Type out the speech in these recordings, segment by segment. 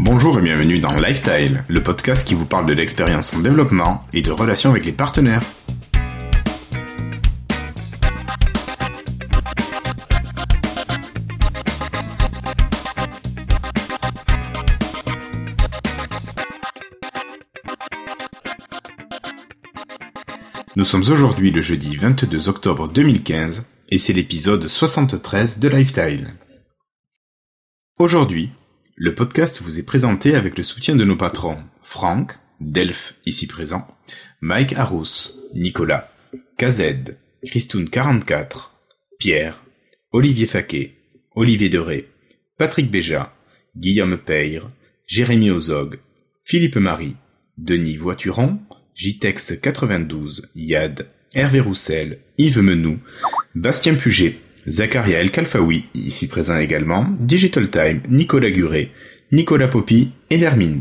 Bonjour et bienvenue dans Lifestyle, le podcast qui vous parle de l'expérience en développement et de relations avec les partenaires. Nous sommes aujourd'hui le jeudi 22 octobre 2015 et c'est l'épisode 73 de Lifestyle. Aujourd'hui, le podcast vous est présenté avec le soutien de nos patrons. Franck, Delph ici présent, Mike Arous, Nicolas, KZ, Christoun44, Pierre, Olivier Faquet, Olivier Doré, Patrick Béja, Guillaume Peyre, Jérémy Ozog, Philippe Marie, Denis Voituron, JTEX 92, Yad, Hervé Roussel, Yves Menou, Bastien Puget, Zakaria El Kalfaoui, ici présent également, Digital Time, Nicolas Guré, Nicolas Poppy et Lermins.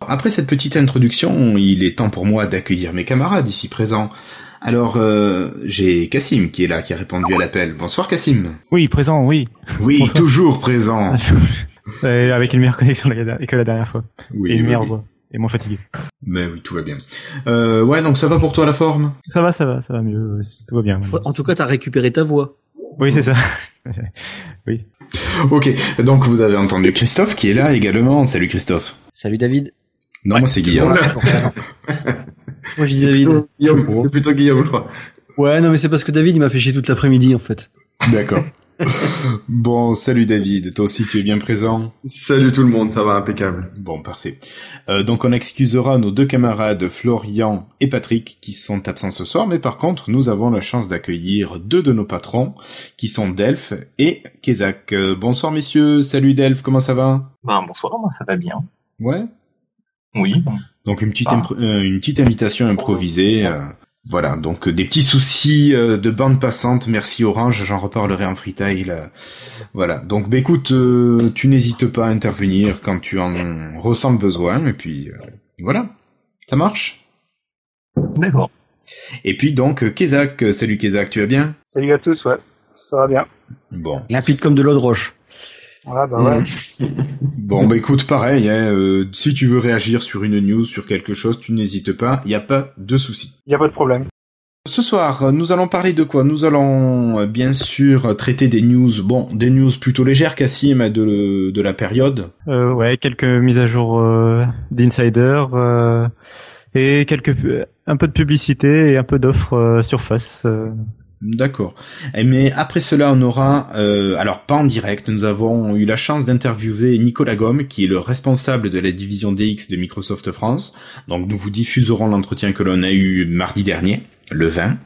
Après cette petite introduction, il est temps pour moi d'accueillir mes camarades ici présents. Alors, euh, j'ai Cassim qui est là, qui a répondu à l'appel. Bonsoir Cassim. Oui, présent, oui. Oui, toujours présent. avec une meilleure connexion que la dernière fois. Oui, et une oui, meilleure voix. Et moins fatigué. Mais oui, tout va bien. Euh, ouais, donc ça va pour toi la forme? Ça va, ça va, ça va mieux. Tout va bien. En tout cas, t'as récupéré ta voix. Oui, c'est ça. oui. Ok, donc vous avez entendu Christophe qui est là également. Salut Christophe. Salut David. Non, moi c'est Guillaume. Moi je dis David. plutôt Guillaume, c'est plutôt Guillaume, je crois. Ouais, non, mais c'est parce que David, il m'a fait chier toute l'après-midi, en fait. D'accord. bon, salut David. Toi aussi, tu es bien présent Salut tout le monde, ça va impeccable. Bon, parfait. Euh, donc on excusera nos deux camarades Florian et Patrick qui sont absents ce soir, mais par contre nous avons la chance d'accueillir deux de nos patrons qui sont Delph et Kezak. Euh, bonsoir messieurs, salut Delph, comment ça va? Ben, bonsoir, moi ça va bien. Ouais? Oui. Donc une petite Ah. impro- euh, une petite invitation improvisée. euh, voilà, donc euh, des petits soucis euh, de bande passante. Merci Orange, j'en reparlerai en freetail. euh, voilà. Donc bah, écoute, euh, tu n'hésites pas à intervenir quand tu en ressens le besoin. Et puis euh, voilà, ça marche? D'accord. Et puis donc euh, salut Kezak, tu vas bien? Salut à tous, ouais. Ça va bien. Bon, Limpide comme de l'eau de roche. Voilà, bah ouais. bon bah écoute, pareil. Hein, euh, si tu veux réagir sur une news, sur quelque chose, tu n'hésites pas. Il n'y a pas de souci. Y a pas de problème. Ce soir, nous allons parler de quoi? Nous allons euh, bien sûr traiter des news, bon, des news plutôt légères, Cassim, de, de la période. Euh, ouais, quelques mises à jour euh, d'insider euh, et quelques un peu de publicité et un peu d'offres euh, surface. D'accord. Eh, Mais après cela, on aura, euh, alors pas en direct, nous avons eu la chance d'interviewer Nicolas Gomme, qui est le responsable de la division DX de Microsoft France. Donc nous vous diffuserons l'entretien que l'on a eu mardi dernier, le 20.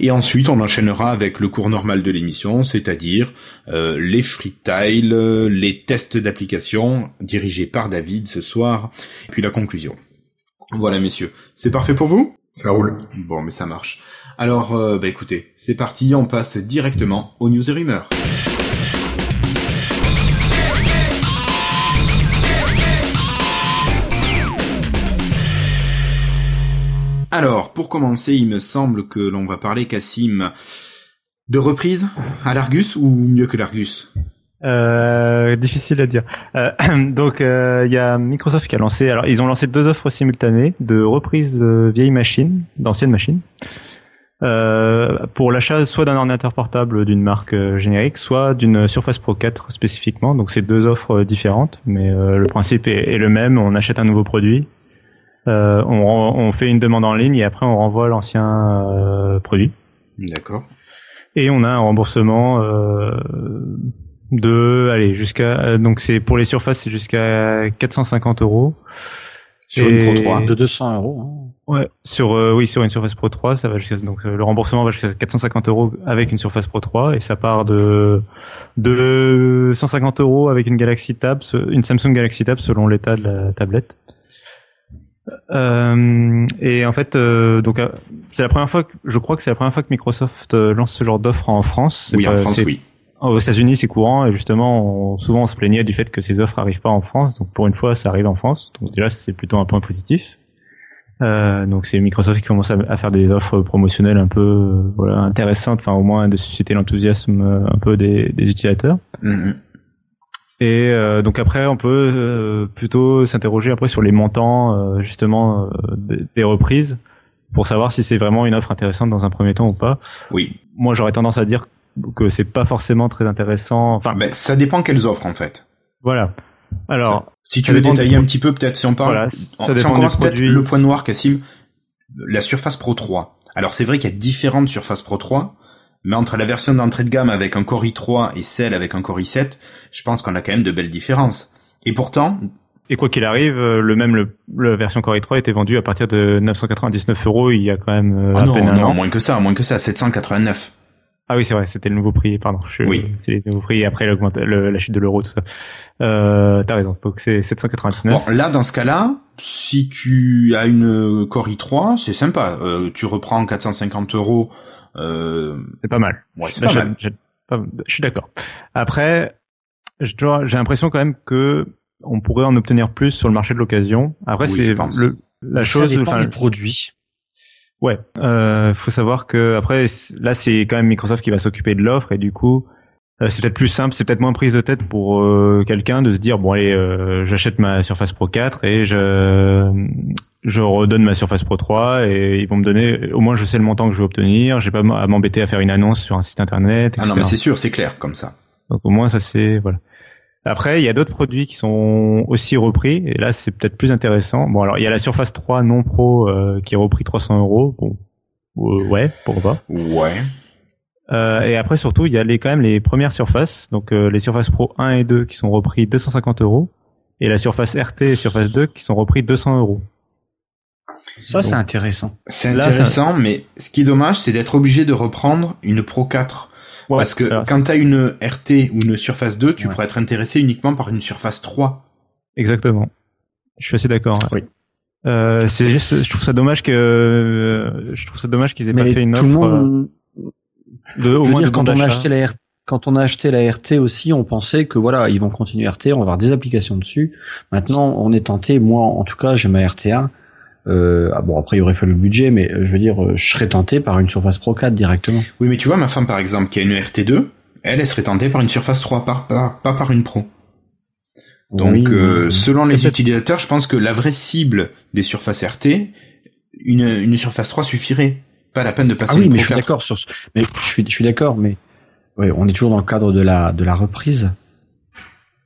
Et ensuite, on enchaînera avec le cours normal de l'émission, c'est-à-dire euh, les freetiles, les tests d'application dirigés par David ce soir, puis la conclusion. Voilà, messieurs. C'est parfait pour vous? Ça roule. Bon, mais ça marche. Alors, euh, bah écoutez, c'est parti, on passe directement aux news et rumeurs. Alors, pour commencer, il me semble que l'on va parler, Cassim, de reprise à l'Argus ou mieux que l'Argus? Euh, difficile à dire. Euh, donc il y a Microsoft qui a lancé. Alors ils ont lancé deux offres simultanées de reprise de vieilles machines, d'anciennes machines, euh, pour l'achat soit d'un ordinateur portable d'une marque euh, générique, soit d'une Surface Pro 4 spécifiquement. Donc c'est deux offres euh, différentes, mais euh, le principe est, est le même. On achète un nouveau produit, euh, on, on fait une demande en ligne et après on renvoie l'ancien euh, produit. D'accord. Et on a un remboursement euh, de, allez, jusqu'à, euh, donc c'est pour les surfaces, c'est jusqu'à 450 euros. Sur une Pro 3. De 200 euros. hein. Ouais. Sur, euh, oui, sur une Surface Pro 3, ça va jusqu'à, donc euh, le remboursement va jusqu'à 450 euros avec une Surface Pro 3 et ça part de, de 150 euros avec une Galaxy Tab, une Samsung Galaxy Tab selon l'état de la tablette. Euh, et en fait, euh, donc euh, c'est la première fois que je crois que c'est la première fois que Microsoft euh, lance ce genre d'offre en France. C'est Oui, en France, c'est- oui. aux États-Unis, c'est courant et justement, on- souvent on se plaignait du fait que ces offres arrivent pas en France. Donc pour une fois, ça arrive en France. Donc déjà, c'est plutôt un point positif. Euh, donc c'est Microsoft qui commence à, à faire des offres promotionnelles un peu euh, voilà intéressantes, enfin au moins de susciter l'enthousiasme euh, un peu des, des utilisateurs. Mhm. Et euh, donc après, on peut euh, plutôt s'interroger après sur les montants euh, justement des, des reprises pour savoir si c'est vraiment une offre intéressante dans un premier temps ou pas. Oui. Moi, j'aurais tendance à dire que c'est pas forcément très intéressant. Enfin, Ben, ça dépend quelles offres en fait. voilà. Alors, Si tu ça veux détailler un petit peu, peut-être si on parle, Voilà, si ça on commence peut-être le point noir, Cassim, la Surface Pro 3. Alors c'est vrai qu'il y a différentes Surface Pro 3, mais entre la version d'entrée de gamme avec un Core i3 et celle avec un Core i7, je pense qu'on a quand même de belles différences. Et pourtant, et quoi qu'il arrive, euh, le même le, la version Core i3 était vendue à partir de 999 euros il y a quand même euh, ah à non, peine un non, an. moins que ça, moins que ça, 789. Ah oui, c'est vrai, c'était le nouveau prix, pardon. Je, Oui. C'est les nouveaux prix après le- la chute de l'euro, tout ça. Euh, T'as raison, donc c'est 799. Bon, là, dans ce cas-là, si tu as une Core i3, c'est sympa. Euh, tu reprends 450 euros. Euh, C'est pas mal. ouais, c'est pas mal. Je suis d'accord. Après, j'ai l'impression quand même que on pourrait en obtenir plus sur le marché de l'occasion. Après, Oui, c'est le la Ça chose. dépend enfin, du produit. Ouais, euh, faut savoir que après là c'est quand même Microsoft qui va s'occuper de l'offre et du coup euh, c'est peut-être plus simple, c'est peut-être moins prise de tête pour euh, quelqu'un de se dire bon allez euh, j'achète ma Surface Pro 4 et je je redonne ma Surface Pro 3 et ils vont me donner au moins je sais le montant que je vais obtenir, j'ai pas à m'embêter à faire une annonce sur un site internet. Ah Etc. non, mais c'est sûr, c'est clair comme ça. Donc au moins ça c'est voilà. Après il y a d'autres produits qui sont aussi repris et là c'est peut-être plus intéressant. Bon alors il y a la Surface 3 non pro euh, qui est repris 300 euros. Bon euh, ouais pourquoi pas. Ouais. Euh, et après surtout il y a les quand même les premières surfaces donc euh, les Surface Pro 1 et 2 qui sont repris 250 euros et la Surface RT et Surface 2 qui sont repris 200 euros. Ça, c'est intéressant. C'est Là, intéressant, mais ce qui est dommage, c'est d'être obligé de reprendre une Pro 4. Ouais, Parce que alors, quand tu as une RT ou une Surface 2, tu Ouais. pourrais être intéressé uniquement par une Surface 3. Exactement. Je suis assez d'accord. Oui. Euh, c'est juste, je trouve ça dommage que, euh, je trouve ça dommage qu'ils aient pas fait une tout offre le monde, euh, de au je veux moins dire, de quand on a acheté la R- quand on a acheté la RT aussi, on pensait que voilà, ils vont continuer RT, on va avoir des applications dessus. Maintenant, on est tenté. Moi, en tout cas, j'ai ma RT1. Euh, ah bon, après, il aurait fallu le budget, mais euh, je veux dire, euh, je serais tenté par une Surface Pro 4 directement. Oui, mais tu vois, ma femme, par exemple, qui a une RT2, elle, elle serait tentée par une Surface 3, pas, pas, pas par une Pro. Donc, Oui, euh, mais- selon les utilisateurs, je pense que la vraie cible des Surfaces RT, une, une Surface 3 suffirait. Pas la peine de passer Ah oui, une mais Pro je suis 4. d'accord sur ce. Mais je suis, je suis d'accord, mais ouais, on est toujours dans le cadre de la de la reprise.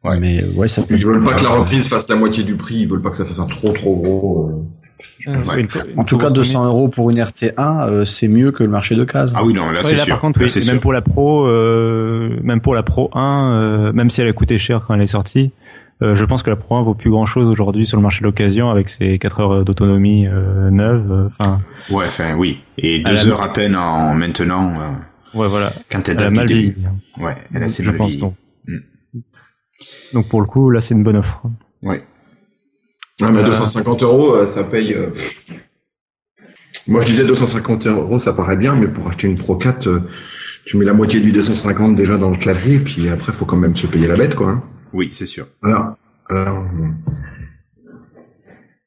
Ouais. Mais ouais, ça peut. Ils veulent pas que la reprise fasse la moitié du prix, ils veulent pas que ça fasse un trop trop gros. euh. Euh, Ouais. une- une En tout cas, grosse 200 remise. euros pour une RT1, euh, c'est mieux que le marché de case. Ah oui, non, là, Ouais, c'est sûr. par contre, Là, oui, c'est et même sûr. pour la Pro, euh, même pour la Pro 1, euh, même si elle a coûté cher quand elle est sortie, euh, je pense que la Pro 1 vaut plus grand chose aujourd'hui sur le marché de l'occasion avec ses 4 heures d'autonomie euh, neuve. euh, Enfin, Ouais, enfin, oui. Et Elle deux a- heures à peine en maintenant, euh, ouais, voilà. quand elle Elle a date mal vieilli. hein. Ouais, elle a assez je mal pense. vieilli. Donc. Mm. donc pour le coup, là, c'est une bonne offre. Ouais. Ouais, mais Euh, 250 euros, euh, ça paye. euh, pff. Moi, je disais 250 euros, ça paraît bien, mais pour acheter une Pro 4, euh, tu mets la moitié du 250 déjà dans le clavier, puis après, faut quand même se payer la bête, quoi. hein. Oui, c'est sûr. Alors, euh,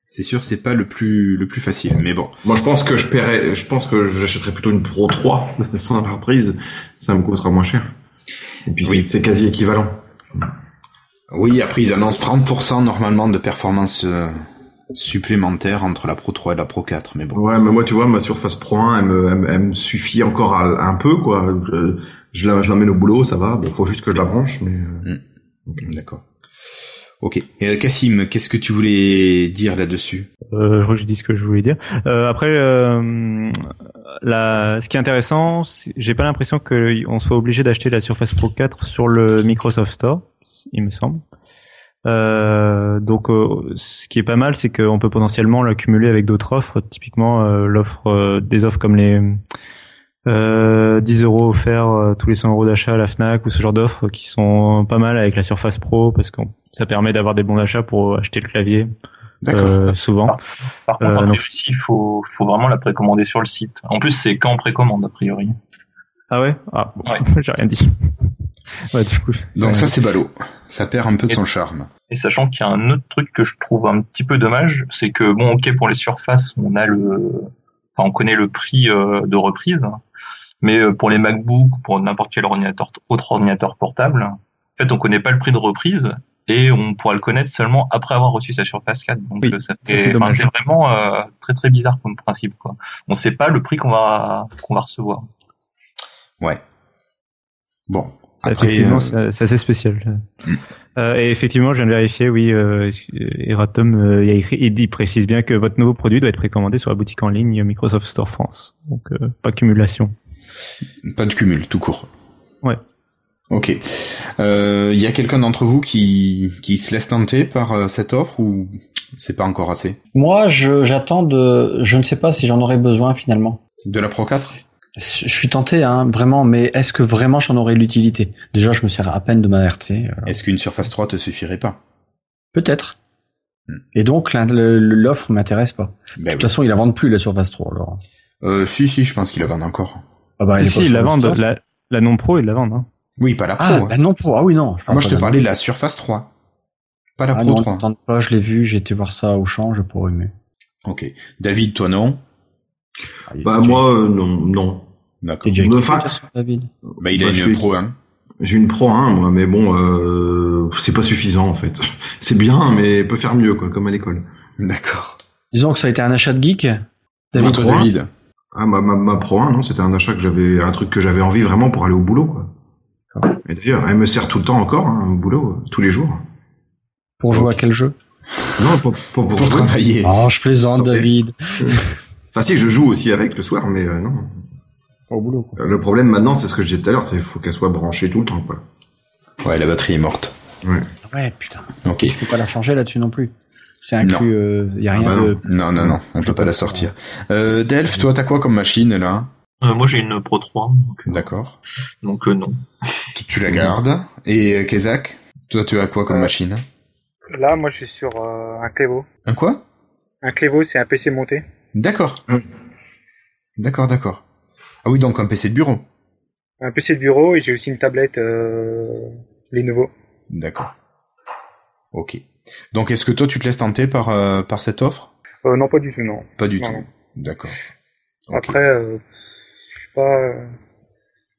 C'est sûr, c'est pas le plus, le plus facile. Mais bon. moi, je pense que je paierais, je pense que j'achèterais plutôt une Pro 3 sans la reprise. Ça me coûtera moins cher. Et puis, Oui. c'est quasi équivalent. Oui, après, ils annoncent 30% normalement de performance euh, supplémentaire entre la Pro 3 et la Pro 4. Mais bon. Ouais, mais moi, tu vois, ma Surface Pro 1, elle me, elle, me- elle me suffit encore à- un peu, quoi. Je, je la, je l'emmène au boulot, ça va. Bon, faut juste que je la branche, mais. euh, D'accord. Ok. Et euh, Cassim, qu'est-ce que tu voulais dire là-dessus? Euh, je crois que j'ai dit ce que je voulais dire. Euh, après, euh, la, ce qui est intéressant, j'ai pas l'impression qu'on soit obligé d'acheter la Surface Pro 4 sur le Microsoft Store, il me semble. Euh, donc, euh, ce qui est pas mal, c'est qu'on peut potentiellement l'accumuler avec d'autres offres. Typiquement, euh, l'offre euh, des offres comme les euh, 10 euros offerts euh, tous les 100 euros d'achat à la Fnac ou ce genre d'offres qui sont pas mal avec la Surface Pro parce que ça permet d'avoir des bons d'achat pour acheter le clavier D'accord. euh, souvent. Par contre, Euh, après donc- aussi, il faut, faut vraiment la précommander sur le site. En plus, c'est qu'en précommande, a priori. Ah ouais? Ah, bon, Ouais. j'ai rien dit. Ouais, du coup. Donc ça, c'est ballot. Ça perd un peu de son charme. Et sachant qu'il y a un autre truc que je trouve un petit peu dommage, c'est que bon, ok, pour les surfaces, on a le, enfin, on connaît le prix euh, de reprise, mais euh, pour les MacBook, pour n'importe quel ordinateur, autre ordinateur portable, En fait, on connaît pas le prix de reprise et on pourra le connaître seulement après avoir reçu sa Surface 4. Donc Oui, euh, ça ça, fait- c'est vraiment euh, très très bizarre comme principe. Quoi. On sait pas le prix qu'on va qu'on va recevoir. Ouais. Bon. Après, effectivement, euh, c'est assez spécial. Mm. Euh, et effectivement, je viens de vérifier, oui, euh, Eratom, euh, il, y a écrit, il dit, précise bien que votre nouveau produit doit être précommandé sur la boutique en ligne Microsoft Store France. Donc, euh, pas cumulation. pas de cumul, tout court. Ouais. Ok. Euh, Il y a quelqu'un d'entre vous qui, qui se laisse tenter par euh, cette offre ou c'est pas encore assez? Moi, j'attends de, je ne sais pas si j'en aurais besoin finalement. De la Pro 4 Je suis tenté, hein, vraiment, mais est-ce que vraiment j'en aurais l'utilité? Déjà, je me sers à peine de ma RT. euh, Est-ce qu'une Surface 3 te suffirait pas? Peut-être. Hmm. Et donc, l'offre m'intéresse pas. Ben De toute façon, ils la vendent plus, la Surface 3, alors. euh, Si, si, je pense qu'ils la vendent encore. Ah bah, si, ils la vendent. La, la non pro, ils la vendent. Hein. Oui, pas la Pro. Ah, hein. bah non, pour, ah oui, non. Moi, je te parlais de la la Surface 3. Pas la Ah Pro non, 3. tente pas, je l'ai vu, j'ai été voir ça au champ, je pourrais aimer. Ok. David, toi non? Bah moi, euh, non, non. D'accord. David Bah, il a Bah, une Pro 1. J'ai une Pro 1, moi, mais bon, euh, c'est pas suffisant en fait. C'est bien, mais peut faire mieux, quoi, comme à l'école. D'accord. Disons que ça a été un achat de geek. David, Toi, Pro 1 David Ah, ma, ma, ma Pro 1, non, c'était un achat que j'avais, un truc que j'avais envie vraiment pour aller au boulot, quoi. Et d'ailleurs, elle me sert tout le temps encore, hein, au boulot, tous les jours. pour jouer à quel jeu? Non, pas, pas pour, Pour jouer. travailler. Oh, je plaisante. David. Enfin, si, je joue aussi avec le soir, mais euh, non. Au boulot, quoi. Euh, Le problème maintenant, c'est ce que je disais tout à l'heure, c'est qu'il faut qu'elle soit branchée tout le temps, quoi. Ouais, la batterie est morte. Ouais, putain. Ok. Il faut pas la changer là-dessus non plus. C'est inclus, euh, y a Ah rien bah non. de... Non, non, non, on peut pas la sortir. Euh, Delph, toi, t'as quoi comme machine, là? Euh, moi j'ai une Pro 3, donc, euh, D'accord. donc euh, non. Tu, tu la gardes. Et euh, Kezak, toi, tu as quoi comme Euh, machine? Là, moi, je suis sur euh, un Clévo. Un quoi? Un Clévo, c'est un PC monté. D'accord. Oui. D'accord, d'accord. Ah oui, donc un PC de bureau. Un PC de bureau et j'ai aussi une tablette euh, Lenovo. D'accord. Ok. Donc, est-ce que toi, tu te laisses tenter par, euh, par cette offre? Euh, non, pas du tout, non. Pas du Non, tout. non. D'accord. Après, euh, je suis pas,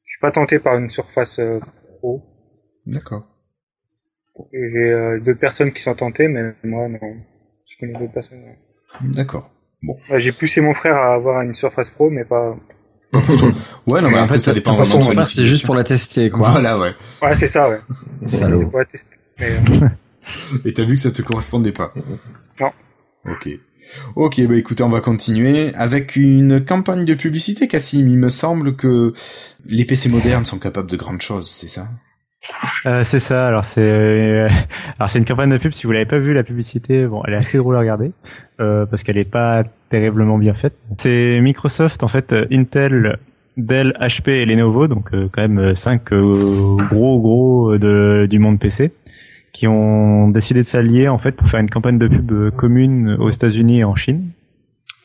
je suis pas tenté par une Surface Pro. D'accord. J'ai d'autres personnes qui sont tentées, mais moi, non. Je connais d'autres personnes. non. Ouais, j'ai poussé mon frère à avoir une Surface Pro, mais pas. Ouais, non, mais en après, fait, ça dépend vraiment de son frère, c'est juste pour la tester, quoi. Voilà, ouais. Ouais, c'est ça, ouais. Salaud. C'est pour la tester. Mais, euh, Et t'as vu que ça te correspondait pas Non. Ok. Ok, bah écoutez, on va continuer avec une campagne de publicité, Cassim. Il me semble que les PC modernes sont capables de grandes choses, c'est ça? Euh, c'est ça. Alors c'est euh, alors c'est une campagne de pub. Si vous l'avez pas vu la publicité, bon, elle est assez drôle à regarder euh, parce qu'elle est pas terriblement bien faite. C'est Microsoft en fait, euh, Intel, Dell, HP et Lenovo, donc euh, quand même euh, cinq gros gros de, du monde PC qui ont décidé de s'allier en fait pour faire une campagne de pub commune aux États-Unis et en Chine.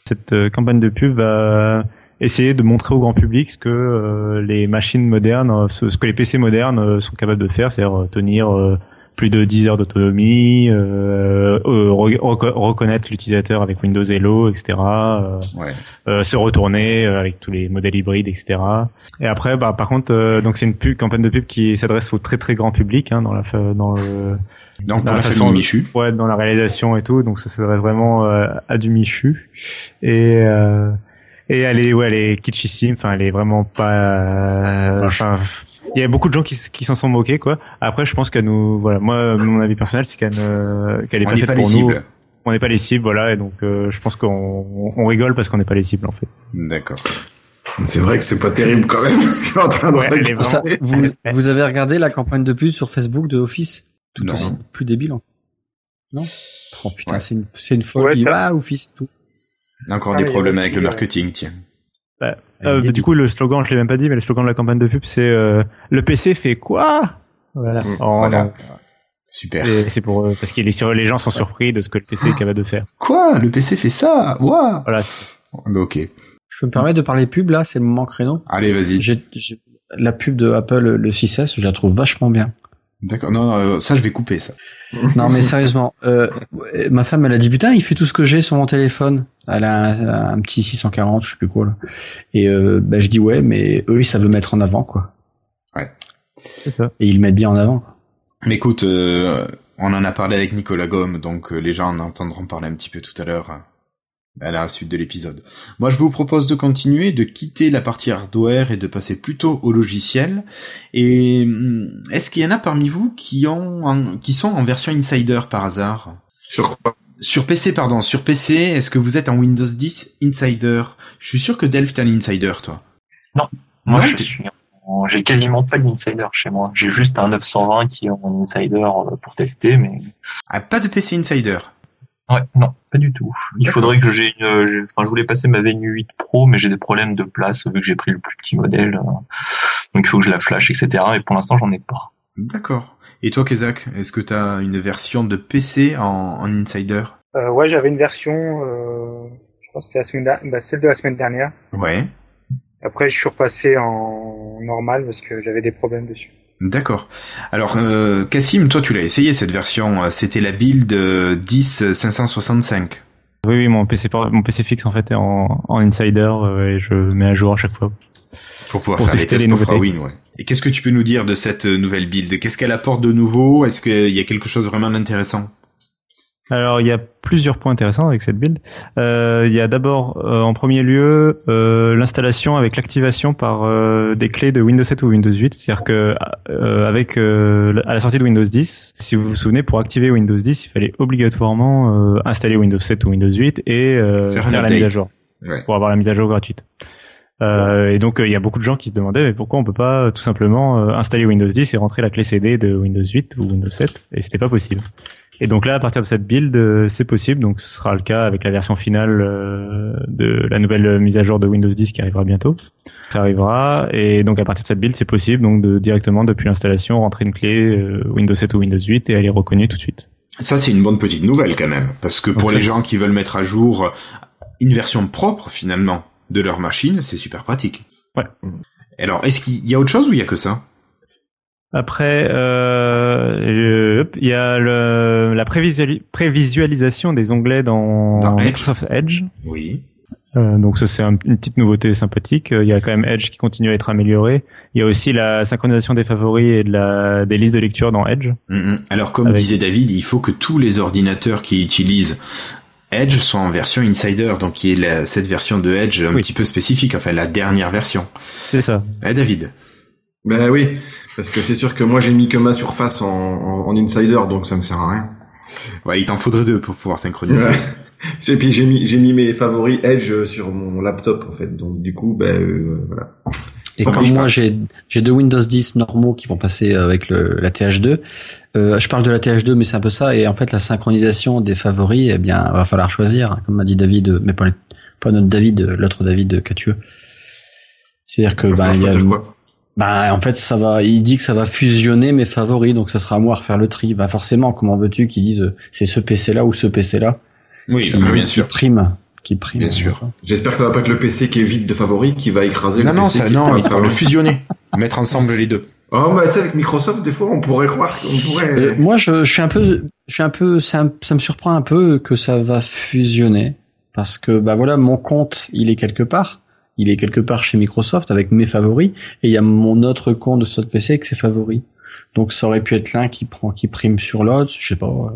Cette campagne de pub va essayer de montrer au grand public ce que euh, les machines modernes, euh, ce, ce que les PC modernes euh, sont capables de faire, c'est-à-dire euh, tenir euh, plus de 10 heures d'autonomie, euh, euh, re- reco- reconnaître l'utilisateur avec Windows Hello, etc. euh, Ouais. euh, se retourner euh, avec tous les modèles hybrides, etc. Et après, bah, par contre, euh, donc c'est une pub, campagne de pub qui s'adresse au très très grand public hein, dans la dans le, Donc Dans la la façon de- Michu. ouais, dans la réalisation et tout, donc ça s'adresse vraiment euh, à du Michu. Et euh, et elle est ouais, elle est kitschissime. Enfin, elle est vraiment pas. euh, Enfin, il y a beaucoup de gens qui, qui s'en sont moqués quoi. Après, je pense qu'elle nous, voilà, moi, mon avis personnel, c'est qu'elle ne- qu'elle est On pas n'est faite pas les pour nous. cibles. On n'est pas les cibles, voilà, et donc euh, je pense qu'on on rigole parce qu'on n'est pas les cibles en fait. D'accord. C'est vrai que c'est pas terrible quand même. En train de Ouais, Ça, vous, vous avez regardé la campagne de pub sur Facebook de Office? Tout Non. aussi plus débile. hein. Non? Oh putain, Ouais. c'est une, c'est une folie. Ouais, ah, Office et tout. Encore Ah, des il y a problèmes avec le euh, marketing, tiens. Euh, débile. du coup, le slogan, je l'ai même pas dit, mais le slogan de la campagne de pub, c'est euh, le PC fait quoi? Voilà. Mm, voilà. Super. C'est pour euh, parce que les, sur- les gens sont surpris de ce que le PC est capable de faire. Quoi? Le PC fait ça? Waouh Voilà. c'est- Ok. Je peux me permettre de parler pub là, c'est le moment créneau. Allez, vas-y. La pub de Apple, le 6S, je la trouve vachement bien. D'accord. Non, non, euh, ça, je vais couper ça. Non mais sérieusement, euh, ma femme elle a dit putain il fait tout ce que j'ai sur mon téléphone. Elle a un, un petit 640, je sais plus quoi là. Et euh, bah, je dis ouais mais eux ils savent le mettre en avant quoi. C'est ça. Et ils le mettent bien en avant. quoi. Mais écoute, euh, on en a parlé avec Nicolas Gomme, donc euh, les gens en entendront parler un petit peu tout à l'heure à la suite de l'épisode. Moi, je vous propose de continuer, de quitter la partie hardware et de passer plutôt au logiciel. Et hum, est-ce qu'il y en a parmi vous qui ont, qui sont en version Insider par hasard? Sur quoi? Sur PC, pardon, sur PC, est-ce que vous êtes en Windows 10 Insider? Je suis sûr que Delph t'es un Insider, toi. Moi, Non, je t'es- suis, j'ai quasiment pas d'insider chez moi. J'ai juste un 920 qui est en insider euh, pour tester, mais Ah, pas de PC Insider. Ouais, non, pas du tout. Il faudrait que j'ai une, j'ai- enfin, je voulais passer ma Venue 8 Pro, mais j'ai des problèmes de place vu que j'ai pris le plus petit modèle. euh, donc il faut que je la flash, etc. Et pour l'instant, j'en ai pas. D'accord. Et toi, Kezak, est-ce que t'as une version de PC en, en Insider? Euh, ouais, j'avais une version, euh, je crois que c'était la semaine, bah, celle de la semaine dernière. Ouais. Après, je suis repassé en normal parce que j'avais des problèmes dessus. D'accord. Alors, euh, Cassim, toi, tu l'as essayé cette version. euh, C'était la build euh, 10 565. Oui, oui, mon PC, mon PC fixe en fait est en, en insider euh, et je mets à jour à chaque fois. Pour pouvoir Pour faire les tests les pour nouveautés. Win, ouais. Et qu'est-ce que tu peux nous dire de cette euh, nouvelle build? Qu'est-ce qu'elle apporte de nouveau? Est-ce qu'il y a quelque chose vraiment d'intéressant Alors, il y a plusieurs points intéressants avec cette build. Euh, il y a d'abord, euh, en premier lieu, euh, l'installation avec l'activation par des clés de Windows 7 ou Windows 8. C'est-à-dire que avec à la sortie de Windows 10, si vous vous souvenez, pour activer Windows 10, il fallait obligatoirement installer Windows 7 ou Windows 8 et Faire la mise à jour Ouais. pour avoir la mise à jour gratuite. Euh, et donc euh, il y a beaucoup de gens qui se demandaient mais pourquoi on peut pas euh, tout simplement installer Windows 10 et rentrer la clé CD de Windows 8 ou Windows 7 et c'était pas possible. Et donc là à partir de cette build euh, c'est possible donc ce sera le cas avec la version finale euh, de la nouvelle mise à jour de Windows 10 qui arrivera bientôt. Ça arrivera et donc à partir de cette build c'est possible donc de directement depuis l'installation rentrer une clé euh, Windows 7 ou Windows 8 et elle est reconnue tout de suite. Ça, c'est une bonne petite nouvelle quand même. Parce que pour Donc les gens qui veulent mettre à jour une version propre, finalement, de leur machine, c'est super pratique. Ouais. Alors, est-ce qu'il y a autre chose ou il y a que ça? Après, euh, il y a le, la prévisuali- prévisualisation des onglets dans, Dans Edge. Microsoft Edge. Oui. Euh, donc ça c'est un- une petite nouveauté sympathique. Il y a quand même Edge qui continue à être amélioré. Il y a aussi la synchronisation des favoris et de la, des listes de lecture dans Edge. Mhm. Alors, comme Avec- disait David, il faut que tous les ordinateurs qui utilisent Edge soient en version Insider, donc il y la- cette version de Edge un Oui. petit peu spécifique, enfin la dernière version. C'est ça. Eh David? Ben oui, parce que c'est sûr que moi j'ai mis que ma surface en, en, en insider, donc ça me sert à rien. Ouais, il t'en faudrait deux pour pouvoir synchroniser. Ouais. Et puis j'ai mis j'ai mis mes favoris Edge sur mon laptop en fait, donc du coup ben euh, voilà. Et comme moi j'ai j'ai deux Windows 10 normaux qui vont passer avec le, la TH2, euh, je parle de la TH2 mais c'est un peu ça et en fait la synchronisation des favoris eh bien va falloir choisir comme m'a dit David mais pas notre David l'autre David Catueux. C'est-à-dire que falloir il y a quoi? Bah en fait ça va il dit que ça va fusionner mes favoris donc ça sera à moi à refaire le tri. Bah forcément comment veux-tu qu'ils disent euh, c'est ce PC là ou ce PC là Oui, qui, bien qui sûr. prime qui prime. Bien sûr. J'espère que ça va pas être le PC qui est vide de favoris qui va écraser Non, le non, PC ça, qui non, il faut le fusionner, mettre ensemble les deux. Oh bah tu sais avec Microsoft des fois on pourrait croire qu'on pourrait Euh, moi, je, je suis un peu, je suis un peu, ça, me- ça me surprend un peu que ça va fusionner parce que bah voilà, mon compte, il est quelque part, il est quelque part chez Microsoft avec mes favoris et il y a mon autre compte de ce PC avec ses favoris. Donc ça aurait pu être l'un qui prend, qui prime sur l'autre, je sais pas.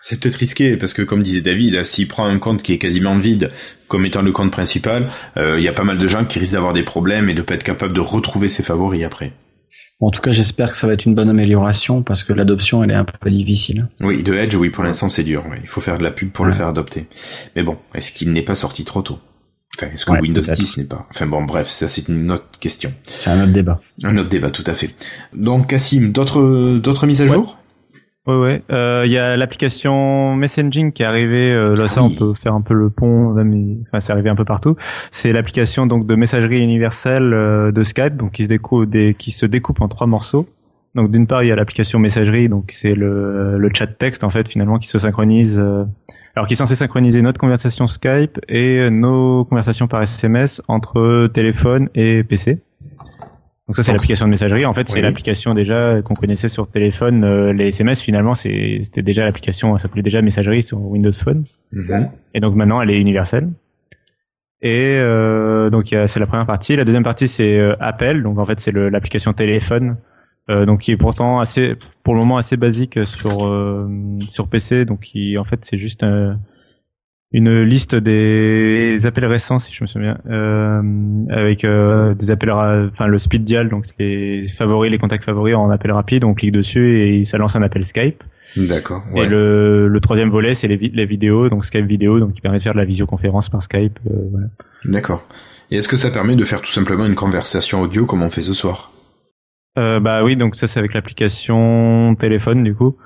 C'est peut-être risqué parce que comme disait David, s'il prend un compte qui est quasiment vide comme étant le compte principal, euh, il y a pas mal de gens qui risquent d'avoir des problèmes et de pas être capable de retrouver ses favoris après. En tout cas, j'espère que ça va être une bonne amélioration parce que l'adoption, elle est un peu difficile. Oui, de Edge, oui, pour l'instant c'est dur. Il faut faire de la pub pour le faire adopter. Mais bon, est-ce qu'il n'est pas sorti trop tôt? Enfin, est-ce que Ouais, Windows peut-être. 10 n'est pas? Enfin bon, bref, ça c'est une autre question, C'est un autre débat. un autre débat tout à fait. Donc Cassim, d'autres d'autres mises à Ouais. jour? Ouais, ouais. Euh, Il y a l'application Messaging qui est arrivée. euh, là, ça, Oui. on peut faire un peu le pont. Même, enfin, c'est arrivé un peu partout. C'est l'application donc de messagerie universelle euh, de Skype, donc qui se découpe, des, qui se découpe en trois morceaux. Donc d'une part, il y a l'application messagerie, donc c'est le, le chat texte en fait finalement qui se synchronise. Euh, alors qui est censé synchroniser notre conversation Skype et nos conversations par SMS entre téléphone et PC. Donc ça c'est l'application de messagerie. En fait, c'est l'application déjà qu'on connaissait sur téléphone. euh, les SMS finalement, c'était déjà l'application, ça s'appelait déjà messagerie sur Windows Phone. Mhm. Et donc maintenant, elle est universelle. Et euh, donc c'est la première partie. La deuxième partie, c'est euh, Appel. Donc en fait, c'est l'application téléphone euh, donc qui est pourtant assez, pour le moment assez basique sur euh, sur PC. Donc qui, en fait, c'est juste euh, une liste des appels récents, si je me souviens, euh, avec euh, des appels, enfin le speed dial, donc les favoris, les contacts favoris en appel rapide. On clique dessus et ça lance un appel Skype. D'accord. Et le, le troisième volet, c'est les, vi- les vidéos, donc Skype vidéo, donc qui permet de faire de la visioconférence par Skype. euh, voilà. D'accord. Et est-ce que ça permet de faire tout simplement une conversation audio comme on fait ce soir? Euh, bah oui, donc ça c'est avec l'application téléphone du coup.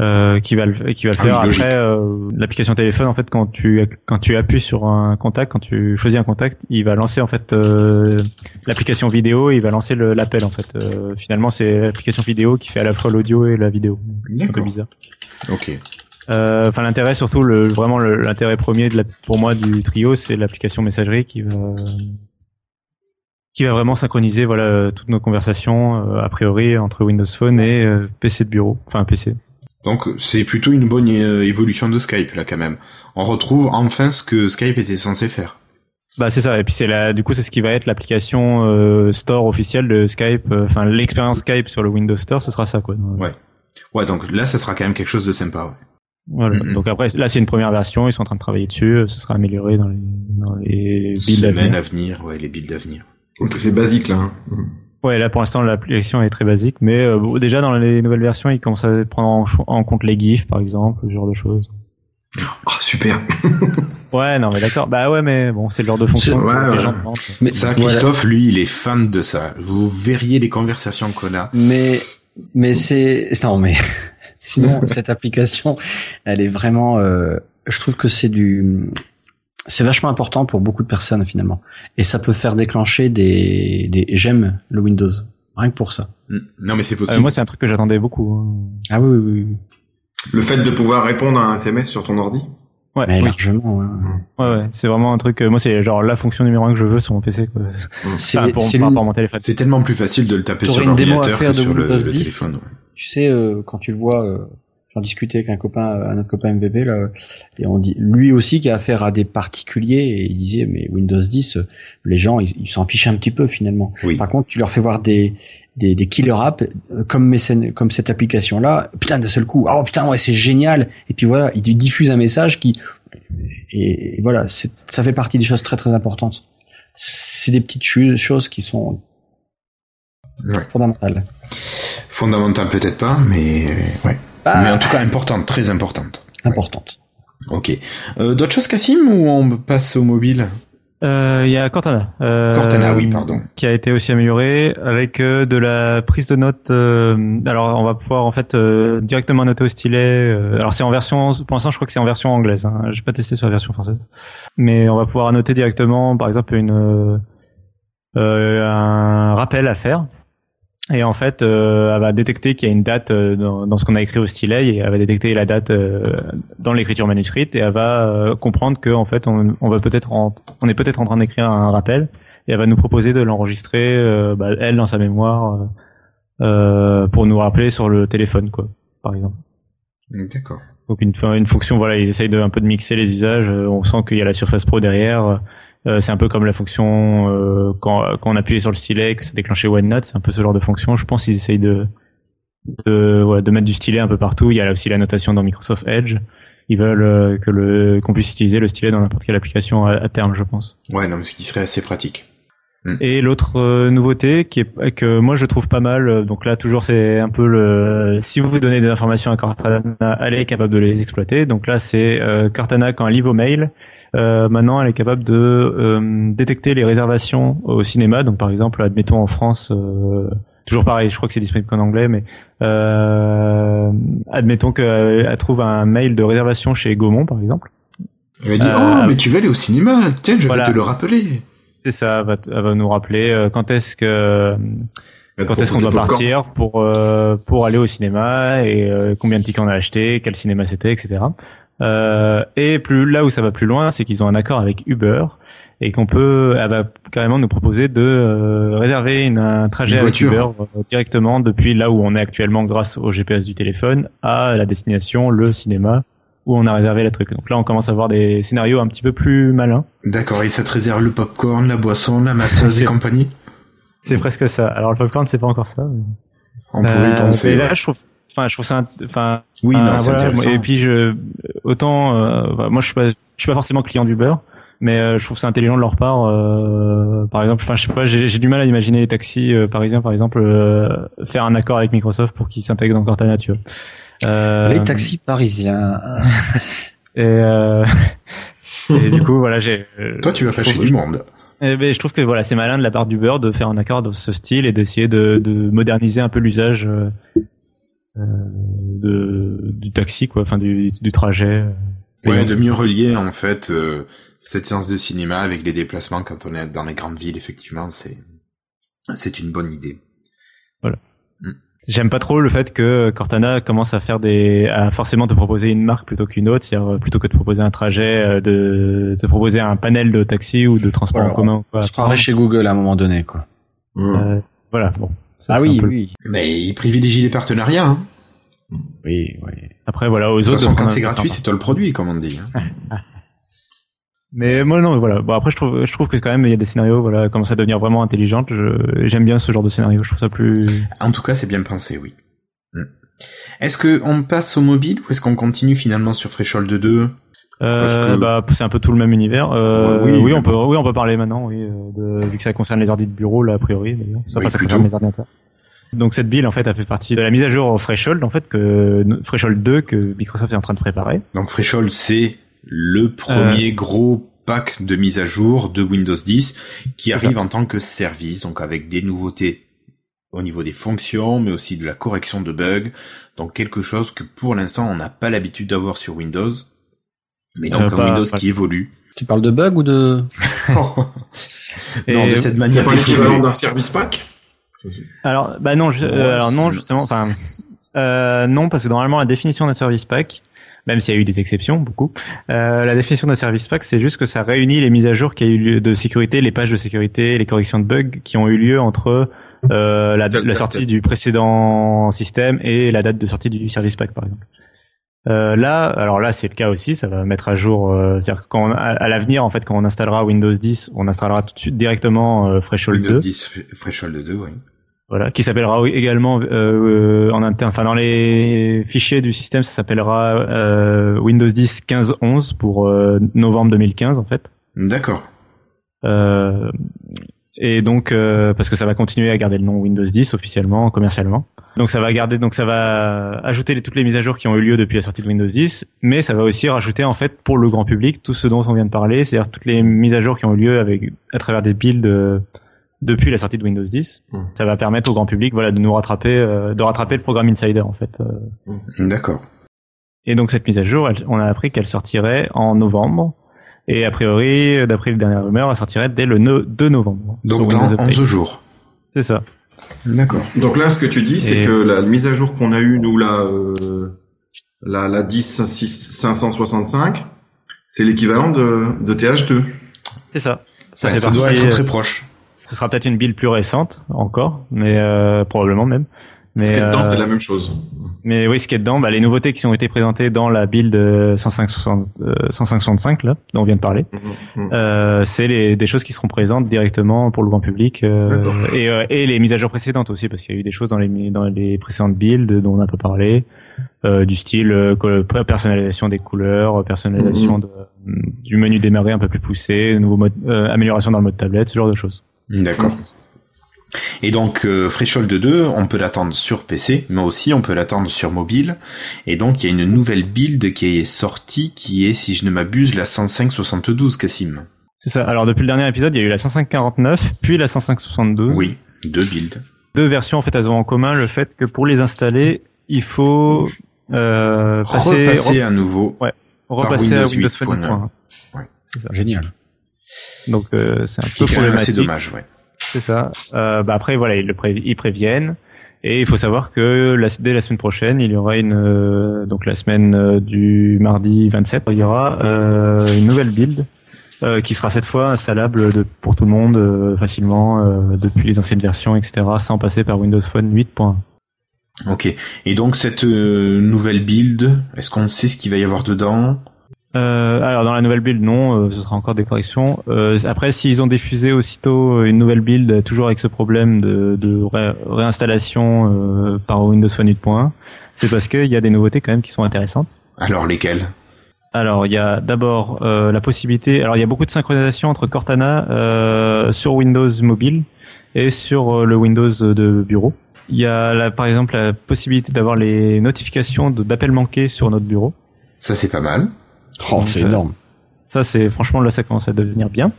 Euh, qui va le qui va le Ah faire après euh, l'application téléphone en fait quand tu quand tu appuies sur un contact quand tu choisis un contact il va lancer en fait euh, l'application vidéo et il va lancer l'appel en fait Euh, finalement c'est l'application vidéo qui fait à la fois l'audio et la vidéo c'est un peu bizarre Ok. Euh, enfin l'intérêt surtout le vraiment l'intérêt premier de la, pour moi du trio c'est l'application messagerie qui va qui va vraiment synchroniser voilà toutes nos conversations euh, a priori entre Windows Phone et euh, PC de bureau enfin PC Donc c'est plutôt une bonne euh, évolution de Skype là quand même. On retrouve enfin ce que Skype était censé faire. bah c'est ça et puis c'est la du coup c'est ce qui va être l'application euh, store officielle de Skype euh, enfin l'expérience Skype sur le Windows Store ce sera ça quoi Ouais. Ouais, donc là ça sera quand même quelque chose de sympa. ouais. voilà donc après là c'est une première version ils sont en train de travailler dessus ce sera amélioré dans les dans les builds à Semaines venir. à venir, ouais, les builds à venir. Donc c'est basique là. hein. Ouais, là pour l'instant l'application est très basique, mais euh, bon, déjà dans les nouvelles versions, ils commencent à prendre en, compte les GIFs par exemple, ce genre de choses. Ah super. Ouais, non mais d'accord. Bah ouais, mais bon, c'est le genre de fonction que ouais, les ouais. gens. Mais Ça, voilà. Christophe, lui, il est fan de ça. Vous verriez les conversations qu'on a. Mais mais c'est non mais sinon cette application, elle est vraiment. euh, je trouve que c'est du c'est vachement important pour beaucoup de personnes finalement et ça peut faire déclencher des des j'aime le Windows rien que pour ça. Mm. Non, mais c'est Euh, possible. moi, c'est un truc que j'attendais beaucoup. hein. Ah oui oui oui. Le fait de pouvoir répondre à un SMS sur ton ordi. Ouais, Mais oui. largement. ouais. ouais, ouais. c'est vraiment un truc. euh, moi, c'est genre la fonction numéro un que je veux sur mon PC. Quoi. C'est Enfin, pour, c'est par l'une- rapport à mon téléphone. C'est tellement plus facile de le taper sur une démo à l'ordinateur faire que de sur le, Windows le 10. téléphone. ouais. Tu sais, euh, quand tu le vois, euh, j'en discutais avec un copain, un autre copain MVB, là, et on dit, lui aussi qui a affaire à des particuliers, et il disait, mais Windows 10, euh, les gens, ils s'en fichent un petit peu finalement. Oui. Par contre, tu leur fais voir des des, des killer apps euh, comme mécène- comme cette application là, putain d'un seul coup, oh putain ouais c'est génial, et puis voilà, ils diffusent un message qui et, et voilà, c'est ça fait partie des choses très très importantes. C'est des petites choses qui sont Ouais. fondamentales. Fondamentale peut-être pas, mais euh, ouais. Ah, Mais en tout cas importante, très importante. importantes. Ok. Euh, D'autres choses, Cassim, ou on passe au mobile? Euh, Il y a Cortana. Euh, Cortana, oui, pardon. Qui a été aussi amélioré avec euh, de la prise de notes. euh, alors, on va pouvoir en fait euh, directement noter au stylet. euh, alors, c'est en version. Pour l'instant, je crois que c'est en version anglaise. Hein. J'ai pas testé sur la version française, mais on va pouvoir annoter directement, par exemple, une euh, euh, un rappel à faire. Et en fait, euh, elle va détecter qu'il y a une date euh, dans, dans ce qu'on a écrit au stylet et elle va détecter la date euh, dans l'écriture manuscrite et elle va euh, comprendre que en fait on, on va peut-être en- on est peut-être en train d'écrire un rappel et elle va nous proposer de l'enregistrer bah, elle dans sa mémoire pour nous rappeler sur le téléphone quoi par exemple. D'accord. Donc une, une fonction, voilà, il essaye de un peu de mixer les usages. On sent qu'il y a la Surface Pro derrière. Euh, c'est un peu comme la fonction euh, quand, quand on appuyait sur le stylet que ça déclenchait OneNote. C'est un peu ce genre de fonction. Je pense qu'ils essayent de de, ouais, de mettre du stylet un peu partout. Il y a aussi la notation dans Microsoft Edge. Ils veulent euh, que le qu'on puisse utiliser le stylet dans n'importe quelle application à, à terme, je pense. Ouais, non, mais ce qui serait assez pratique. Et l'autre euh, nouveauté qui est que moi je trouve pas mal, euh, donc là toujours c'est un peu le si vous vous donnez des informations à Cortana, elle est capable de les exploiter. Donc là c'est euh, Cortana quand elle lit vos mails, euh, maintenant elle est capable de euh, détecter les réservations au cinéma. Donc par exemple admettons en France, euh, toujours pareil, je crois que c'est disponible qu'en anglais, mais euh, admettons qu'elle trouve un mail de réservation chez Gaumont par exemple. Elle va dire, Euh, oh, mais tu vas aller au cinéma, tiens, je voilà. vais te le rappeler. C'est ça, elle va, elle va nous rappeler euh, quand est-ce que quand est-ce qu'on doit partir pour euh, pour aller au cinéma et euh, combien de tickets on a acheté, quel cinéma c'était, etc. Euh, et plus là où ça va plus loin, c'est qu'ils ont un accord avec Uber et qu'on peut, elle va carrément nous proposer de euh, réserver une, un trajet Une avec. Uber euh, directement depuis là où on est actuellement grâce au GPS du téléphone à la destination, le cinéma où on a réservé la truc. Donc là, on commence à voir des scénarios un petit peu plus malins. D'accord, et ça te réserve le popcorn, la boisson, la masseuse et compagnie C'est presque ça. Alors le popcorn, c'est pas encore ça. mais- On pouvait y Euh, penser. mais ouais. là, je trouve, enfin, je trouve ça, enfin, Oui, non, c'est voilà, intéressant. Et puis, je, autant, euh, moi, je suis pas, je suis pas forcément client d'Uber, mais euh, je trouve ça intelligent de leur part. euh, par exemple, enfin, je sais pas, j'ai j'ai du mal à imaginer les taxis euh, parisiens, par exemple, euh, faire un accord avec Microsoft pour qu'ils s'intègrent dans Cortana, tu vois. Euh, Les taxis parisiens. Et, euh, et du coup, voilà, j'ai. euh, Toi, tu vas fâcher du monde. Eh ben, je trouve que voilà, c'est malin de la part d'Uber de faire un accord de ce style et d'essayer de, de moderniser un peu l'usage euh, de, du taxi, quoi, enfin du, du trajet. Ouais, de mieux relier en fait euh, cette séance de cinéma avec les déplacements quand on est dans les grandes villes. Effectivement, c'est c'est une bonne idée. J'aime pas trop le fait que Cortana commence à faire des, à forcément te proposer une marque plutôt qu'une autre, c'est-à-dire euh, plutôt que de proposer un trajet, euh, de te proposer un panel de taxi ou de transport Voilà, en commun. quoi. On se croirait chez Google à un moment donné, quoi. Mmh. Euh, voilà, bon. Ça, ah c'est oui, peu- oui. Mais ils privilégient les partenariats. Hein. Oui, oui. Après, voilà, aux De autres. façon, quand c'est gratuit, c'est toi le produit, comme on dit. Mais moi non, voilà. Bon après je trouve je trouve que quand même il y a des scénarios voilà commencent à devenir vraiment intelligentes. Je- J'aime bien ce genre de scénario. Je trouve ça plus. En tout cas, c'est bien pensé, oui. Hmm. Est-ce que on passe au mobile ou est-ce qu'on continue finalement sur Threshold 2 Parce Euh, que- Bah c'est un peu tout le même univers. Euh, Ouais, oui, oui, mais on peut oui on peut parler maintenant oui euh, de, vu que ça concerne les ordi de bureau là a priori d'ailleurs. Enfin Oui, ça concerne les ordinateurs. Donc cette build en fait a fait partie de la mise à jour Threshold en fait que Threshold 2 que Microsoft est en train de préparer. Donc Threshold, c'est le premier gros pack de mise à jour de Windows 10 qui C'est arrive en tant que service, donc avec des nouveautés au niveau des fonctions, mais aussi de la correction de bugs. Donc quelque chose que pour l'instant on n'a pas l'habitude d'avoir sur Windows. Mais donc Euh, un Windows qui évolue. Tu parles de bug ou de... Et- non, de cette C'est manière pas l'équivalent d'un service pack? Alors, bah non, je- euh, alors non, justement, enfin, euh, non, parce que normalement la définition d'un service pack, même s'il y a eu des exceptions, beaucoup, euh, la définition d'un service pack, c'est juste que ça réunit les mises à jour qui a eu lieu de sécurité, les pages de sécurité, les corrections de bugs qui ont eu lieu entre euh, la, sortie du précédent système et la date de sortie du service pack, par exemple. Euh, là, alors là, c'est le cas aussi. Ça va mettre à jour. euh, C'est-à-dire quand on- à, à l'avenir, en fait, quand on installera Windows 10, on installera tout de suite directement euh, Threshold 2. Windows 10 Threshold 2, oui. Voilà, qui s'appellera également euh, en interne, enfin dans les fichiers du système, ça s'appellera euh, Windows 10 15.11 pour euh, novembre 2015 en fait. D'accord. Euh, et donc euh, parce que ça va continuer à garder le nom Windows 10 officiellement, commercialement. Donc ça va garder, donc ça va ajouter les- toutes les mises à jour qui ont eu lieu depuis la sortie de Windows 10, mais ça va aussi rajouter en fait pour le grand public tout ce dont on vient de parler, c'est-à-dire toutes les mises à jour qui ont eu lieu avec à travers des builds euh, depuis la sortie de Windows 10. Hmm. Ça va permettre au grand public, voilà, de nous rattraper, euh, de rattraper le programme Insider en fait. euh. D'accord. Et donc cette mise à jour, elle- on a appris qu'elle sortirait en novembre. Et a priori, d'après les dernières rumeurs, elle sortirait dès le no- 2 novembre. sur Donc dans Update. 11 jours. C'est ça. D'accord. Donc là, ce que tu dis, c'est Et- que la mise à jour qu'on a eue, nous, la, euh, la, la 10 6 565, c'est l'équivalent de, de TH2. C'est ça. Ça, Ouais, fait ça doit être très proche. Ce sera peut-être une build plus récente encore, mais euh, probablement même. Mais, ce qui est dedans, euh, c'est la même chose. mais oui, ce qui est dedans, bah, les nouveautés qui ont été présentées dans la build euh, 105, euh, 165 là, dont on vient de parler, Mhm, mhm. euh, c'est des choses qui seront présentes directement pour le grand public euh, et, euh, et les mises à jour précédentes aussi, parce qu'il y a eu des choses dans les dans les précédentes builds dont on a pas parlé, euh, du style euh, personnalisation des couleurs, personnalisation de, du menu démarrer un peu plus poussé, nouveau mode, euh, amélioration dans le mode tablette, ce genre de choses. D'accord. Et donc euh, Threshold 2, on peut l'attendre sur PC, mais aussi on peut l'attendre sur mobile. Et donc il y a une nouvelle build qui est sortie, qui est, si je ne m'abuse, la 105.72, Cassim. C'est ça. Alors depuis le dernier épisode, il y a eu la 105.49, puis la 105.72. Oui, deux builds. Deux versions en fait, elles ont en commun le fait que pour les installer, il faut euh, passer, Repasser re- à nouveau. repasser à Windows Windows 8.1. 8.1. Ouais. C'est ça. Génial. Donc euh, c'est un qui peu problématique. dommage, ouais. C'est ça. Euh, bah après voilà, ils le pré- ils préviennent. Et il faut savoir que la- dès la semaine prochaine, il y aura une euh, donc la semaine du mardi 27, il y aura une nouvelle build qui sera cette fois installable de, pour tout le monde facilement depuis les anciennes versions, etc., sans passer par Windows Phone 8.1. Ok. Et donc cette nouvelle build, est-ce qu'on sait ce qu'il va y avoir dedans? Euh, alors dans la nouvelle build, non, euh, ce sera encore des corrections. Euh, après, s'ils ont diffusé aussitôt une nouvelle build, toujours avec ce problème de, de ré- réinstallation euh, par Windows Phone 8.1, c'est parce qu'il y a des nouveautés quand même qui sont intéressantes. Alors lesquels Alors il y a d'abord euh, la possibilité. Alors il y a beaucoup de synchronisation entre Cortana euh, sur Windows mobile et sur euh, le Windows de bureau. Il y a là, par exemple la possibilité d'avoir les notifications d'appels manqués sur notre bureau. Ça c'est pas mal. Oh, c'est euh, énorme. Ça, c'est franchement là, ça commence à devenir bien.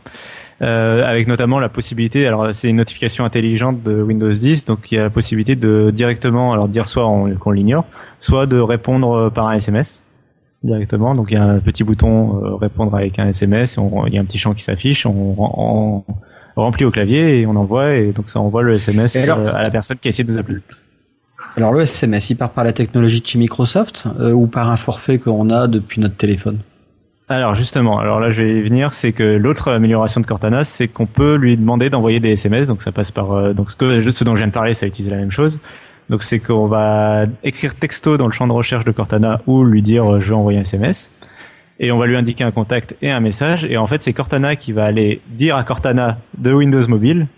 Euh, avec notamment la possibilité, alors c'est une notification intelligente de Windows 10, donc il y a la possibilité de directement, alors dire soit on- qu'on l'ignore, soit de répondre euh, par un SMS directement. Donc il y a un petit bouton euh, répondre avec un SMS, on- il y a un petit champ qui s'affiche, on, on- on remplit au clavier et on envoie, et donc ça envoie le SMS alors euh, à la personne qui a essayé de nous appeler. Alors le SMS, il part par la technologie de chez Microsoft euh, ou par un forfait qu'on a depuis notre téléphone? Alors justement, alors là je vais y venir, c'est que l'autre amélioration de Cortana, c'est qu'on peut lui demander d'envoyer des SMS, donc ça passe par euh, donc ce que ce dont je viens de parler, ça utilise la même chose. Donc c'est qu'on va écrire texto dans le champ de recherche de Cortana ou lui dire euh, je veux envoyer un SMS et on va lui indiquer un contact et un message. Et en fait c'est Cortana qui va aller dire à Cortana de Windows Mobile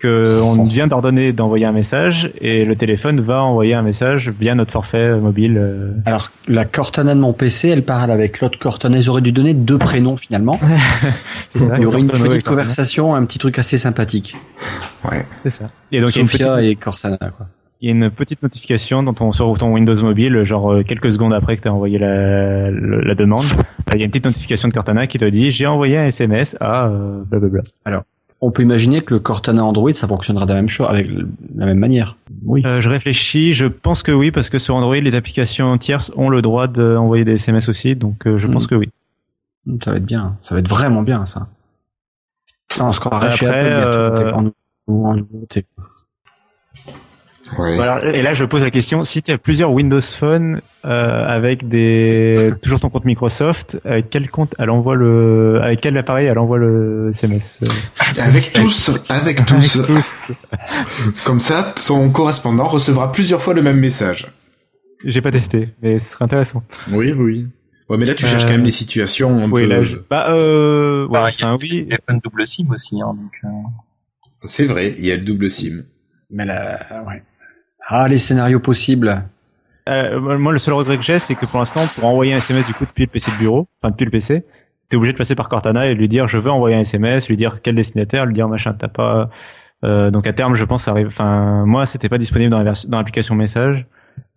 que on vient d'ordonner d'envoyer un message et le téléphone va envoyer un message via notre forfait mobile. euh, Alors la Cortana de mon PC, elle parle avec l'autre Cortana. Ils auraient dû donner deux prénoms finalement. ça, Il y aurait une petite Cortana. conversation, un petit truc assez sympathique. Ouais. C'est ça. Et donc il y a une petite Sophia et Cortana quoi. Il y a une petite notification dans ton, sur ton Windows mobile, genre euh, quelques secondes après que tu as envoyé la, demande. Euh, Il y a une petite notification de Cortana qui te dit j'ai envoyé un SMS à euh, blablabla. On peut imaginer que le Cortana Android, ça fonctionnera de la même chose, avec la même manière. Oui. Euh, je réfléchis, je pense que oui, parce que sur Android, les applications tierces ont le droit d'envoyer des SMS aussi, donc euh, je pense que oui. Ça va être bien. Ça va être vraiment bien ça. Ça, on se croirait chez Après, Apple bientôt, euh, en, nou- en nouveauté. Ouais. Voilà, et là, je pose la question si tu as plusieurs Windows Phone euh, avec des toujours ton compte Microsoft, avec quel compte elle envoie le, avec quel appareil elle envoie le SMS euh, Avec tous, avec tous. Avec tous. Comme ça, ton correspondant recevra plusieurs fois le même message. J'ai pas testé, mais ce serait intéressant. Oui, oui. Ouais, mais là, tu cherches Euh, quand même les situations un Oui, peu... là, je- bah, euh, ouais, Pareil, il y a oui. téléphones double SIM aussi, hein, donc, euh, C'est vrai, il y a le double SIM. Mais là, ouais. Ah, les scénarios possibles. Euh, moi, le seul regret que j'ai, c'est que pour l'instant, pour envoyer un SMS du coup depuis le PC de bureau, enfin depuis le PC, t'es obligé de passer par Cortana et lui dire je veux envoyer un SMS, lui dire quel destinataire, lui dire machin, t'as pas. Euh, donc à terme, je pense, ça arrive. Enfin, moi, c'était pas disponible dans l'application message.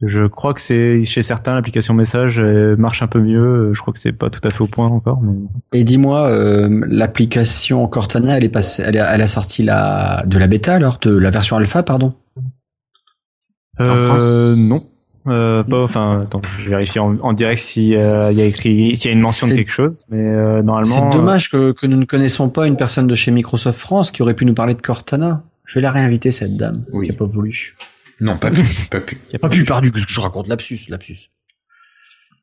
Je crois que c'est chez certains l'application message euh, marche un peu mieux. Je crois que c'est pas tout à fait au point encore, mais Et dis-moi, euh, l'application Cortana, elle est passée, elle a, elle a sorti la, de la bêta alors, de la version alpha, pardon? Euh, France non. Euh, pas, enfin, attends, je vérifie en, en direct s'il euh, y a écrit, s'il y a une mention de C'est- quelque chose, mais euh, normalement. C'est dommage que, que nous ne connaissons pas une personne de chez Microsoft France qui aurait pu nous parler de Cortana. Je vais la réinviter cette dame. Oui. Qui a pas voulu. Non, pas plus, pas plus. Qui a pas pu parler que je raconte lapsus, lapsus.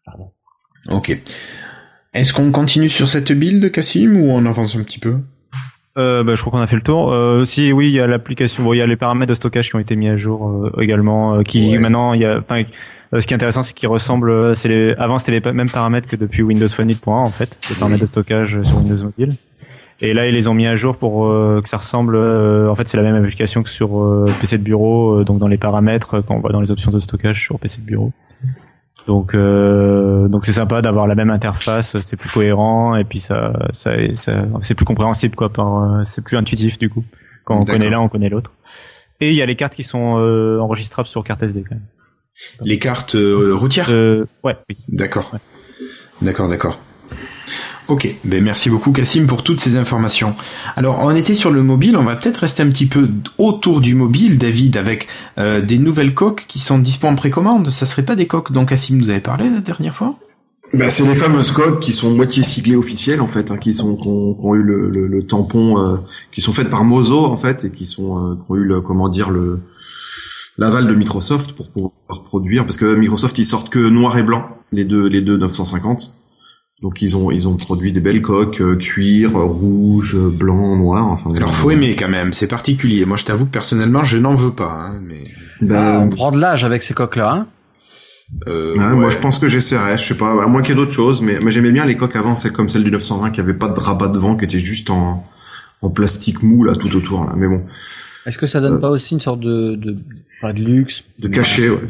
Pardon. Ok. Est-ce qu'on continue sur cette build, Cassim, ou on avance un petit peu? Euh, bah, je crois qu'on a fait le tour. Euh, si oui, il y a l'application, bon, il y a les paramètres de stockage qui ont été mis à jour euh, également. euh, qui Ouais. maintenant, il y a, enfin, euh, ce qui est intéressant, c'est qu'ils ressemblent. euh, C'est les, avant, c'était les mêmes paramètres que depuis Windows Phone 8.1 en fait, les paramètres de stockage sur Windows Mobile. Et là, ils les ont mis à jour pour euh, que ça ressemble. euh, en fait, c'est la même application que sur PC de bureau, euh, donc dans les paramètres qu'on voit dans les options de stockage sur PC de bureau. Donc, euh, donc c'est sympa d'avoir la même interface, c'est plus cohérent et puis ça, ça, ça c'est plus compréhensible quoi, par, euh, c'est plus intuitif du coup. Quand on connaît l'un, on connaît l'autre. Et il y a les cartes qui sont euh, enregistrables sur carte SD quand même. Les cartes euh, routières? Euh, ouais, oui. D'accord. D'accord, d'accord. Ok, ben merci beaucoup Cassim pour toutes ces informations. Alors on était sur le mobile, on va peut-être rester un petit peu autour du mobile, David, avec euh, des nouvelles coques qui sont dispo en précommande. Ça serait pas des coques dont Cassim nous avait parlé la dernière fois? Bah, c'est les fameuses coques qui sont moitié cyclées officielles en fait, hein, qui sont qui ont, eu le, tampon, euh, qui sont faites par Mozo en fait et qui sont euh, qui ont eu l'aval de Microsoft pour pouvoir produire parce que Microsoft ils sortent que noir et blanc les deux les deux 950. Donc ils ont ils ont produit des belles coques euh, cuir, euh, rouge, euh, blanc, noir. Enfin. Alors faut aimer quand même, c'est particulier. Moi je t'avoue que personnellement je n'en veux pas, hein, mais Ah, Bah, on prend de l'âge avec ces coques-là, hein Euh, Ouais, ouais. Moi, je pense que j'essaierai. Je sais pas, à moins qu'il y ait d'autres choses, mais, mais j'aimais bien les coques avant, c'est comme celle du 920 qui avait pas de rabat devant, qui était juste en, en plastique mou là tout autour là. Mais bon, Est-ce que ça donne Euh. pas aussi une sorte de, de pas de luxe, De cachet, ouais.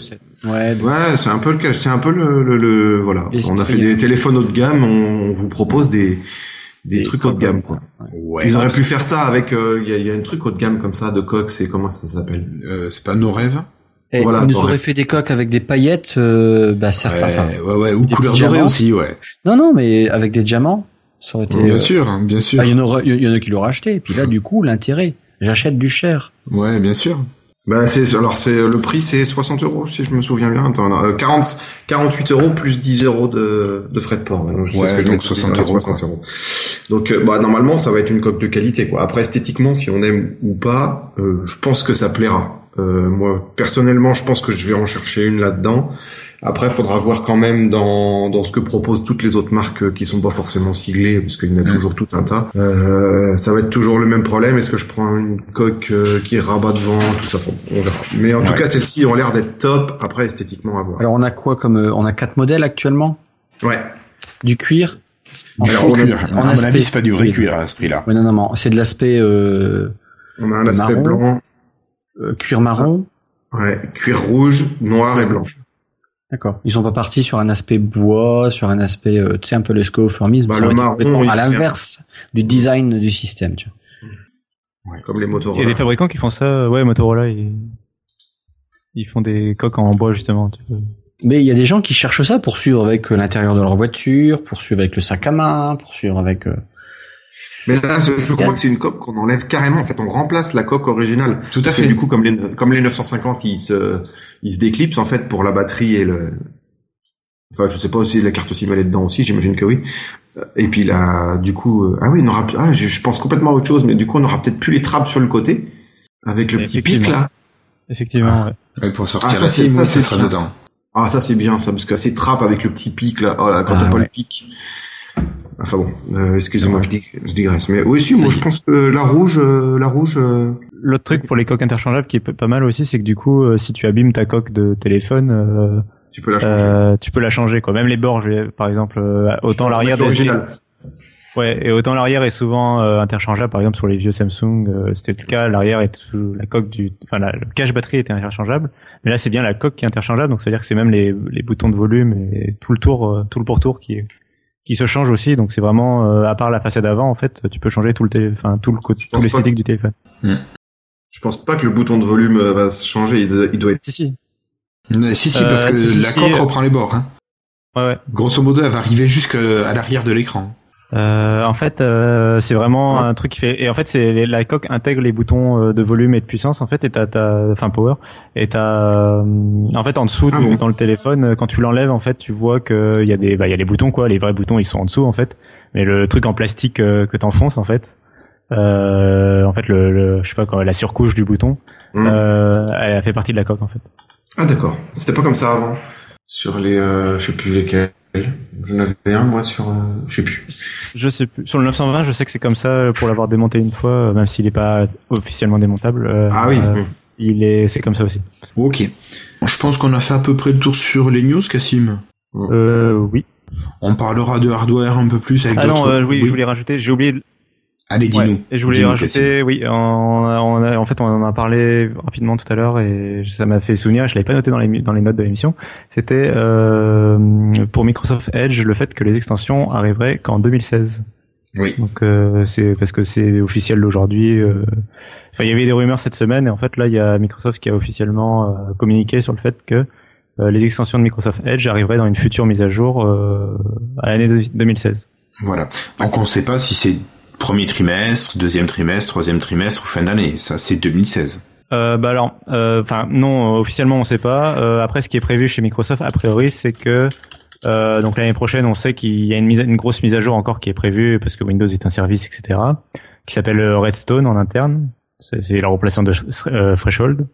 Ouais. c'est un peu le cas, c'est un peu le, le, le- voilà. On a fait des téléphones haut de gamme, on, on vous propose des des, Des trucs haut de gamme quoi. Ouais. Ils auraient pu faire ça avec, euh, il y, a, il y a un truc haut de gamme comme ça de coques, c'est comment ça s'appelle Euh, c'est pas nos rêves Et Voilà, ils nous bref. auraient fait des coques avec des paillettes, euh, bah certains. ouais, ouais, ouais, ou des couleur dorée diamants. aussi, ouais. non, non, mais avec des diamants, ça aurait été. Bien euh, sûr, hein, bien sûr. ah, il y en aura, il y en a qui l'auraient acheté. Et puis là, du coup, l'intérêt, j'achète du cher. Ouais, bien sûr. Bah c'est alors c'est le prix c'est 60 euros si je me souviens bien. Attends, non, euh, 40 48 euros plus 10 euros de, de frais de port. Donc, je sais Ouais, ce que je donc mets, 60 voilà, euros, 60 euros. Donc euh, bah normalement ça va être une coque de qualité quoi. Après esthétiquement si on aime ou pas, euh, je pense que ça plaira. Euh, moi personnellement je pense que je vais en chercher une là-dedans. Après faudra voir quand même dans dans ce que proposent toutes les autres marques euh, qui sont pas forcément siglées parce qu'il y en a Mm. toujours tout un tas. Euh, ça va être toujours le même problème. Est-ce que je prends une coque euh, qui rabat devant tout ça? On verra. Mais en tout Ouais. cas celles-ci ont l'air d'être top. Après esthétiquement à voir. Alors, on a quoi comme, euh, on a quatre modèles actuellement? Ouais. Du cuir? En Alors, à mon aspect. avis, c'est pas du vrai cuir à ce prix-là. Ouais, non, non, non. C'est de l'aspect, euh, On a un aspect Marron. blanc, euh, cuir marron. ouais, cuir rouge, noir et blanc. D'accord. Ils sont pas partis sur un aspect bois, sur un aspect, euh, tu sais, un peu le scoformisme. Bah, le marron, à l'inverse du design du système, tu vois. Comme les Il y a Motorola. des fabricants qui font ça. Ouais, Motorola, ils, ils font des coques en bois justement. tu Mais il y a des gens qui cherchent ça pour suivre avec euh, l'intérieur de leur voiture, pour suivre avec le sac à main, pour suivre avec. euh, Mais là, je crois que c'est une coque qu'on enlève carrément. En fait, on remplace la coque originale. Tout à Parce que fait. du coup, comme les, comme les 950, ils se, ils se déclipsent, en fait, pour la batterie et le, enfin, je sais pas si la carte SIM elle est dedans aussi, j'imagine que oui. Et puis là, du coup, euh, ah oui, on aura, ah, je, je pense complètement à autre chose, mais du coup, on aura peut-être plus les trappes sur le côté. Avec le petit pic, là. Effectivement, ouais. Ouais, pour sortir Ah, ça, la c'est- SIM, ça, sera bien. dedans. Ah, ça, c'est bien, ça, parce que ces trappes avec le petit pic, là, oh là, quand Ah, t'as pas le pic. Enfin bon, euh, excusez-moi, je, dig- je digresse. Mais oui, si, moi, je est. pense que la rouge, euh, la rouge, euh, L'autre truc pour les coques interchangeables qui est pas mal aussi, c'est que du coup, euh, si tu abîmes ta coque de téléphone, euh, tu peux la changer. euh, tu peux la changer quoi. Même les bords, par exemple, euh, autant l'arrière. Ouais, et autant l'arrière est souvent euh, interchangeable. Par exemple, sur les vieux Samsung, euh, c'était le cas. L'arrière est tout- la coque du, enfin, la, le cache batterie était interchangeable. Mais là, c'est bien la coque qui est interchangeable. Donc, c'est à dire que c'est même les, les boutons de volume et tout le tour, euh, tout le pourtour qui qui se change aussi. Donc, c'est vraiment euh, à part la façade avant, en fait, tu peux changer tout le, télé, enfin, tout le tout l'esthétique pas. du téléphone. Je pense pas que le bouton de volume euh, va se changer. Il doit, il doit être. Si, si. Euh, Si, si, Euh, parce que si, la si, coque reprend les bords. Hein. Ouais, ouais. Grosso modo, elle va arriver jusqu'à l'arrière de l'écran. Euh, en fait, euh, c'est vraiment Ouais. un truc qui fait. Et en fait, c'est la coque intègre les boutons euh, de volume et de puissance en fait, et t'as, enfin power. Et t'as, euh, en fait, en dessous Ah bon dans le téléphone, euh, quand tu l'enlèves, en fait, tu vois que il y a des, bah, il y a les boutons quoi. Les vrais boutons, ils sont en dessous en fait. Mais le truc en plastique que t'enfonces en fait, euh, en fait, le, le- je sais pas quoi, la surcouche du bouton, euh, elle fait partie de la coque en fait. Ah d'accord. C'était pas comme ça avant. Sur les, euh, je sais plus lesquels. J'en avais un moi sur, euh, je sais plus. Je sais plus. Sur le 920, je sais que c'est comme ça euh, pour l'avoir démonté une fois, euh, même s'il est pas officiellement démontable. euh, Ah oui. euh, il est, c'est comme ça aussi. Ok. Je pense qu'on a fait à peu près le tour sur les news, Cassim. Euh, oui. On parlera de hardware un peu plus avec Ah non, d'autres. oui, je voulais rajouter, j'ai oublié. Allez, dis-nous. Ouais, et je voulais rajouter, oui, on a- on a- en fait, on en a parlé rapidement tout à l'heure et ça m'a fait souvenir, je l'avais pas noté dans les, dans les notes de l'émission. C'était euh, pour Microsoft Edge le fait que les extensions arriveraient qu'en 2016. Oui. Donc euh, c'est parce que c'est officiel d'aujourd'hui. euh. Enfin, il y avait des rumeurs cette semaine et en fait là, il y a Microsoft qui a officiellement euh, communiqué sur le fait que euh, les extensions de Microsoft Edge arriveraient dans une future mise à jour euh, à l'année 2016. Voilà. Donc on ne sait pas si c'est premier trimestre, deuxième trimestre, troisième trimestre ou fin d'année. Ça, c'est 2016. Euh, bah alors, euh, enfin non, euh, officiellement on sait pas. Euh, après, ce qui est prévu chez Microsoft, a priori, c'est que euh, donc l'année prochaine, on sait qu'il y a une, mise, une grosse mise à jour encore qui est prévue parce que Windows est un service, etc. Qui s'appelle euh, Redstone en interne. C'est la remplaçant de Threshold.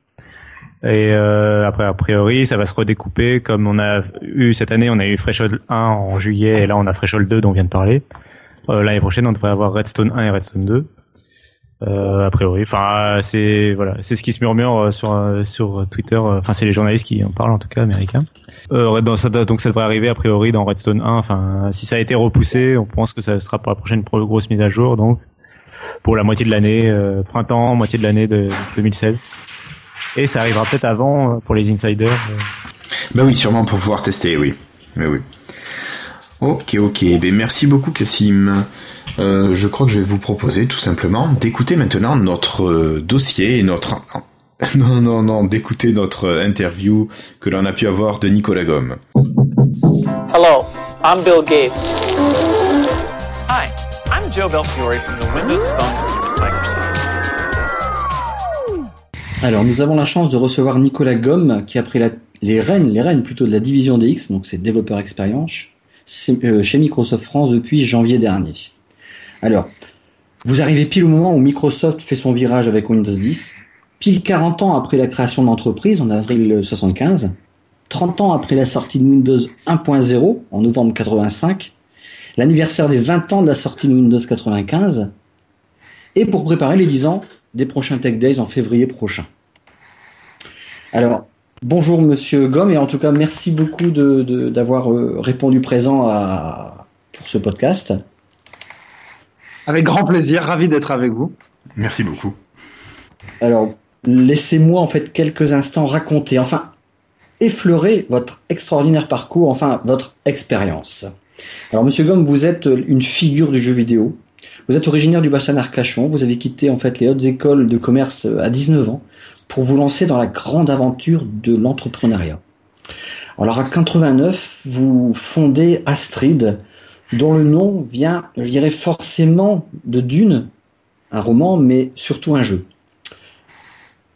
Et après, a priori, ça va se redécouper comme on a eu cette année. On a eu Threshold 1 en juillet et là on a Threshold 2 dont on vient de parler. Euh, l'année prochaine, on devrait avoir Redstone 1 et Redstone 2. Euh, a priori, enfin c'est voilà, c'est ce qui se murmure euh, sur euh, sur Twitter. Enfin c'est les journalistes qui en parlent en tout cas américains. Euh, donc ça devrait arriver a priori dans Redstone 1. Enfin si ça a été repoussé, on pense que ça sera pour la prochaine pro- grosse mise à jour. Donc pour la moitié de l'année, euh, printemps, moitié de l'année de 2016. Et ça arrivera peut-être avant pour les insiders. Bah oui, sûrement pour pouvoir tester, oui. Mais oui. Ok, ok. Ben merci beaucoup, Cassim. Euh, je crois que je vais vous proposer tout simplement d'écouter maintenant notre euh, dossier et notre non non non d'écouter notre interview que l'on a pu avoir de Nicolas Gomme. Hello, I'm Bill Gates. Hi, I'm Joe Belfiore from the Windows Phone team at Microsoft. Alors, nous avons la chance de recevoir Nicolas Gomme, qui a pris la- les rênes, les rênes plutôt de la division DX, donc c'est développeur expérience, euh, chez Microsoft France depuis janvier dernier. Alors, vous arrivez pile au moment où Microsoft fait son virage avec Windows 10, pile 40 ans après la création de l'entreprise en avril 75, 30 ans après la sortie de Windows 1.0 en novembre 85, l'anniversaire des 20 ans de la sortie de Windows 95, et pour préparer les 10 ans des prochains Tech Days en février prochain. Alors, bonjour Monsieur Gomme, et en tout cas merci beaucoup de- de- d'avoir euh, répondu présent à, pour ce podcast. Avec grand plaisir, ravi d'être avec vous. Merci beaucoup. Alors, laissez-moi en fait quelques instants raconter, enfin, effleurer votre extraordinaire parcours, enfin, votre expérience. Alors, Monsieur Gomme, vous êtes une figure du jeu vidéo. Vous êtes originaire du bassin d'Arcachon. Vous avez quitté en fait les hautes écoles de commerce à 19 ans pour vous lancer dans la grande aventure de l'entrepreneuriat. Alors, à 89, vous fondez Astrid, dont le nom vient, je dirais, forcément de Dune, un roman, mais surtout un jeu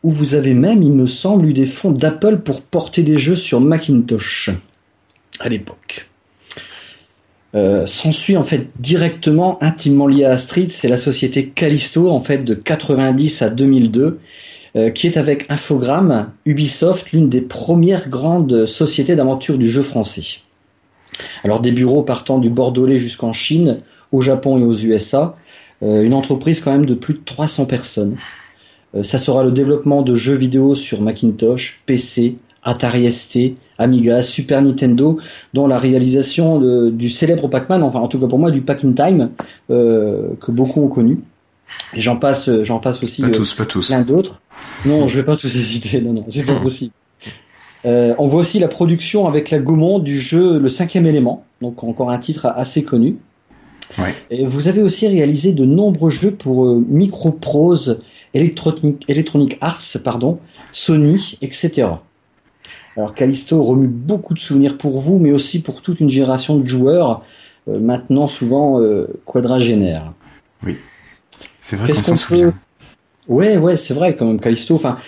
où vous avez même, il me semble, eu des fonds d'Apple pour porter des jeux sur Macintosh à l'époque. Euh, S'ensuit en fait directement, intimement lié à Astrid, c'est la société Callisto en fait de 90 à 2002, euh, qui est avec Infogrames, Ubisoft, l'une des premières grandes sociétés d'aventure du jeu français. Alors des bureaux partant du Bordelais jusqu'en Chine, au Japon et aux USA, euh, une entreprise quand même de plus de 300 personnes. Euh, ça sera le développement de jeux vidéo sur Macintosh, PC, Atari ST, Amiga, Super Nintendo, dont la réalisation du célèbre Pac-Man, enfin en tout cas pour moi du Pack in Time, que beaucoup ont connu. Et j'en passe, j'en passe aussi Pas euh, tous, pas tous. plein d'autres. Non, je vais pas tous les citer, non, non, c'est pas possible. Euh, on voit aussi la production avec la Gaumont du jeu Le Cinquième Élément, donc encore un titre assez connu. Ouais. Et vous avez aussi réalisé de nombreux jeux pour euh, Microprose, Electronic, Electronic Arts, pardon, Sony, etc. Alors Callisto remue beaucoup de souvenirs pour vous, mais aussi pour toute une génération de joueurs, euh, maintenant souvent euh, quadragénaires. C'est vrai Qu'est-ce qu'on s'en qu'on souvient. Ouais, ouais, c'est vrai quand même, Callisto. Enfin,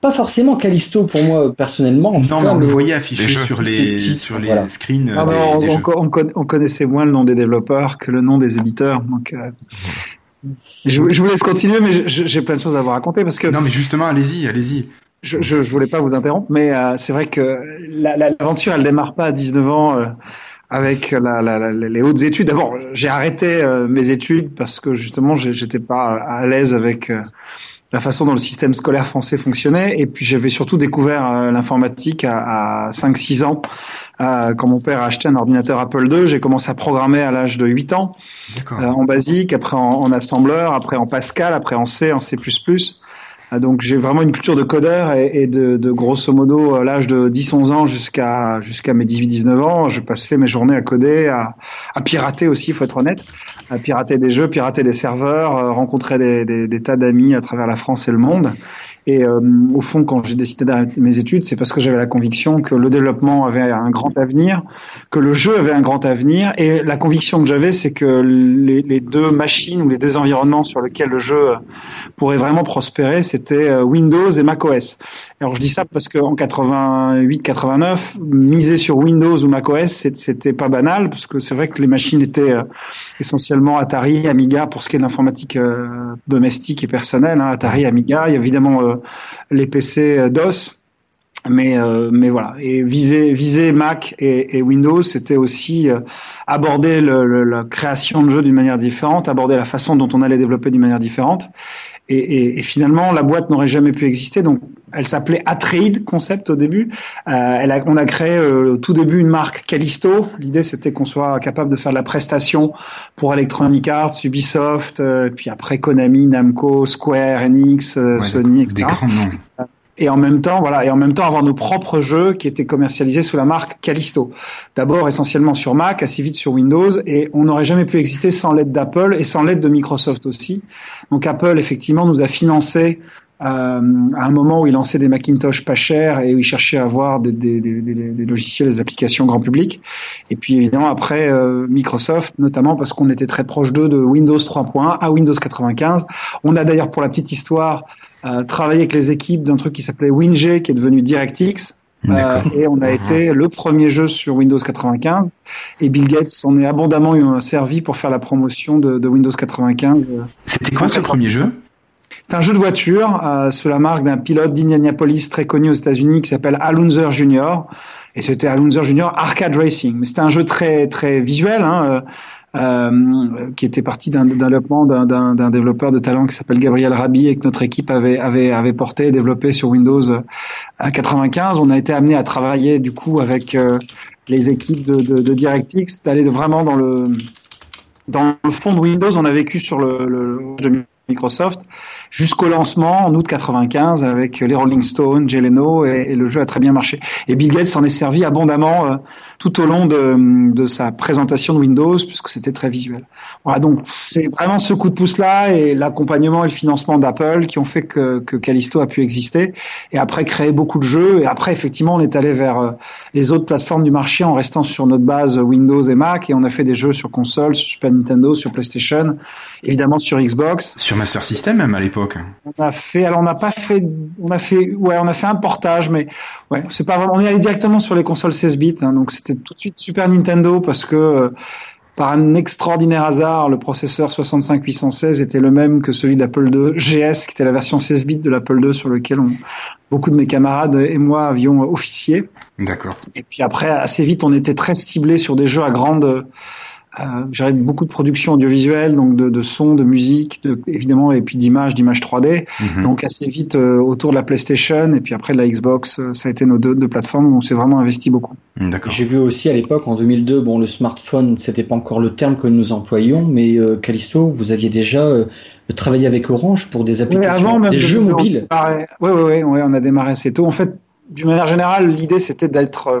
pas forcément Callisto pour moi personnellement. en tout Non, mais cas, on le voyait affiché Les sur les, titres, sur les voilà. screens euh, Ah des, on, des on jeux. con- on con- on connaissait moins le nom des développeurs que le nom des éditeurs. Donc, euh, je, je vous laisse continuer, mais j'ai plein de choses à vous raconter parce que Non, mais justement, allez-y, allez-y. je, je, je voulais pas vous interrompre, mais euh, c'est vrai que la- la- l'aventure, elle démarre pas à 19 ans euh, avec la, la- la- les hautes études. D'abord, j'ai arrêté euh, mes études parce que justement, j'étais pas à l'aise avec euh, la façon dont le système scolaire français fonctionnait. Et puis, j'avais surtout découvert euh, l'informatique à, à 5-6 ans. Euh, quand mon père a acheté un ordinateur Apple II, j'ai commencé à programmer à l'âge de 8 ans euh, en basique, après en, en assembleur, après en Pascal, après en C, en C++. Euh, Donc j'ai vraiment une culture de codeur et, de, de grosso modo à l'âge de 10-11 ans jusqu'à jusqu'à mes 18-19 ans, je passais mes journées à coder, à, pirater aussi, il faut être honnête, à pirater des jeux, pirater des serveurs, euh, rencontrer des tas d'amis à travers la France et le monde. Et euh, au fond, quand j'ai décidé d'arrêter mes études, c'est parce que j'avais la conviction que le développement avait un grand avenir, que le jeu avait un grand avenir. Et la conviction que j'avais, c'est que les, deux machines ou les deux environnements sur lesquels le jeu pourrait vraiment prospérer, c'était euh, Windows et macOS. Alors je dis ça parce qu'en 88-89, miser sur Windows ou macOS, c'était pas banal, parce que c'est vrai que les machines étaient euh, essentiellement Atari, Amiga pour ce qui est de l'informatique euh, domestique et personnelle. Hein, Atari, Amiga, il évidemment euh, les PC euh, DOS. Mais euh, mais voilà et viser viser Mac et, Windows c'était aussi euh, aborder la création de jeux d'une manière différente aborder la façon dont on allait développer d'une manière différente Et, et, et finalement, la boîte n'aurait jamais pu exister. Donc, elle s'appelait Atrade Concept au début. Euh, elle a, on a créé euh, au tout début une marque Callisto. L'idée, c'était qu'on soit capable de faire de la prestation pour Electronic Arts, Ubisoft, euh, puis après Konami, Namco, Square, Enix, Ouais, Sony, etc. Des grands noms. Et en même temps, voilà, et en même temps avoir nos propres jeux qui étaient commercialisés sous la marque Callisto. D'abord essentiellement sur Mac, assez vite sur Windows, et on n'aurait jamais pu exister sans l'aide d'Apple et sans l'aide de Microsoft aussi. Donc Apple effectivement nous a financé euh, à un moment où il lançait des Macintosh pas chers et où il cherchait à avoir des, des, des, des- logiciels, des applications grand public. Et puis évidemment après euh, Microsoft, notamment parce qu'on était très proche d'eux de Windows 3.1 à Windows 95. On a d'ailleurs pour la petite histoire euh, travaillé avec les équipes d'un truc qui s'appelait WinG qui est devenu DirectX. Euh, et on a été le premier jeu sur Windows 95 et Bill Gates s'en est abondamment eu- servi pour faire la promotion de, de Windows 95. euh, C'était quoi ce premier jeu c'est un jeu de voiture euh, sous la marque d'un pilote d'Indianapolis très connu aux États-Unis qui s'appelle Alunzer Junior. Et c'était Alunzer Junior Arcade Racing. Mais c'était un jeu très très visuel, hein, euh, euh, qui était parti d'un développement d'un développeur de talent qui s'appelle Gabriel Rabi et que notre équipe avait avait avait porté et développé sur Windows euh, à 95. On a été amené à travailler du coup avec euh, les équipes de, de, de DirectX, d'aller vraiment dans le dans le fond de Windows. On a vécu sur le, le de Microsoft jusqu'au lancement en août 95 avec les Rolling Stones, Jay Leno et, le jeu a très bien marché. Et Bill Gates s'en est servi abondamment euh, tout au long de, de sa présentation de Windows puisque c'était très visuel. Voilà, donc c'est vraiment ce coup de pouce là et l'accompagnement et le financement d'Apple qui ont fait que, que Callisto a pu exister et après créer beaucoup de jeux et après effectivement on est allé vers euh, les autres plateformes du marché en restant sur notre base Windows et Mac et on a fait des jeux sur console, sur Super Nintendo, sur PlayStation, évidemment sur Xbox. Sur Master System même à l'époque. On a fait, alors on n'a pas fait, on a fait, ouais, on a fait un portage, mais ouais, c'est pas vraiment. On est allé directement sur les consoles 16 bits, hein, donc c'était tout de suite Super Nintendo parce que euh, par un extraordinaire hasard, le processeur 65816 était le même que celui de l'Apple II GS, qui était la version 16 bits de l'Apple II sur lequel on, beaucoup de mes camarades et moi avions officié. D'accord. Et puis après, assez vite, on était très ciblé sur des jeux à grande, euh, j'avais beaucoup de production audiovisuelle, donc de, de son, de musique, de, évidemment, et puis d'images, d'images 3D. Mhm. Donc assez vite euh, autour de la PlayStation et puis après de la Xbox, euh, ça a été nos deux, deux plateformes où on s'est vraiment investi beaucoup. D'accord. J'ai vu aussi à l'époque, en 2002, bon, le smartphone, c'était pas encore le terme que nous employions, mais euh, Callisto, vous aviez déjà euh, travaillé avec Orange pour des Oui, applications, avant même des de- jeux mobiles. Oui, oui, oui, ouais, on a démarré assez tôt. En fait, d'une manière générale, l'idée c'était d'être.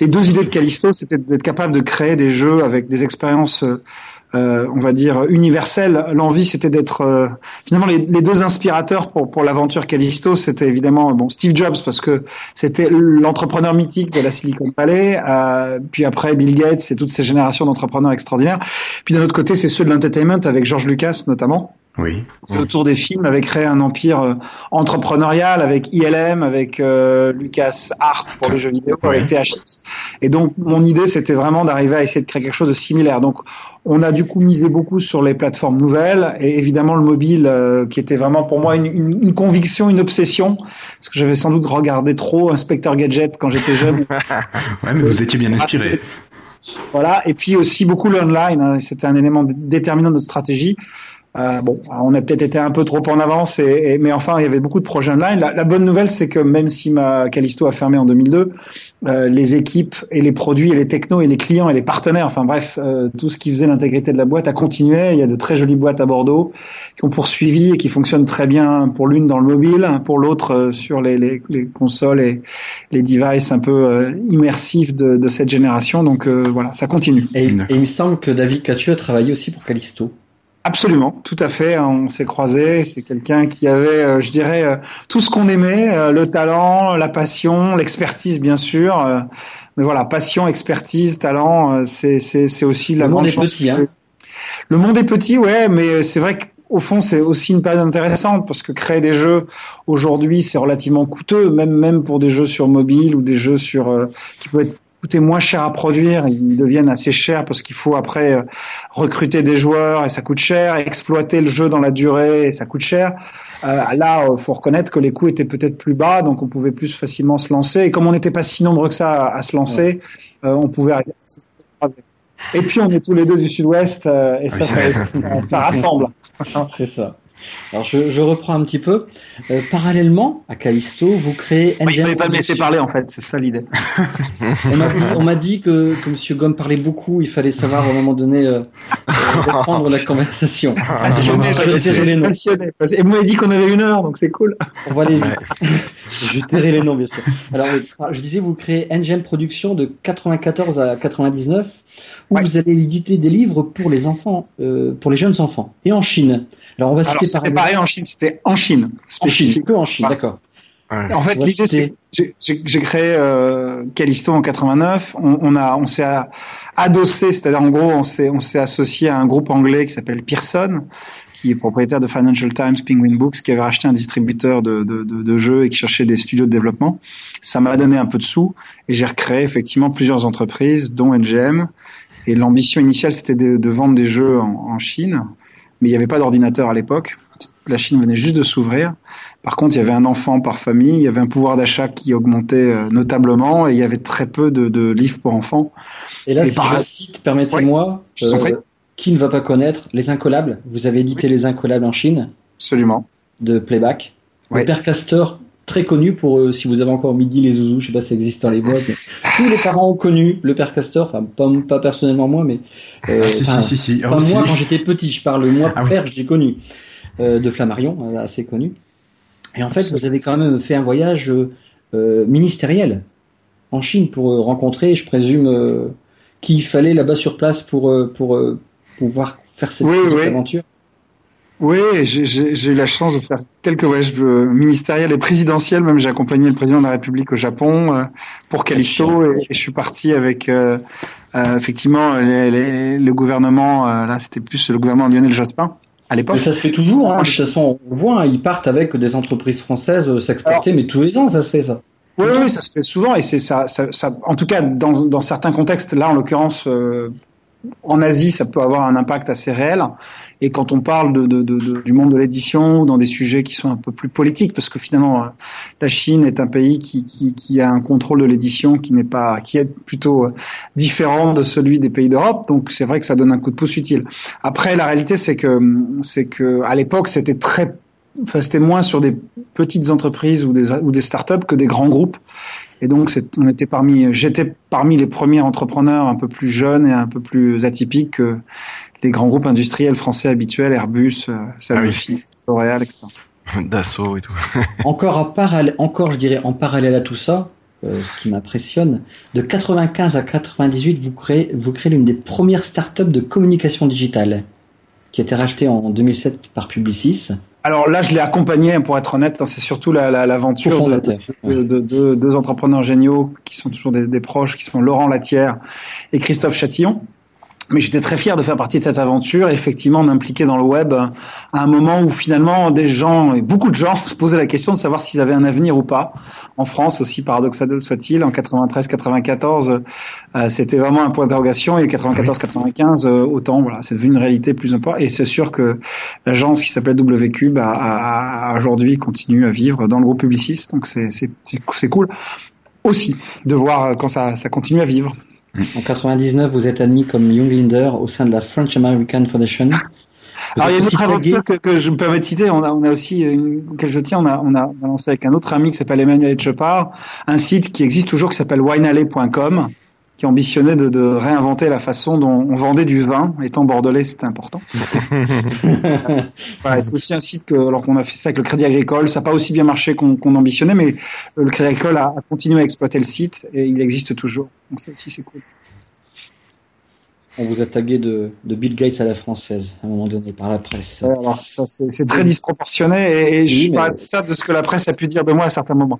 Les deux idées de Callisto, c'était d'être capable de créer des jeux avec des expériences. euh, on va dire universelles. L'envie, c'était d'être euh, finalement les, les deux inspirateurs pour pour l'aventure Callisto, c'était évidemment bon Steve Jobs parce que c'était l'entrepreneur mythique de la Silicon Valley, euh, puis après Bill Gates et toutes ces générations d'entrepreneurs extraordinaires. Puis d'un autre côté, c'est ceux de l'entertainment avec George Lucas notamment Oui. autour des films avait créé un empire euh, entrepreneurial avec ILM, avec euh, Lucas Art pour les jeux vidéo, Ouais. avec THX. Et donc mon idée c'était vraiment d'arriver à essayer de créer quelque chose de similaire. Donc on a du coup misé beaucoup sur les plateformes nouvelles et évidemment le mobile euh, qui était vraiment pour moi une, une- une conviction, une obsession parce que j'avais sans doute regardé trop Inspecteur Gadget quand j'étais jeune. Ouais, mais vous étiez bien inspiré. Voilà, et puis aussi beaucoup l'online, hein, c'était un élément déterminant de notre stratégie. Euh, bon, on a peut-être été un peu trop en avance, et, et- mais enfin, il y avait beaucoup de projets online. La, la bonne nouvelle, c'est que même si ma Callisto a fermé en 2002, euh, les équipes et les produits et les technos et les clients et les partenaires, enfin bref, euh, tout ce qui faisait l'intégrité de la boîte a continué. Il y a de très jolies boîtes à Bordeaux qui ont poursuivi et qui fonctionnent très bien pour l'une dans le mobile, pour l'autre euh, sur les, les, les consoles et les devices un peu euh, immersifs de, de cette génération. Donc euh, voilà, ça continue. Et, il me semble que David Catu a travaillé aussi pour Callisto. Absolument, tout à fait. On s'est croisés. C'est quelqu'un qui avait, euh, je dirais, euh, tout ce qu'on aimait euh, le talent, la passion, l'expertise, bien sûr. euh, mais voilà, passion, expertise, talent, euh, c'est c'est c'est aussi la Le monde grande est petit, hein. Le monde est petit, ouais, mais c'est vrai qu'au fond, c'est aussi une période intéressante parce que créer des jeux aujourd'hui, c'est relativement coûteux, même même pour des jeux sur mobile ou des jeux sur euh, qui peuvent être coûter moins cher à produire, ils deviennent assez chers parce qu'il faut après euh, recruter des joueurs et ça coûte cher, exploiter le jeu dans la durée et ça coûte cher. Euh, là, il faut reconnaître que les coûts étaient peut-être plus bas, donc on pouvait plus facilement se lancer. Et comme on n'était pas si nombreux que ça à, à se lancer, euh, on pouvait arriver à se croiser. Et puis on est tous les deux du Sud-Ouest euh, et ça, ça, ça, ça rassemble. C'est ça. Alors je, je reprends un petit peu. Euh, parallèlement à Callisto, vous créez Oui, il NGM fallait pas me laisser parler en fait, c'est ça l'idée. On m'a dit, on m'a dit que, que Monsieur Gomme parlait beaucoup, il fallait savoir à un moment donné euh, euh, reprendre la conversation. Passionné, je vais tirer les noms. passionné. Et vous m'avez dit qu'on avait une heure, donc c'est cool. On va aller vite. je tairai les noms, bien sûr. Alors, oui, je disais, vous créez NGM Productions de 94 à 99, où Ouais. vous allez éditer des livres pour les enfants, euh, pour les jeunes enfants, et en Chine. Alors, on va Alors citer c'était par pareil en Chine, c'était en Chine, en Chine, spécifique. que en Chine, d'accord. En fait, l'idée, c'est j'ai- créé euh, Callisto en 89. On, on a, on s'est adossé, c'est-à-dire en gros, on s'est, on s'est associé à un groupe anglais qui s'appelle Pearson, qui est propriétaire de Financial Times, Penguin Books, qui avait racheté un distributeur de, de, de, de jeux et qui cherchait des studios de développement. Ça m'a donné un peu de sous et j'ai recréé effectivement plusieurs entreprises, dont NGM. Et l'ambition initiale, c'était de, de vendre des jeux en, en Chine, mais il n'y avait pas d'ordinateur à l'époque. La Chine venait juste de s'ouvrir. Par contre, il y avait un enfant par famille, il y avait un pouvoir d'achat qui augmentait euh, notablement et il y avait très peu de, de livres pour enfants. Et là, Et si par- je cite, permettez-moi, prie. qui ne va pas connaître Les Incollables Vous avez édité Les Incollables en Chine, Absolument. de Playback? Ouais. Le père Castor, très connu pour, euh, si vous avez encore midi les zouzous, je sais pas si ça existe dans les boîtes, mais tous les parents ont connu le père Castor, enfin, pas, pas personnellement moi, mais... euh, Ah, si, enfin, si, si, si. Ah, moi quand j'étais petit, je parle moi Ah père, je l'ai connu euh, de Flammarion, euh, assez connu. Et en fait, vous avez quand même fait un voyage euh, euh, ministériel en Chine pour euh, rencontrer, je présume, euh, qui il fallait là-bas sur place pour euh, pour euh, pouvoir faire cette Oui, petite oui. aventure. Oui, j'ai- eu la chance de faire quelques voyages euh, ministériels et présidentiels. Même j'ai accompagné le président de la République au Japon euh, pour Callisto et, je suis parti avec euh, euh, effectivement les- les- le gouvernement. euh, là, c'était plus le gouvernement de Lionel Jospin à l'époque. Mais ça se fait toujours. Hein. De toute façon, on voit, hein, ils partent avec des entreprises françaises s'exporter, mais tous les ans, ça se fait ça. Oui, oui, ça se fait souvent et c'est ça, ça, ça- En tout cas, dans, dans certains contextes, là en l'occurrence, en Asie, ça peut avoir un impact assez réel. Et quand on parle du monde de l'édition dans des sujets qui sont un peu plus politiques, parce que finalement, euh, la Chine est un pays qui, a un contrôle de l'édition qui n'est pas, qui est plutôt euh, différent de celui des pays d'Europe. Donc c'est vrai que ça donne un coup de pouce utile. Après, la réalité, c'est que c'est que à l'époque, c'était très c'était moins sur des petites entreprises ou des, startups que des grands groupes. Et donc, on était parmi, j'étais parmi les premiers entrepreneurs un peu plus jeunes et un peu plus atypiques que les grands groupes industriels français habituels, Airbus, euh, Sanofi, L'Oréal, etc. Dassault et tout. Encore, à parallèle, encore, je dirais, en parallèle à tout ça, euh, ce qui m'impressionne, de 95 à 98, vous créez, vous créez l'une des premières startups de communication digitale, qui a été rachetée en 2007 par Publicis. Alors là, je l'ai accompagné, pour être honnête, hein, c'est surtout la- la- l'aventure de, de, de- de- deux entrepreneurs géniaux qui sont toujours des, des proches, qui sont Laurent Latière et Christophe Chatillon. Mais j'étais très fier de faire partie de cette aventure, et effectivement d'impliquer dans le web euh, à un moment où finalement des gens, et beaucoup de gens, se posaient la question de savoir s'ils avaient un avenir ou pas. En France aussi, paradoxal soit-il, en 93-94, euh, c'était vraiment un point d'interrogation, et 94-95, euh, autant, voilà, c'est devenu une réalité plus importante. Et c'est sûr que l'agence qui s'appelle WCube a, a- a- aujourd'hui continue à vivre dans le groupe Publicis, donc c'est c'est- c'est- c'est cool aussi de voir quand ça, ça continue à vivre. En 99, vous êtes admis comme Young Leader au sein de la French American Foundation. Vous Alors il y a une autre aventure que, que je me permets de citer, on a, on a aussi, une, auquel je tiens, on a, on, a, lancé avec un autre ami qui s'appelle Emmanuel Etchepard, un site qui existe toujours qui s'appelle winealley.com, qui ambitionnait de, de réinventer la façon dont on vendait du vin, étant bordelais c'était important. Voilà, c'est aussi un site que, alors qu'on a fait ça avec le Crédit Agricole, ça n'a pas aussi bien marché qu'on qu'on ambitionnait, mais le Crédit Agricole a, a continué à exploiter le site et il existe toujours. Donc ça aussi c'est cool. On vous a tagué de, de Bill Gates à la française, à un moment donné, par la presse. Ouais, alors ça, c'est c'est très disproportionné et, et je Oui, suis mais- pas responsable de ce que la presse a pu dire de moi à certains moments.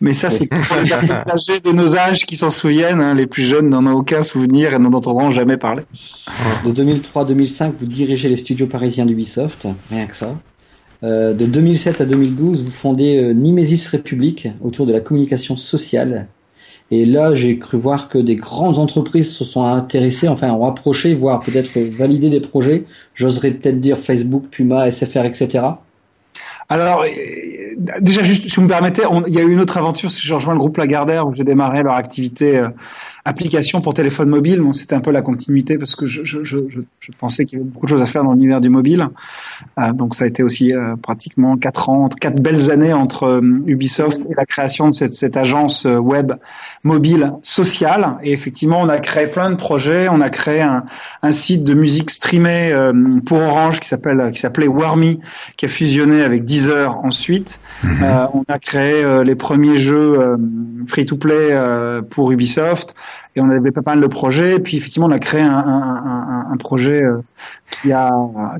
Mais ça, c'est pour les personnes âgées de nos âges qui s'en souviennent. hein. les plus jeunes n'en ont aucun souvenir et n'en entendront jamais parler. De 2003 à 2005, vous dirigez les studios parisiens d'Ubisoft, rien que ça. Euh, de 2007 à 2012, vous fondez euh, Nimesis République autour de la communication sociale. Et là, j'ai cru voir que des grandes entreprises se sont intéressées, enfin ont approché, voire peut-être validé des projets. J'oserais peut-être dire Facebook, Puma, SFR, etc. Alors, euh, déjà, juste, si vous me permettez, il y a eu une autre aventure, c'est que j'ai le groupe Lagardère où j'ai démarré leur activité euh, application pour téléphone mobile. Bon, c'était un peu la continuité parce que je, je, je, je pensais qu'il y avait beaucoup de choses à faire dans l'univers du mobile. Euh, donc ça a été aussi euh, pratiquement quatre ans, quatre belles années entre euh, Ubisoft et la création de cette, cette agence euh, web mobile sociale. Et effectivement, on a créé plein de projets. On a créé un, un site de musique streamée pour Orange qui s'appelle qui s'appelait Warmy, qui a fusionné avec Deezer ensuite. Mhm. on a créé les premiers jeux free-to-play pour Ubisoft et on avait pas mal de projets. Et puis effectivement, on a créé un, projet euh, qui a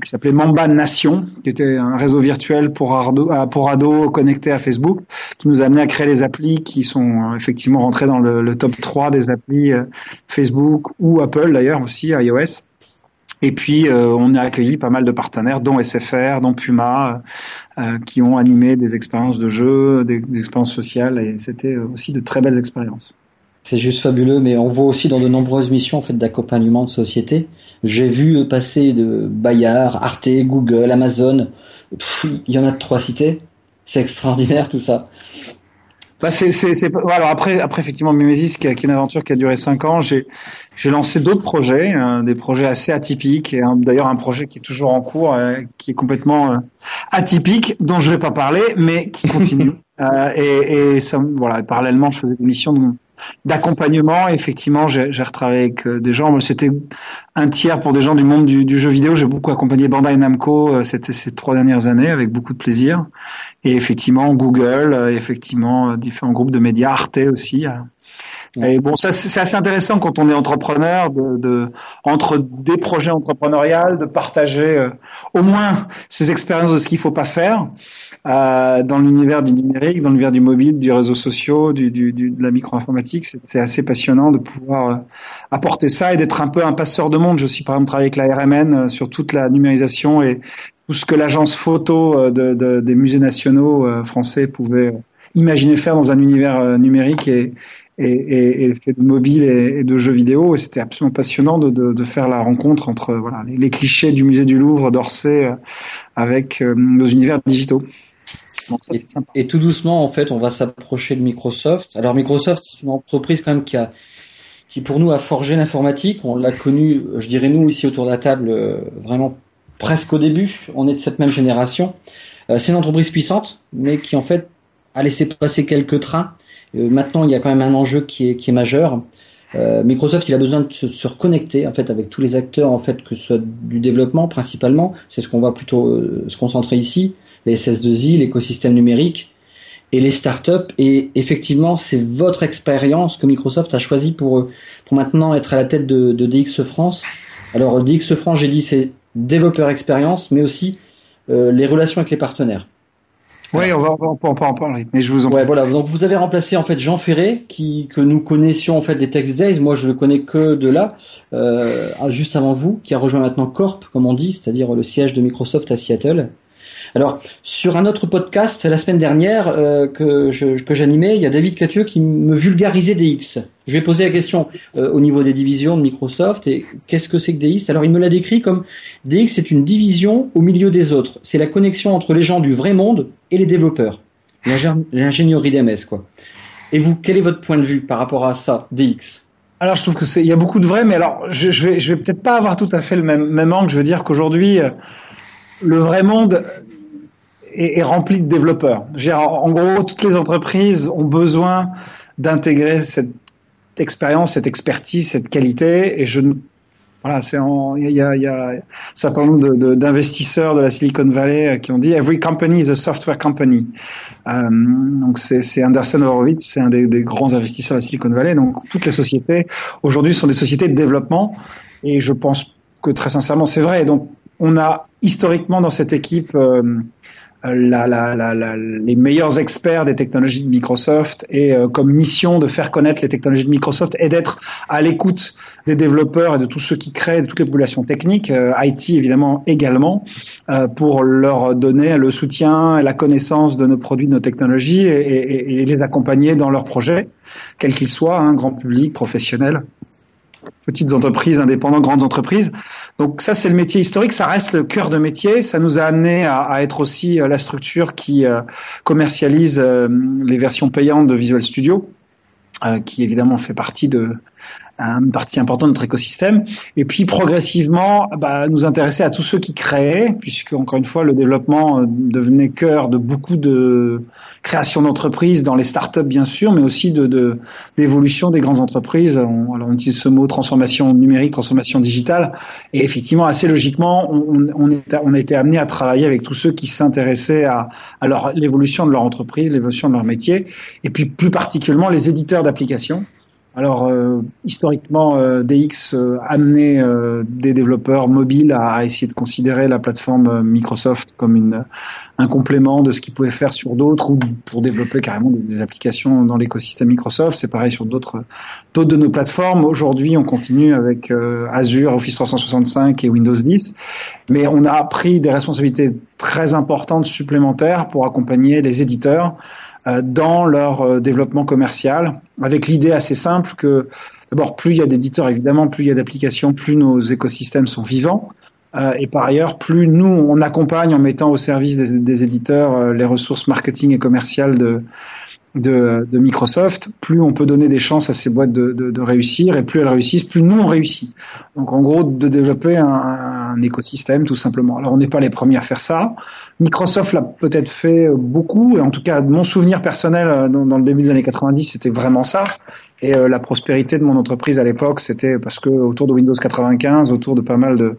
s'appelait Mamba Nation, qui était un réseau virtuel pour ado, euh, ados connecté à Facebook, qui nous a amené à créer les applis qui sont euh, effectivement rentrés dans le, top 3 des applis Facebook ou Apple d'ailleurs aussi iOS. Et puis, on a accueilli pas mal de partenaires, dont SFR, dont Puma, qui ont animé des expériences de jeu, des, des expériences sociales, et c'était aussi de très belles expériences. C'est juste fabuleux, mais on voit aussi dans de nombreuses missions en fait d'accompagnement de société. J'ai vu passer de Bayard, Arte, Google, Amazon. Il y en a trois cités. C'est extraordinaire tout ça. Bah c'est c'est c'est alors après après effectivement Mimesis qui, est une aventure qui a duré cinq ans j'ai j'ai lancé d'autres projets euh, des projets assez atypiques et d'ailleurs un projet qui est toujours en cours euh, qui est complètement euh, atypique dont je vais pas parler mais qui continue et et ça, voilà parallèlement je faisais des missions de d'accompagnement. Effectivement, j'ai retravaillé avec euh, des gens. C'était un tiers pour des gens du monde du, du jeu vidéo. J'ai beaucoup accompagné Bandai Namco euh, c'était ces trois dernières années avec beaucoup de plaisir. Et effectivement, Google, euh, effectivement, différents groupes de médias, Arte aussi. Et bon, ça c'est assez intéressant quand on est entrepreneur, de, de entre des projets entrepreneuriaux, de partager au moins ces expériences de ce qu'il faut pas faire euh, dans l'univers du numérique, dans l'univers du mobile, du réseau social, du, du, du de la micro-informatique. C'est assez passionnant de pouvoir euh, apporter ça et d'être un peu un passeur de monde. Je suis par exemple travaillé avec la RMN euh, sur toute la numérisation et tout ce que l'agence photo de, de, des musées nationaux français pouvait imaginer faire dans un univers numérique et, et, et, de mobile et, de jeux vidéo. Et c'était absolument passionnant de, de, de, faire la rencontre entre voilà, les, clichés du musée du Louvre d'Orsay avec nos univers digitaux et, tout doucement, en fait, on va s'approcher de Microsoft. Alors Microsoft, c'est une entreprise quand même qui a, qui pour nous a forgé l'informatique. On l'a connu, je dirais nous ici autour de la table, euh, vraiment presque au début. On est de cette même génération. Euh, c'est une entreprise puissante, mais qui en fait a laissé passer quelques trains. Euh, maintenant, il y a quand même un enjeu qui est, qui est majeur. Microsoft, il a besoin de se, reconnecter en fait avec tous les acteurs en fait que ce soit du développement principalement. C'est ce qu'on va plutôt se concentrer ici les SS2I, l'écosystème numérique et les startups. Et effectivement, c'est votre expérience que Microsoft a choisi pour, pour maintenant être à la tête de, de DX France. Alors, DX France, j'ai dit, c'est développeur expérience, mais aussi euh, les relations avec les partenaires. Oui, on va, on peut, en parler, mais je vous en ouais, voilà. Donc vous avez remplacé en fait Jean Ferré, qui que nous connaissions en fait des Tech Days. Moi, je le connais que de là, euh, juste avant vous, qui a rejoint maintenant Corp, comme on dit, c'est-à-dire le siège de Microsoft à Seattle. Alors, sur un autre podcast, la semaine dernière, euh, que, que j'animais, il y a David Catieux qui me vulgarisait DX. Je vais poser la question euh, au niveau des divisions de Microsoft et qu'est-ce que c'est que DX Alors, il me l'a décrit comme DX, c'est une division au milieu des autres. C'est la connexion entre les gens du vrai monde et les développeurs. L'ingénierie d'MS, quoi. Et vous, quel est votre point de vue par rapport à ça, DX alors je trouve que c'est il y a beaucoup de vrai, mais alors je, je vais je vais peut-être pas avoir tout à fait le même même angle. Je veux dire qu'aujourd'hui euh, le vrai monde est, est, rempli de développeurs. En gros, toutes les entreprises ont besoin d'intégrer cette expérience, cette expertise, cette qualité, et je voilà, c'est il y a, y a un certain nombre d'investisseurs de, la Silicon Valley euh, qui ont dit every company is a software company. Euh, donc c'est Anderson Horowitz, c'est un des, des, grands investisseurs de la Silicon Valley. Donc toutes les sociétés aujourd'hui sont des sociétés de développement, et je pense que très sincèrement c'est vrai. Donc on a historiquement dans cette équipe euh, la, la, la, les meilleurs experts des technologies de Microsoft et euh, comme mission de faire connaître les technologies de Microsoft et d'être à l'écoute des développeurs et de tous ceux qui créent, de toutes les populations techniques, euh, IT évidemment également, euh, pour leur donner le soutien et la connaissance de nos produits, de nos technologies et, et, et les accompagner dans leurs projets, quels qu'ils soient, hein, grand public, professionnel petites entreprises indépendantes, grandes entreprises. Donc ça, c'est le métier historique, ça reste le cœur de métier. Ça nous a amené à, être aussi euh, la structure qui euh, commercialise euh, les versions payantes de Visual Studio. qui évidemment fait partie de une partie importante de notre écosystème, et puis progressivement bah, nous intéresser à tous ceux qui créaient, puisque encore une fois le développement euh, devenait cœur de beaucoup de création d'entreprises dans les startups bien sûr, mais aussi de d'évolution des grandes entreprises. On, alors on utilise ce mot transformation numérique, transformation digitale, et effectivement assez logiquement on, on, on a été amené à travailler avec tous ceux qui s'intéressaient à, à l'évolution de leur entreprise, l'évolution de leur métier, et puis plus particulièrement les éditeurs d'applications alors, euh, historiquement, euh, DX euh, amenait euh, des développeurs mobiles à, essayer de considérer la plateforme Microsoft comme une, un complément de ce qu'ils pouvaient faire sur d'autres ou pour développer carrément des, applications dans l'écosystème Microsoft. C'est pareil sur d'autres de nos plateformes. Aujourd'hui, on continue avec Azure, Office 365 et Windows 10, mais on a pris des responsabilités très importantes supplémentaires pour accompagner les éditeurs euh, dans leur euh, développement commercial, avec l'idée assez simple que d'abord plus il y a d'éditeurs évidemment, plus il y a d'applications, plus nos écosystèmes sont vivants. Euh, et par ailleurs, plus nous on accompagne en mettant au service des, éditeurs les ressources marketing et commerciales de, Microsoft, plus on peut donner des chances à ces boîtes de, réussir, et plus elles réussissent, plus nous on réussit. Donc en gros, de développer un écosystème tout simplement. Alors on n'est pas les premiers à faire ça. Microsoft l'a peut-être fait beaucoup, et en tout cas, mon souvenir personnel euh, dans, le début des années 90, c'était vraiment ça. Et euh, la prospérité de mon entreprise à l'époque, c'était parce que autour de Windows 95, autour de pas mal de,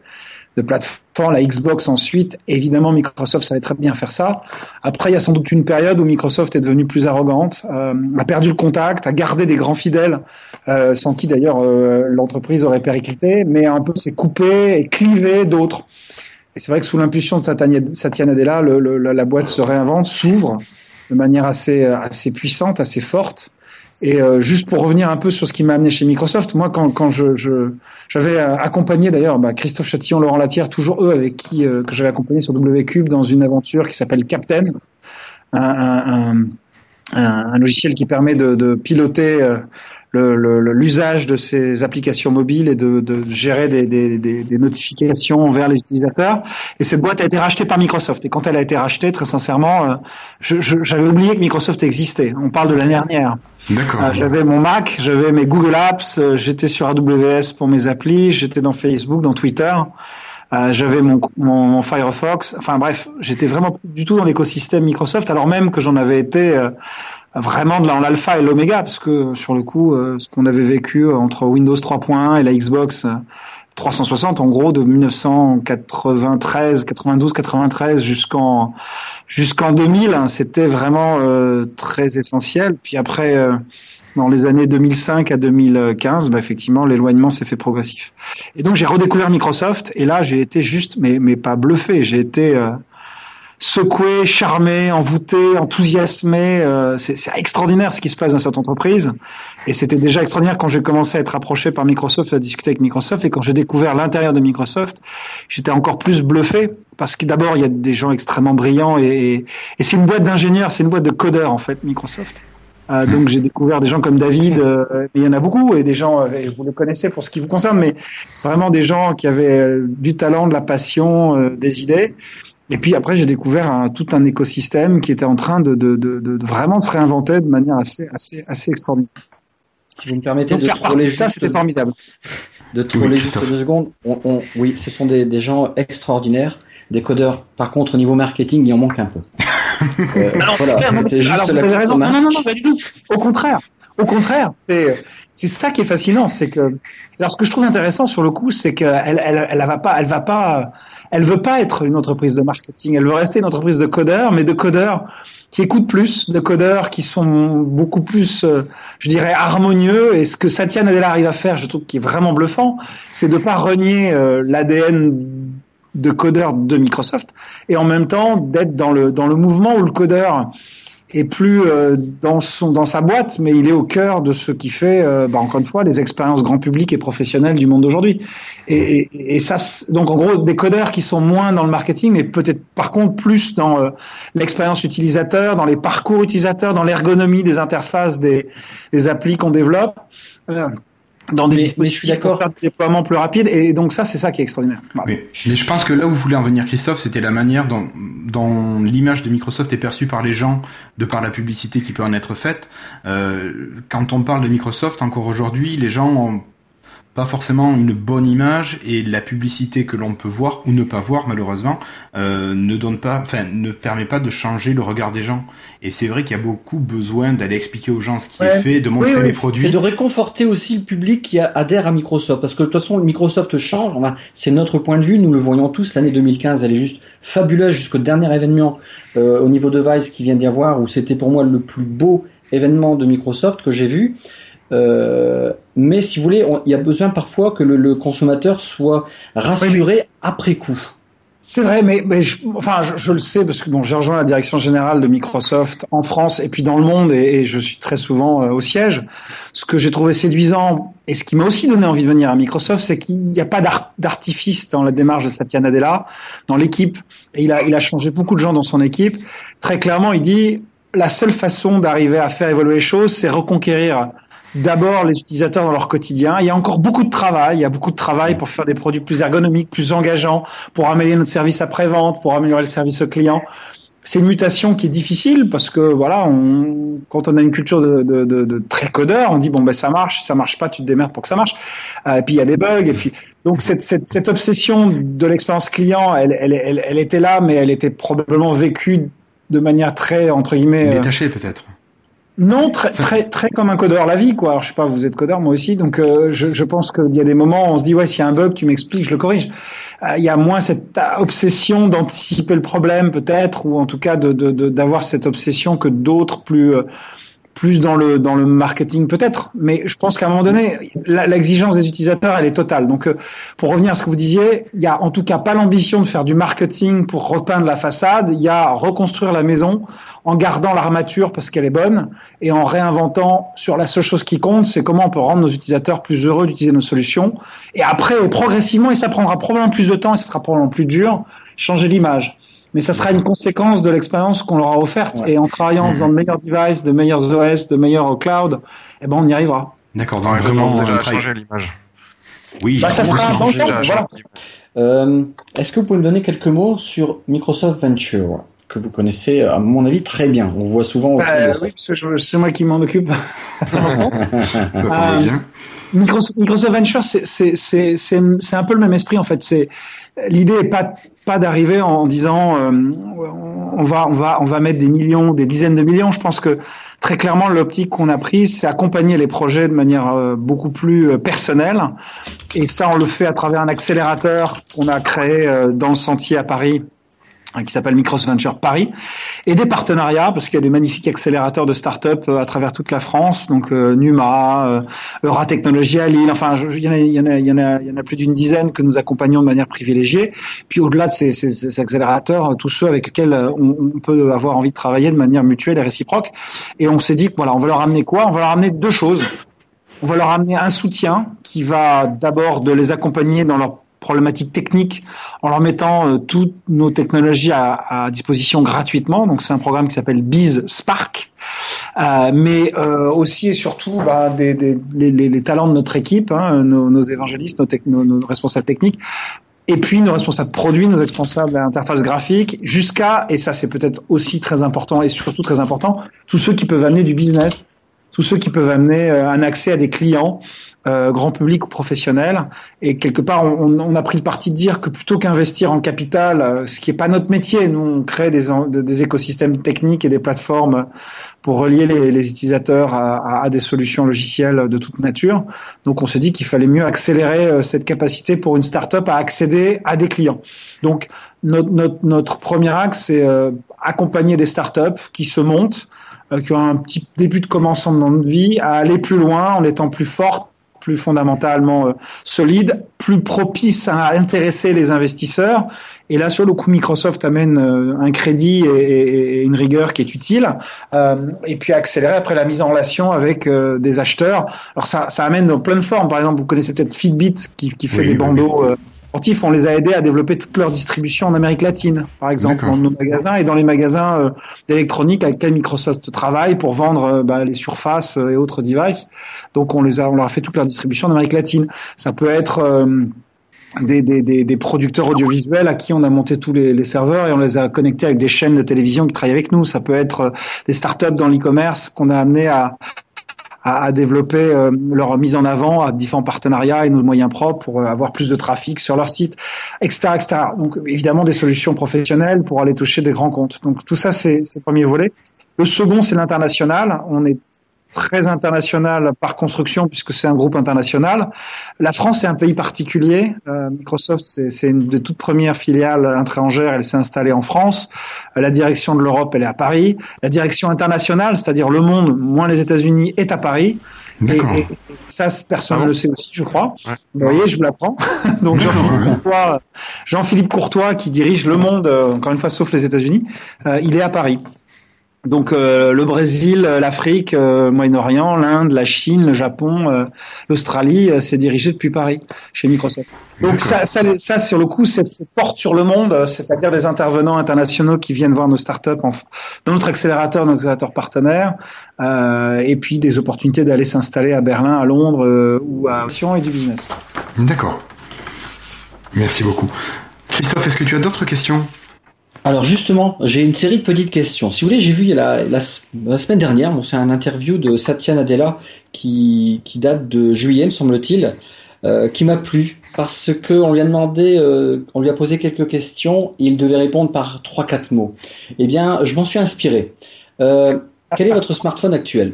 de plateformes, la Xbox ensuite, évidemment, Microsoft savait très bien faire ça. Après, il y a sans doute une période où Microsoft est devenue plus arrogante, euh, a perdu le contact, a gardé des grands fidèles, euh, sans qui d'ailleurs euh, l'entreprise aurait périclité, mais un peu s'est coupé et clivé d'autres. Et c'est vrai que sous l'impulsion de Satya Nadella, la boîte se réinvente, s'ouvre de manière assez, assez puissante, assez forte. Et euh, juste pour revenir un peu sur ce qui m'a amené chez Microsoft, moi quand, quand je, j'avais accompagné d'ailleurs bah, Christophe Chatillon, Laurent Latière, toujours eux avec qui euh, que j'avais accompagné sur WCube dans une aventure qui s'appelle Captain, un, un, un, un, logiciel qui permet de, de piloter euh, l'usage de ces applications mobiles et de, de gérer des, des, des, notifications vers les utilisateurs. Et cette boîte a été rachetée par Microsoft. Et quand elle a été rachetée, très sincèrement, euh, j'avais oublié que Microsoft existait. On parle de l'année dernière. D'accord. Euh, j'avais mon Mac, j'avais mes Google Apps, euh, j'étais sur AWS pour mes applis, j'étais dans Facebook, dans Twitter. Euh, j'avais mon, mon, mon, Firefox. Enfin bref, j'étais vraiment du tout dans l'écosystème Microsoft, alors même que j'en avais été vraiment dans l'alpha et l'oméga, parce que sur le coup, euh, ce qu'on avait vécu entre Windows 3.1 et la Xbox 360, euh, en gros, de 1993, 92, 93 jusqu'en jusqu'en 2000, hein, c'était vraiment euh, très essentiel. Puis après, dans les années 2005 à 2015, bah, effectivement, l'éloignement s'est fait progressif. Et donc j'ai redécouvert Microsoft, et là j'ai été juste, mais mais pas bluffé, j'ai été secoué, charmé, envoûté, enthousiasmé. Euh, c'est extraordinaire ce qui se passe dans cette entreprise. Et c'était déjà extraordinaire quand j'ai commencé à être approché par Microsoft, à discuter avec Microsoft. Et quand j'ai découvert l'intérieur de Microsoft, j'étais encore plus bluffé. Parce que d'abord, il y a des gens extrêmement brillants. Et, et c'est une boîte d'ingénieurs, c'est une boîte de codeurs, en fait, Microsoft. Euh, donc j'ai découvert des gens comme David, euh, mais il y en a beaucoup, et des gens, et vous le connaissez pour ce qui vous concerne, mais vraiment des gens qui avaient du talent, de la passion, des idées. Et puis après, j'ai découvert un, tout un écosystème qui était en train de, de, de, de, vraiment se réinventer de manière assez, assez, assez extraordinaire. Si vous me permettez de troller ça, c'était formidable. De troller juste deux secondes. On, on, oui, ce sont des, des, gens extraordinaires, des codeurs. Par contre, au niveau marketing, il en manque un peu. euh, alors, voilà, clair, non, alors, vous avez raison. Non, non, non, pas du tout. Au contraire. Au contraire, c'est c'est ça qui est fascinant, c'est que alors ce que je trouve intéressant sur le coup, c'est qu'elle elle, elle, va pas, elle va pas elle veut pas être une entreprise de marketing, elle veut rester une entreprise de codeurs, mais de codeurs qui écoutent plus, de codeurs qui sont beaucoup plus, euh, je dirais, harmonieux. Et ce que Satya Nadella arrive à faire, je trouve, qui est vraiment bluffant, c'est de pas renier euh, l'ADN de codeur de Microsoft et en même temps d'être dans le dans le mouvement où le codeur est plus euh, dans son dans sa boîte, mais il est au cœur de ce qui fait, euh, bah, encore une fois, les expériences grand public et professionnelles du monde d'aujourd'hui. Et, et, et, ça, donc en gros, des codeurs qui sont moins dans le marketing, mais peut-être par contre plus dans euh, l'expérience utilisateur, dans les parcours utilisateurs, dans l'ergonomie des interfaces des, des applis qu'on développe. Dans des Mais- mais dispositifs je suis d'accord. pour faire des déploiements plus rapides. Et donc ça, c'est ça qui est extraordinaire. Voilà. Oui. Mais je pense que là où voulait en venir Christophe, c'était la manière dont, dont l'image de Microsoft est perçue par les gens, de par la publicité qui peut en être faite. Euh, quand on parle de Microsoft, encore aujourd'hui, les gens ont pas forcément une bonne image et la publicité que l'on peut voir ou ne pas voir malheureusement euh, ne donne pas, enfin ne permet pas de changer le regard des gens. Et c'est vrai qu'il y a beaucoup besoin d'aller expliquer aux gens ce qui Ouais. est fait, de montrer oui. les C'est produits. de réconforter aussi le public qui adhère à Microsoft. Parce que de toute façon, Microsoft change. Enfin, c'est notre point de vue. Nous le voyons tous. L'année 2015, elle est juste fabuleuse jusqu'au dernier événement euh, au niveau device qui vient d'y avoir, où c'était pour moi le plus beau événement de Microsoft que j'ai vu. Euh, mais si vous voulez, il y a besoin parfois que le, consommateur soit rassuré après coup. C'est vrai, mais, je, enfin, je, le sais parce que bon, j'ai rejoint la direction générale de Microsoft en France et puis dans le monde et, je suis très souvent euh, au siège. Ce que j'ai trouvé séduisant et ce qui m'a aussi donné envie de venir à Microsoft, c'est qu'il n'y a pas d'ar- d'artifice dans la démarche de Satya Nadella, dans l'équipe. Et il a, il a changé beaucoup de gens dans son équipe. Très clairement, il dit la seule façon d'arriver à faire évoluer les choses, c'est reconquérir d'abord les utilisateurs dans leur quotidien. Il y a encore beaucoup de travail. Il y a beaucoup de travail pour faire des produits plus ergonomiques, plus engageants, pour améliorer notre service après-vente, pour améliorer le service au client. C'est une mutation qui est difficile parce que voilà, on, quand on a une culture de, de, de, de très codeur, on dit bon ben ça marche, ça marche pas, tu te démerdes pour que ça marche. Euh, et puis il y a des bugs et puis donc cette, cette, cette obsession de l'expérience client, elle, elle, elle, elle était là, mais elle était probablement vécue de manière très entre guillemets euh, Détaché peut-être. Non, très, très, très comme un codeur la vie, quoi. Alors, je sais pas, vous êtes codeur, moi aussi, donc euh, je, je pense qu'il y a des moments où on se dit, ouais, s'il y a un bug, tu m'expliques, je le corrige. Euh, Il y a moins cette obsession d'anticiper le problème, peut-être, ou en tout cas de de- de- d'avoir cette obsession que d'autres plus euh, plus dans le dans le marketing peut-être, mais je pense qu'à un moment donné, l'exigence des utilisateurs, elle est totale. Donc, euh, pour revenir à ce que vous disiez, il y a en tout cas pas l'ambition de faire du marketing pour repeindre la façade. Il y a reconstruire la maison en gardant l'armature parce qu'elle est bonne et en réinventant sur la seule chose qui compte, c'est comment on peut rendre nos utilisateurs plus heureux d'utiliser nos solutions. Et après, progressivement, et ça prendra probablement plus de temps et ça sera probablement plus dur, changer l'image. Mais ça sera une conséquence de l'expérience qu'on leur a offerte. Et en travaillant dans de meilleurs devices, de meilleurs OS, de meilleurs cloud, eh ben, on y arrivera. D'accord, donc On vraiment commence déjà un changer l'image. Oui, Bah, ça on sera sent. temps, voilà. Euh, Est-ce que vous pouvez me donner quelques mots sur Microsoft Venture que vous connaissez, à mon avis, très bien. On voit souvent. Euh, de ça. oui, parce que c'est moi qui m'en occupe. Bien. Microsoft, Microsoft Venture, c'est- un peu le même esprit en fait. C'est l'idée est pas pas d'arriver en disant euh, on va on va on va mettre des millions, des dizaines de millions. Je pense que très clairement l'optique qu'on a prise, c'est accompagner les projets de manière euh, beaucoup plus euh, personnelle. Et ça, on le fait à travers un accélérateur qu'on a créé euh, dans le Sentier à Paris qui s'appelle Microsoft Venture Paris, et des partenariats, parce qu'il y a des magnifiques accélérateurs de start-up euh, à travers toute la France, donc euh, Numa, euh, Eura Technologies à Lille, enfin, il y, en a, plus d'une dizaine que nous accompagnons de manière privilégiée. Puis au-delà de ces, accélérateurs, euh, tous ceux avec lesquels euh, on, on peut avoir envie de travailler de manière mutuelle et réciproque. Et on s'est dit voilà, on va leur amener quoi? On va leur amener deux choses. On va leur amener un soutien qui va d'abord de les accompagner dans leurs problématiques techniques en leur mettant euh, toutes nos technologies à, à disposition gratuitement. Donc c'est un programme qui s'appelle Biz Spark, Euh, mais euh, aussi et surtout bah, des, des, les, les- talents de notre équipe, hein, nos, nos évangélistes, nos, nos- nos responsables techniques. Et puis nos responsables produits, nos responsables interface graphique, jusqu'à, et ça c'est peut-être aussi très important et surtout très important, tous ceux qui peuvent amener du business, tous ceux qui peuvent amener euh, un accès à des clients, euh, grand public ou professionnel. Et quelque part, on, on a pris le parti de dire que plutôt qu'investir en capital, euh, ce qui est pas notre métier, nous on crée des, des écosystèmes techniques et des plateformes pour relier les, les utilisateurs à, à- des solutions logicielles de toute nature. Donc on s'est dit qu'il fallait mieux accélérer euh, cette capacité pour une startup à accéder à des clients. Donc notre, notre, notre premier axe, c'est euh, accompagner des startups qui se montent, qui ont un petit début de commencement de vie, à aller plus loin en étant plus fortes, plus fondamentalement euh, solides, plus propices à intéresser les investisseurs. Et là, sur le coup, Microsoft amène euh, un crédit et, une rigueur qui est utile, euh, et puis accélérer après la mise en relation avec des acheteurs. Alors ça, ça amène dans plein de formes. Par exemple, vous connaissez peut-être Fitbit qui, qui fait Oui, des bandeaux. Sportifs, on les a aidés à développer toute leur distribution en Amérique latine, par exemple, dans nos magasins et dans les magasins euh, d'électronique avec lesquels Microsoft travaille pour vendre euh, bah, les surfaces euh, et autres devices. Donc on les a, on leur a fait toute leur distribution en Amérique latine. Ça peut être des, des, des, des producteurs audiovisuels à qui on a monté tous les, les serveurs et on les a connectés avec des chaînes de télévision qui travaillent avec nous. Ça peut être des startups dans l'e-commerce qu'on a amené à, à, à développer euh, leur mise en avant à différents partenariats et nos moyens propres pour euh, avoir plus de trafic sur leur site, etc., etc. Donc évidemment des solutions professionnelles pour aller toucher des grands comptes. Donc tout ça c'est le premier volet. Le second c'est l'international. On est très international par construction puisque c'est un groupe international. La France est un pays particulier. Euh, Microsoft, c'est une des toutes premières filiales étrangères. Elle s'est installée en France. Euh, La direction de l'Europe, elle est à Paris. La direction internationale, c'est-à-dire le monde, moins les États-Unis, est à Paris. Et, ça, personne Ah ne bon le sait aussi, je crois. Ouais. Vous voyez, je vous l'apprends. Donc Jean-Philippe. Courtois, qui dirige le monde, euh, encore une fois, sauf les États-Unis, euh, il est à Paris. Donc euh, le Brésil, euh, l'Afrique, euh, Moyen-Orient, l'Inde, la Chine, le Japon, euh, l'Australie, euh, c'est dirigé depuis Paris chez Microsoft. Donc ça, ça, ça, sur le coup, c'est c'est porte sur le monde, euh, c'est-à-dire des intervenants internationaux qui viennent voir nos startups en, dans notre accélérateur, nos accélérateurs partenaires, euh, et puis des opportunités d'aller s'installer à Berlin, à Londres euh, ou à Sion et du business. D'accord. Merci beaucoup. Christophe, est-ce que tu as d'autres questions? Alors justement, j'ai une série de petites questions. Si vous voulez, j'ai vu la, la, semaine dernière, c'est un interview de Satya Nadella qui, date de juillet, me semble-t-il, euh, qui m'a plu parce que on lui a demandé, euh, on lui a posé quelques questions il devait répondre par trois quatre mots. Eh bien, je m'en suis inspiré. Euh, quel est votre smartphone actuel?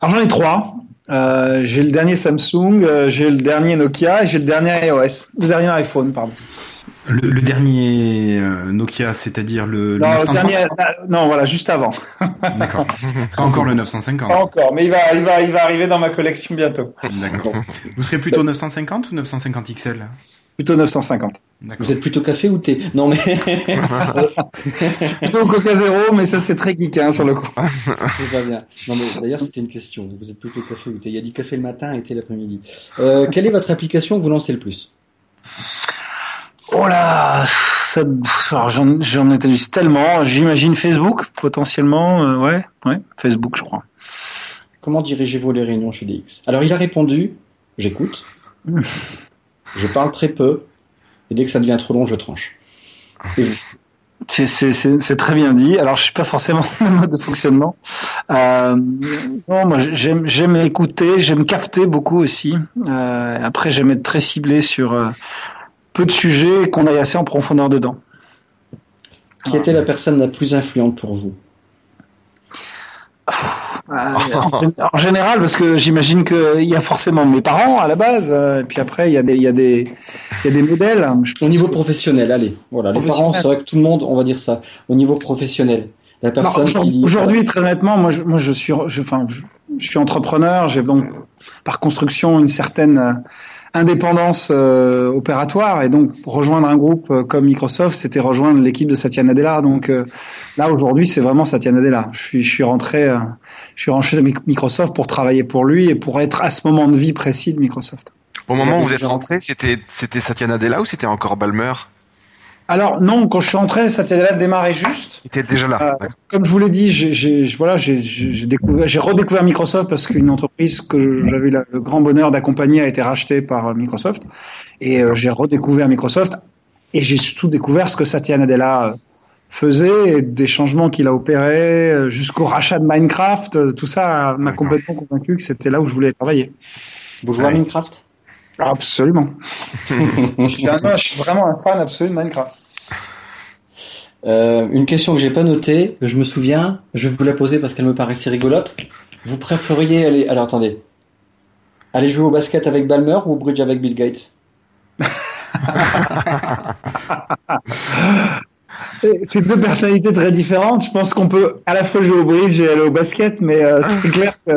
Alors j'en ai trois. J'ai le dernier Samsung, j'ai le dernier Nokia et j'ai le dernier iOS, le dernier iPhone, pardon. Le, le dernier euh, Nokia, c'est-à-dire le, le Non, le 930 dernier, euh, non, voilà, juste avant. D'accord. Pas encore le 950. Pas encore, mais il va, il va, il va arriver dans ma collection bientôt. D'accord. Vous serez plutôt 950 ou 950 XL Plutôt 950. D'accord. Vous êtes plutôt café ou thé? Non mais Plutôt Coca Zéro, mais ça c'est très geek hein, sur le coup. c'est pas bien. Non mais d'ailleurs c'était une question. Vous êtes plutôt café ou thé? Il y a dit café le matin et thé l'après-midi. Euh, quelle est votre application que vous lancez le plus? Oh là, j'en, vu tellement. J'imagine Facebook potentiellement, euh, ouais, ouais, Facebook je crois. Comment dirigez-vous les réunions chez DX Alors il a répondu, j'écoute, je parle très peu, et dès que ça devient trop long, je tranche. C'est, très bien dit. Alors, je suis pas forcément le mode de fonctionnement. Euh, non, moi, j'aime, j'aime écouter, j'aime capter beaucoup aussi. Euh, après, j'aime être très ciblé sur euh, peu de sujets et qu'on aille assez en profondeur dedans. Qui était la personne la plus influente pour vous? Euh, en, général, parce que j'imagine qu'il y a forcément mes parents à la base, euh, et puis après, il y a des, il y a des, il y a des modèles. Au niveau que- professionnel, allez, voilà, les parents, c'est vrai que tout le monde, on va dire ça. Au niveau professionnel, la Non, personne aujourd'hui- qui dit- Aujourd'hui, très honnêtement, moi, je, moi, je suis, je, enfin, je, je suis entrepreneur. J'ai donc, par construction, une certaine euh, indépendance euh, opératoire, et donc rejoindre un groupe euh, comme Microsoft, c'était rejoindre l'équipe de Satya Nadella. Donc euh, là, aujourd'hui, c'est vraiment Satya Nadella. Je suis, je suis rentré, euh, je suis rentré chez Microsoft pour travailler pour lui et pour être à ce moment de vie précis de Microsoft. Au moment où vous êtes rentré, c'était c'était Satya Nadella ou c'était encore Balmer? Alors non, quand je suis rentré, Satya Nadella démarrait juste. Il était déjà là. Euh. Comme je vous l'ai dit, j'ai, voilà, j'ai, j'ai j'ai découvert, j'ai redécouvert Microsoft parce qu'une entreprise que j'avais le grand bonheur d'accompagner a été rachetée par euh, Microsoft, et euh, j'ai redécouvert Microsoft et j'ai surtout découvert ce que Satya Nadella faisait, et des changements qu'il a opérés jusqu'au rachat de Minecraft. Tout ça m'a complètement convaincu que c'était là où je voulais travailler. Vous jouez à. Minecraft? Absolument. je, suis un- non, je suis vraiment un fan absolu de Minecraft. Euh, une question que j'ai pas notée, que je me souviens, je vais vous la poser parce qu'elle me paraissait rigolote. Vous préfériez aller, alors attendez, aller jouer au basket avec Balmer ou au bridge avec Bill Gates? C'est deux personnalités très différentes. Je pense qu'on peut à la fois jouer au bridge et aller au basket, mais euh, c'est clair que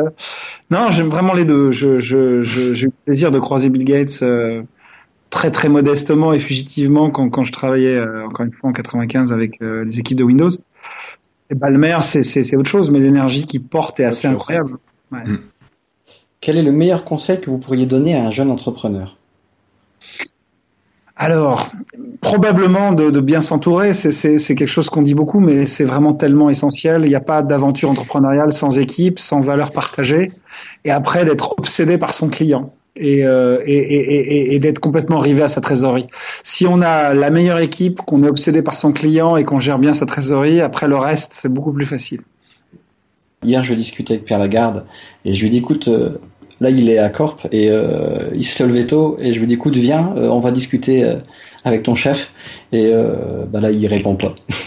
non, j'aime vraiment les deux. Je, je, je- j'ai eu le plaisir de croiser Bill Gates euh, très très modestement et fugitivement quand, quand je travaillais euh, encore une fois en 95 avec euh, les équipes de Windows. Et Balmer, c'est, autre chose, mais l'énergie qu'il porte est assez incroyable. Quel est le meilleur conseil que vous pourriez donner à un jeune entrepreneur? Alors, probablement de, de bien s'entourer, c'est- c'est c'est quelque chose qu'on dit beaucoup, mais c'est vraiment tellement essentiel. Il n'y a pas d'aventure entrepreneuriale sans équipe, sans valeur partagée, et après d'être obsédé par son client et, euh, et, et, et- et d'être complètement rivé à sa trésorerie. Si on a la meilleure équipe, qu'on est obsédé par son client et qu'on gère bien sa trésorerie, après le reste, c'est beaucoup plus facile. Hier, je discutais avec Pierre Lagarde et je lui dis écoute, euh, là il est à Corp et euh, il se levait tôt et je lui dis écoute, viens, euh, on va discuter euh, avec ton chef et euh, bah là il répond pas.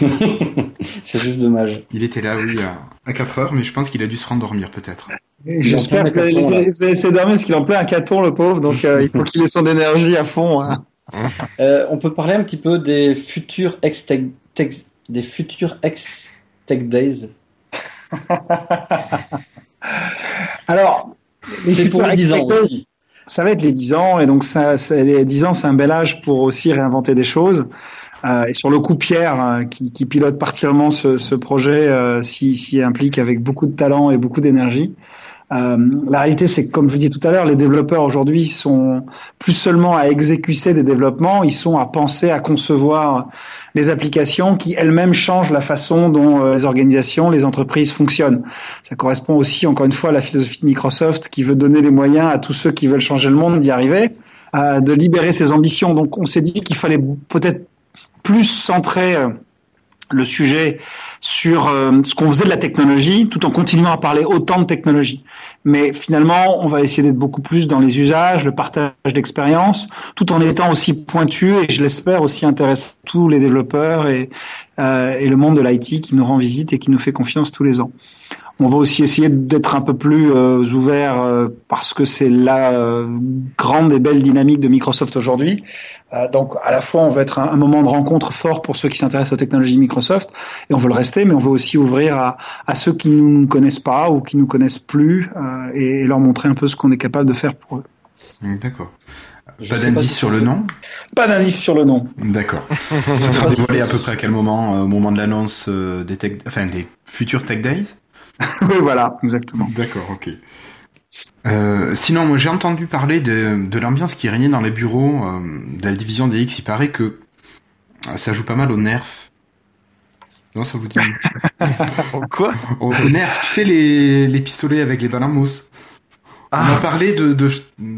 c'est juste dommage. Il était là, oui, à, à 4 heures, mais je pense qu'il a dû se rendormir peut-être. J'espère que vous allez laisser- vous dormir parce qu'il en plein hackathon, le pauvre, donc euh, il faut qu'il ait son énergie à fond. hein. Euh, on peut parler un petit peu des futurs ex tech, tech- des futurs ex tech days. Alors, C'est pour les 10 ans aussi. Ça va être les 10 ans, et donc ça, ça- les 10 ans, c'est un bel âge pour aussi réinventer des choses. Euh, et sur le coup, Pierre, euh, qui, qui pilote particulièrement ce, ce projet, euh, s'y s'y implique avec beaucoup de talent et beaucoup d'énergie. Euh, la réalité, c'est que, comme je vous dis tout à l'heure, les développeurs aujourd'hui sont plus seulement à exécuter des développements, ils sont à penser, à concevoir les applications qui elles-mêmes changent la façon dont euh, les organisations, les entreprises fonctionnent. Ça correspond aussi, encore une fois, à la philosophie de Microsoft qui veut donner les moyens à tous ceux qui veulent changer le monde d'y arriver, euh, de libérer ses ambitions. Donc, on s'est dit qu'il fallait peut-être plus centrer le sujet sur euh, ce qu'on faisait de la technologie, tout en continuant à parler autant de technologie. Mais finalement, on va essayer d'être beaucoup plus dans les usages, le partage d'expériences, tout en étant aussi pointu et je l'espère aussi intéresser tous les développeurs et, euh, et le monde de l'IT qui nous rend visite et qui nous fait confiance tous les ans. On va aussi essayer d'être un peu plus euh, ouvert euh, parce que c'est la euh, grande et belle dynamique de Microsoft aujourd'hui. Euh, donc à la fois on veut être un, un moment de rencontre fort pour ceux qui s'intéressent aux technologies Microsoft et on veut le rester, mais on veut aussi ouvrir à, à ceux qui ne nous connaissent pas ou qui nous connaissent plus euh, et, et leur montrer un peu ce qu'on est capable de faire pour eux. Hum, D'accord. Je Pas d'indice si sur le nom? Pas d'indice sur le nom. D'accord. Ça sera dévoilé à peu près à quel moment Au moment de l'annonce des, tech... enfin, des futurs Tech Days? oui, voilà, exactement. D'accord, ok. Euh, sinon, moi j'ai entendu parler de, de l'ambiance qui régnait dans les bureaux euh, de la division des X. Il paraît que euh, ça joue pas mal au nerf. Non, ça vous dit Quoi au, au nerf, tu sais, les, les pistolets avec les balles en mousse. On Ah. a parlé de, de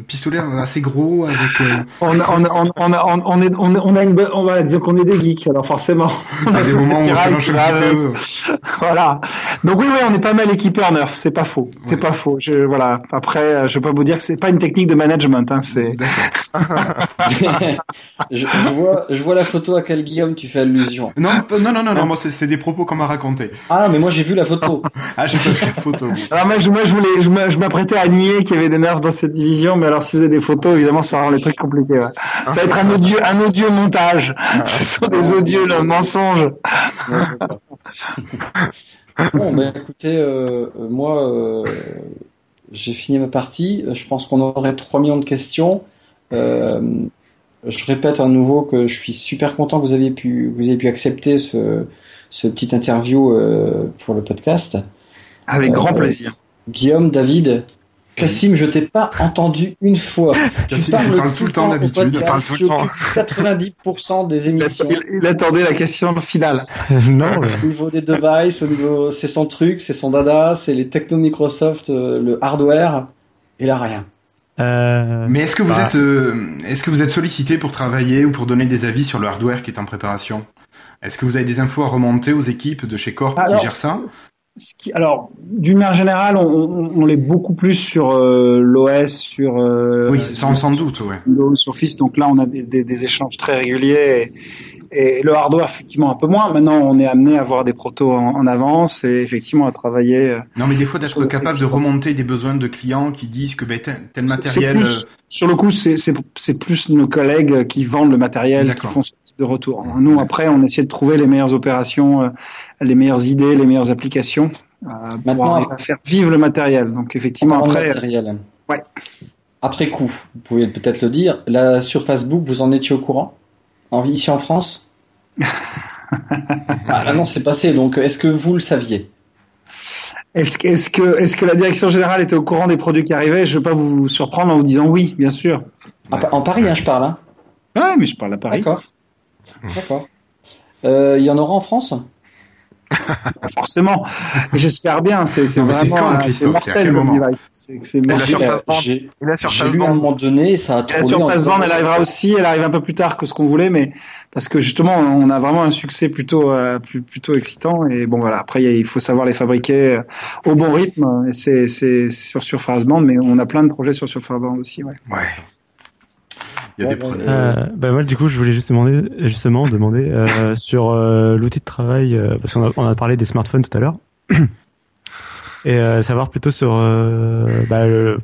pistolets assez gros avec. euh, On, a- on, a- on, on, a- on, on est, on, a- on a une, bonne- on va dire qu'on est des geeks, alors forcément. On a des moments où on se lâche un petit peu. Voilà. Donc oui, oui, on est pas mal équipé en nerf, c'est pas faux. C'est Ouais. pas faux. Je, voilà. Après, euh, je vais pas vous dire que c'est pas une technique de management, hein, c'est. Je, je vois, je vois la photo à laquelle Guillaume tu fais allusion. Non, non, non, non, non, moi c'est c'est des propos qu'on m'a raconté. Ah mais moi j'ai vu la photo. Ah, j'ai pas vu la photo. Alors moi, je, moi, je voulais, je m'apprêtais à nier qu'il y avait des nerfs dans cette division, mais alors si vous avez des photos, évidemment, ça va rendre les trucs compliqués. ouais. Ça va être un odieux, un odieux montage. Ce sont des odieux là, mensonges. Bon, bah écoutez, euh, euh, moi, euh, j'ai fini ma partie. Je pense qu'on aurait 3 millions de questions. Euh, je répète à nouveau que je suis super content que vous ayez pu, vous ayez pu accepter ce, ce petit interview euh, pour le podcast. Avec grand Euh, plaisir. Guillaume, David, Cassim, je t'ai pas entendu une fois. Cassim, tu il parle tout le temps d'habitude. Il parle tout le tu temps. occupes 90% des émissions. Il, il attendait la question finale. non, ouais. Au niveau des devices, au niveau, c'est son truc, c'est son dada, c'est les techno Microsoft, euh, le hardware, et là rien. Euh, Mais est-ce que vous bah, êtes, euh, est-ce que vous êtes sollicité pour travailler ou pour donner des avis sur le hardware qui est en préparation? Est-ce que vous avez des infos à remonter aux équipes de chez Corp Alors, qui gèrent ça? Ce qui- alors, d'une manière générale, on, on, on l'est beaucoup plus sur euh, l'OS, sur euh, Oui, sans, sans doute, ouais. Windows, Surface. Donc là, on a des, des, des échanges très réguliers. Et, et le hardware, effectivement, un peu moins. Maintenant, on est amené à avoir des protos en, en avance et effectivement à travailler. euh, Non, mais des fois d'être Sur le capable de remonter des besoins de clients qui disent que ben, tel, matériel. plus- sur le coup, c'est c'est- c'est plus nos collègues qui vendent le matériel, qui font ce type de retour. Nous, après, on essaie de trouver les meilleures opérations, euh, les meilleures idées, les meilleures applications euh, pour faire vivre le matériel. Donc, effectivement, de après, matériel. ouais. Après coup, vous pouvez peut-être le dire, là sur Facebook, vous en étiez au courant? En, Ici en France? Ah là, non, c'est passé, donc est-ce que vous le saviez? Est-ce que, la direction générale était au courant des produits qui arrivaient? Je ne vais pas vous surprendre en vous disant oui, bien sûr. En, Pa- en Paris, hein, je parle. Hein. Ouais, mais je parle à Paris. D'accord. D'accord. Euh, Il y en aura en France? Forcément. J'espère bien. C'est vraiment euh, mortel le device. Et la mortel. surface bande? J'ai Et la surface lu à un bande? moment donné, ça a La surface bande, elle arrivera aussi. Elle arrive un peu plus tard que ce qu'on voulait, mais parce que justement, on a vraiment un succès plutôt euh, plus- plutôt excitant. Et bon, voilà. Après, il faut savoir les fabriquer euh, au bon rythme. C'est c'est sur surface bande, mais on a plein de projets sur surface bande aussi. Ouais. Ouais. Il y a des preneurs. Euh, bah moi du coup je voulais juste demander, justement demander euh, sur euh, l'outil de travail euh, parce qu'on a, on a parlé des smartphones tout à l'heure et euh, savoir plutôt sur euh, bah, le-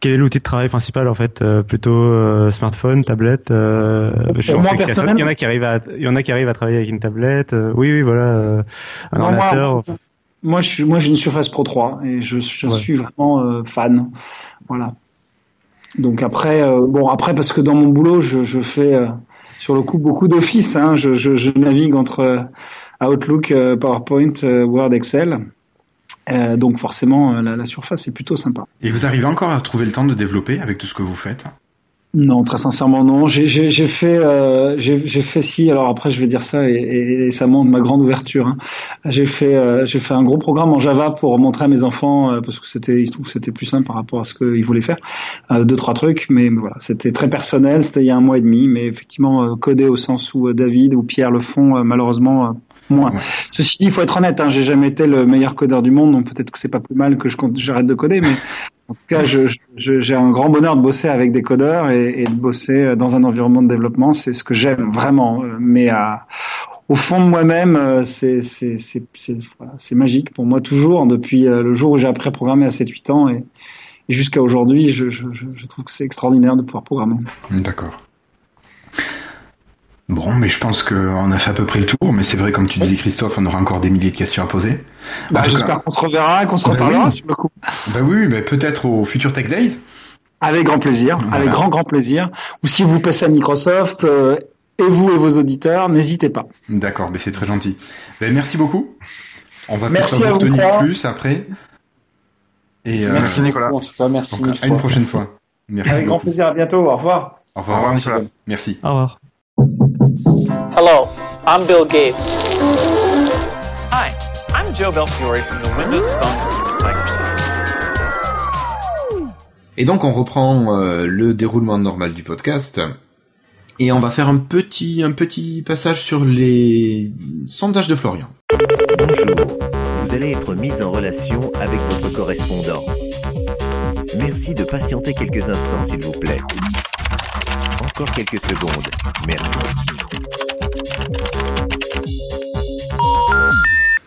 quel est l'outil de travail principal en fait euh, plutôt euh, smartphone tablette euh, je personnellement- il y en a qui arrivent à il y en a qui arrivent à travailler avec une tablette euh, oui oui voilà euh, un Moi, moi, ordinateur Moi, je suis, moi, j'ai une Surface Pro 3 et je, je Ouais. suis vraiment euh, fan. Voilà. Donc après, euh, bon, après parce que dans mon boulot, je, fais euh, sur le coup beaucoup d'office. Hein, je, je, navigue entre euh, Outlook, PowerPoint, Word, Excel. Donc forcément, la, la Surface est plutôt sympa. Et vous arrivez encore à trouver le temps de développer avec tout ce que vous faites? Non, très sincèrement, non. J'ai fait, euh, j'ai fait si. Alors après, je vais dire ça et, et- et ça montre ma grande ouverture. hein. J'ai fait, euh, j'ai fait un gros programme en Java pour montrer à mes enfants euh, parce que c'était, il se que c'était plus simple par rapport à ce qu'ils voulaient faire. Euh, deux trois trucs, mais, voilà, c'était très personnel. C'était il y a un mois et demi, mais effectivement euh, codé au sens où euh, David ou Pierre le font, malheureusement. Moins. Ouais. Ceci dit, il faut être honnête. Hein, j'ai jamais été le meilleur codeur du monde, donc peut-être que c'est pas plus mal que j'arrête de coder, mais en tout cas, j'ai un grand bonheur de bosser avec des codeurs et, et de bosser dans un environnement de développement. C'est ce que j'aime vraiment. Mais à, au fond de moi-même, c'est voilà, magique pour moi toujours. Depuis euh, le jour où j'ai appris à programmer à 7-8 ans et, et jusqu'à aujourd'hui, je, je, je, je trouve que c'est extraordinaire de pouvoir programmer. D'accord. Bon, mais je pense qu'on a fait à peu près le tour, mais c'est vrai, comme tu disais Christophe, on aura encore des milliers de questions à poser. Bah, J'espère qu'on se reverra et qu'on se Bah reparlera oui. sur le coup. Bah oui, bah peut-être au Future Tech Days. Avec grand plaisir, Voilà. avec grand grand plaisir. Ou si vous passez à Microsoft, euh, et vous et vos auditeurs, n'hésitez pas. D'accord, mais c'est très gentil. Ben, merci beaucoup. On va peut-être Merci à vous retenir trois. plus après. Et euh, Merci, Nicolas. En tout cas, merci. donc, à une prochaine fois. Merci Avec grand plaisir, à bientôt, au revoir. Au Au revoir, revoir. Nicolas. Merci. au revoir Hello, I'm Bill Gates. Hi, I'm Joe Belfiore from the Windows Phone Microsoft. Et donc on reprend euh, le déroulement normal du podcast. Et on va faire un petit, un petit passage sur les sondages de Florian. Bonjour, vous allez être mis en relation avec votre correspondant. Merci de patienter quelques instants, s'il vous plaît. Encore quelques secondes. Merci.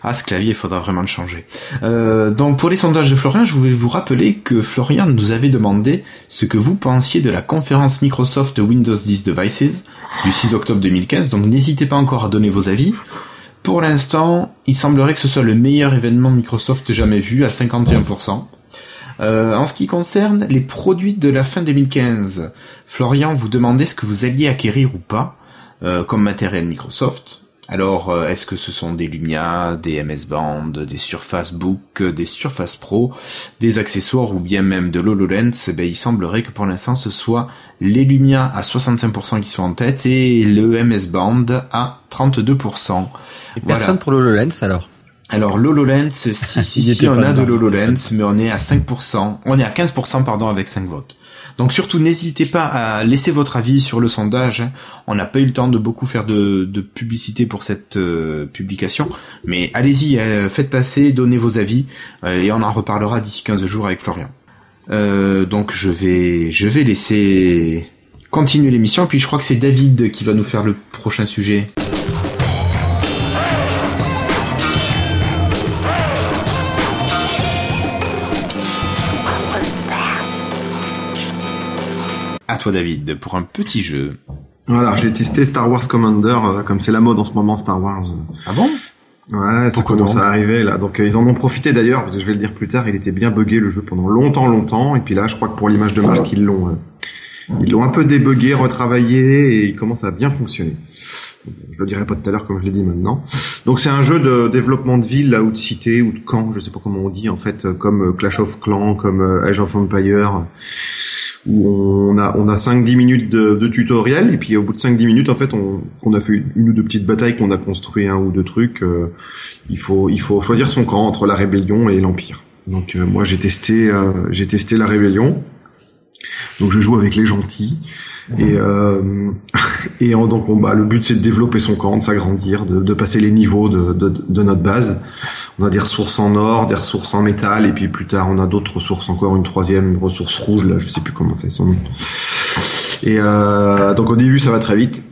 Ah, ce clavier, il faudra vraiment le changer. Euh, donc, pour les sondages de Florian, je voulais vous rappeler que Florian nous avait demandé ce que vous pensiez de la conférence Microsoft Windows 10 Devices du 6 octobre 2015. Donc, n'hésitez pas encore à donner vos avis. Pour l'instant, il semblerait que ce soit le meilleur événement Microsoft jamais vu à 51%. Euh, en ce qui concerne les produits de la fin 2015, Florian vous demandait ce que vous alliez acquérir ou pas euh, comme matériel Microsoft. Alors, euh, est-ce que ce sont des Lumia, des MS Band, des Surface Book, des Surface Pro, des accessoires ou bien même de l'HoloLens? Eh ben, il semblerait que pour l'instant ce soit les Lumia à 65% qui sont en tête et le MS Band à 32%. Et Voilà. Personne pour le HoloLens alors? Alors l'HoloLens, si, si, on a de l'HoloLens, mais on est à 5%, on est à 15% pardon avec 5 votes. Donc surtout n'hésitez pas à laisser votre avis sur le sondage. On n'a pas eu le temps de beaucoup faire de, de publicité pour cette euh, publication, mais allez-y, euh, faites passer, donnez vos avis, euh, et on en reparlera d'ici 15 jours avec Florian. Donc je vais, je vais laisser continuer l'émission, puis je crois que c'est David qui va nous faire le prochain sujet. À toi David, pour un petit jeu. Voilà, j'ai testé Star Wars Commander, euh, comme c'est la mode en ce moment, Star Wars. Ah bon? Ouais, ça Pourquoi commence à arriver là. Donc euh, ils en ont profité d'ailleurs, parce que je vais le dire plus tard, il était bien buggé le jeu pendant longtemps, longtemps. Et puis là, je crois que pour l'image de marque, ils l'ont, euh, ils l'ont un peu débugué, retravaillé, et il commence à bien fonctionner. Je le dirai pas tout à l'heure comme je l'ai dit maintenant. Donc c'est un jeu de développement de ville là ou de cité ou de camp, je sais pas comment on dit en fait, comme Clash of Clans, comme Age of Empire où on a on a 5-10 minutes de, de tutoriel et puis au bout de 5-10 minutes en fait on, on a fait une, ou deux petites batailles qu'on a construit un ou deux trucs euh, il faut il faut choisir son camp entre la rébellion et l'empire. Donc euh, moi j'ai testé euh, j'ai testé la rébellion. Donc je joue avec les gentils. Et euh, et en, donc on, bah, le but c'est de développer son camp de s'agrandir de, de passer les niveaux de, de, de notre base on a des ressources en or, des ressources en métal, et puis plus tard on a d'autres ressources encore, une troisième ressource rouge, là je sais plus comment c'est son nom. Et euh, donc au début ça va très vite,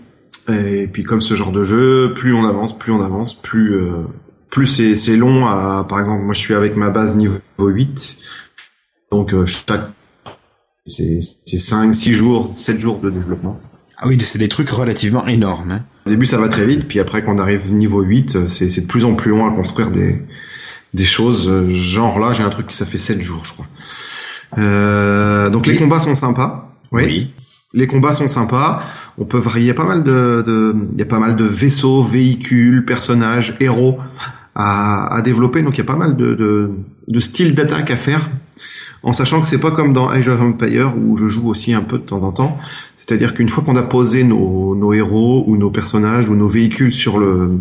et puis comme ce genre de jeu, plus on avance, plus on avance, plus euh, plus c'est long. À, par exemple, moi je suis avec ma base niveau 8, donc euh, chaque c'est 5, 6 jours, 7 jours de développement. Ah oui, c'est des trucs relativement énormes. Hein. Au début, ça va très vite, puis après, quand on arrive niveau 8, euh, c'est c'est de plus en plus long à construire des, des choses. Genre là, j'ai un truc qui ça fait 7 jours, je crois. Euh, donc les combats sont sympas. Oui. Les combats sont sympas. On peut varier il y a pas mal de, de il y a pas mal de vaisseaux, véhicules, personnages, héros à, à développer. Donc il y a pas mal de, de, de styles d'attaque à faire. En sachant que c'est pas comme dans Age of Empire où je joue aussi un peu de temps en temps. C'est-à-dire qu'une fois qu'on a posé nos, nos héros ou nos personnages ou nos véhicules sur le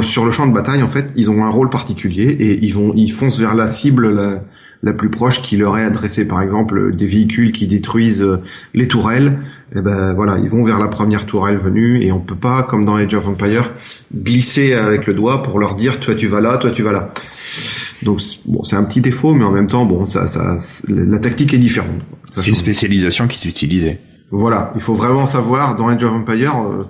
sur le champ de bataille, en fait, ils ont un rôle particulier et ils vont ils foncent vers la cible la, la plus proche qui leur est adressée. Par exemple, des véhicules qui détruisent euh, les tourelles, et ben voilà, ils vont vers la première tourelle venue et on peut pas, comme dans Age of Empire, glisser avec le doigt pour leur dire toi tu vas là, toi tu vas là. Donc c'est- bon, c'est un petit défaut, mais en même temps, bon, ça, ça, la tactique est différente. C'est une spécialisation qui est utilisée. Voilà, il faut vraiment savoir dans Age of Empire euh,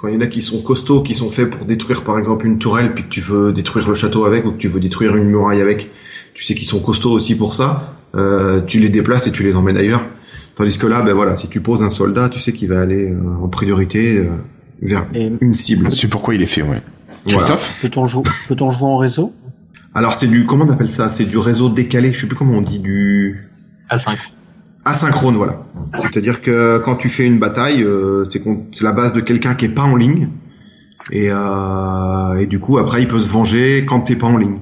quand il y en a qui sont costauds, qui sont faits pour détruire par exemple une tourelle, puis que tu veux détruire le château avec ou que tu veux détruire une muraille avec, tu sais qu'ils sont costauds aussi pour ça. euh, tu les déplaces et tu les emmènes ailleurs. Tandis que là, ben voilà, si tu poses un soldat, tu sais qu'il va aller euh, en priorité euh, vers une cible. C'est pourquoi il est fait, ouais. Voilà. Peut-on jouer, peut-on jouer en réseau? Alors c'est du comment on appelle ça? C'est du réseau décalé. Je sais plus comment on dit du Asynchrone. asynchrone. Voilà. C'est-à-dire que quand tu fais une bataille, euh, c'est la base de quelqu'un qui est pas en ligne. Et, euh, et du coup après il peut se venger quand t'es pas en ligne.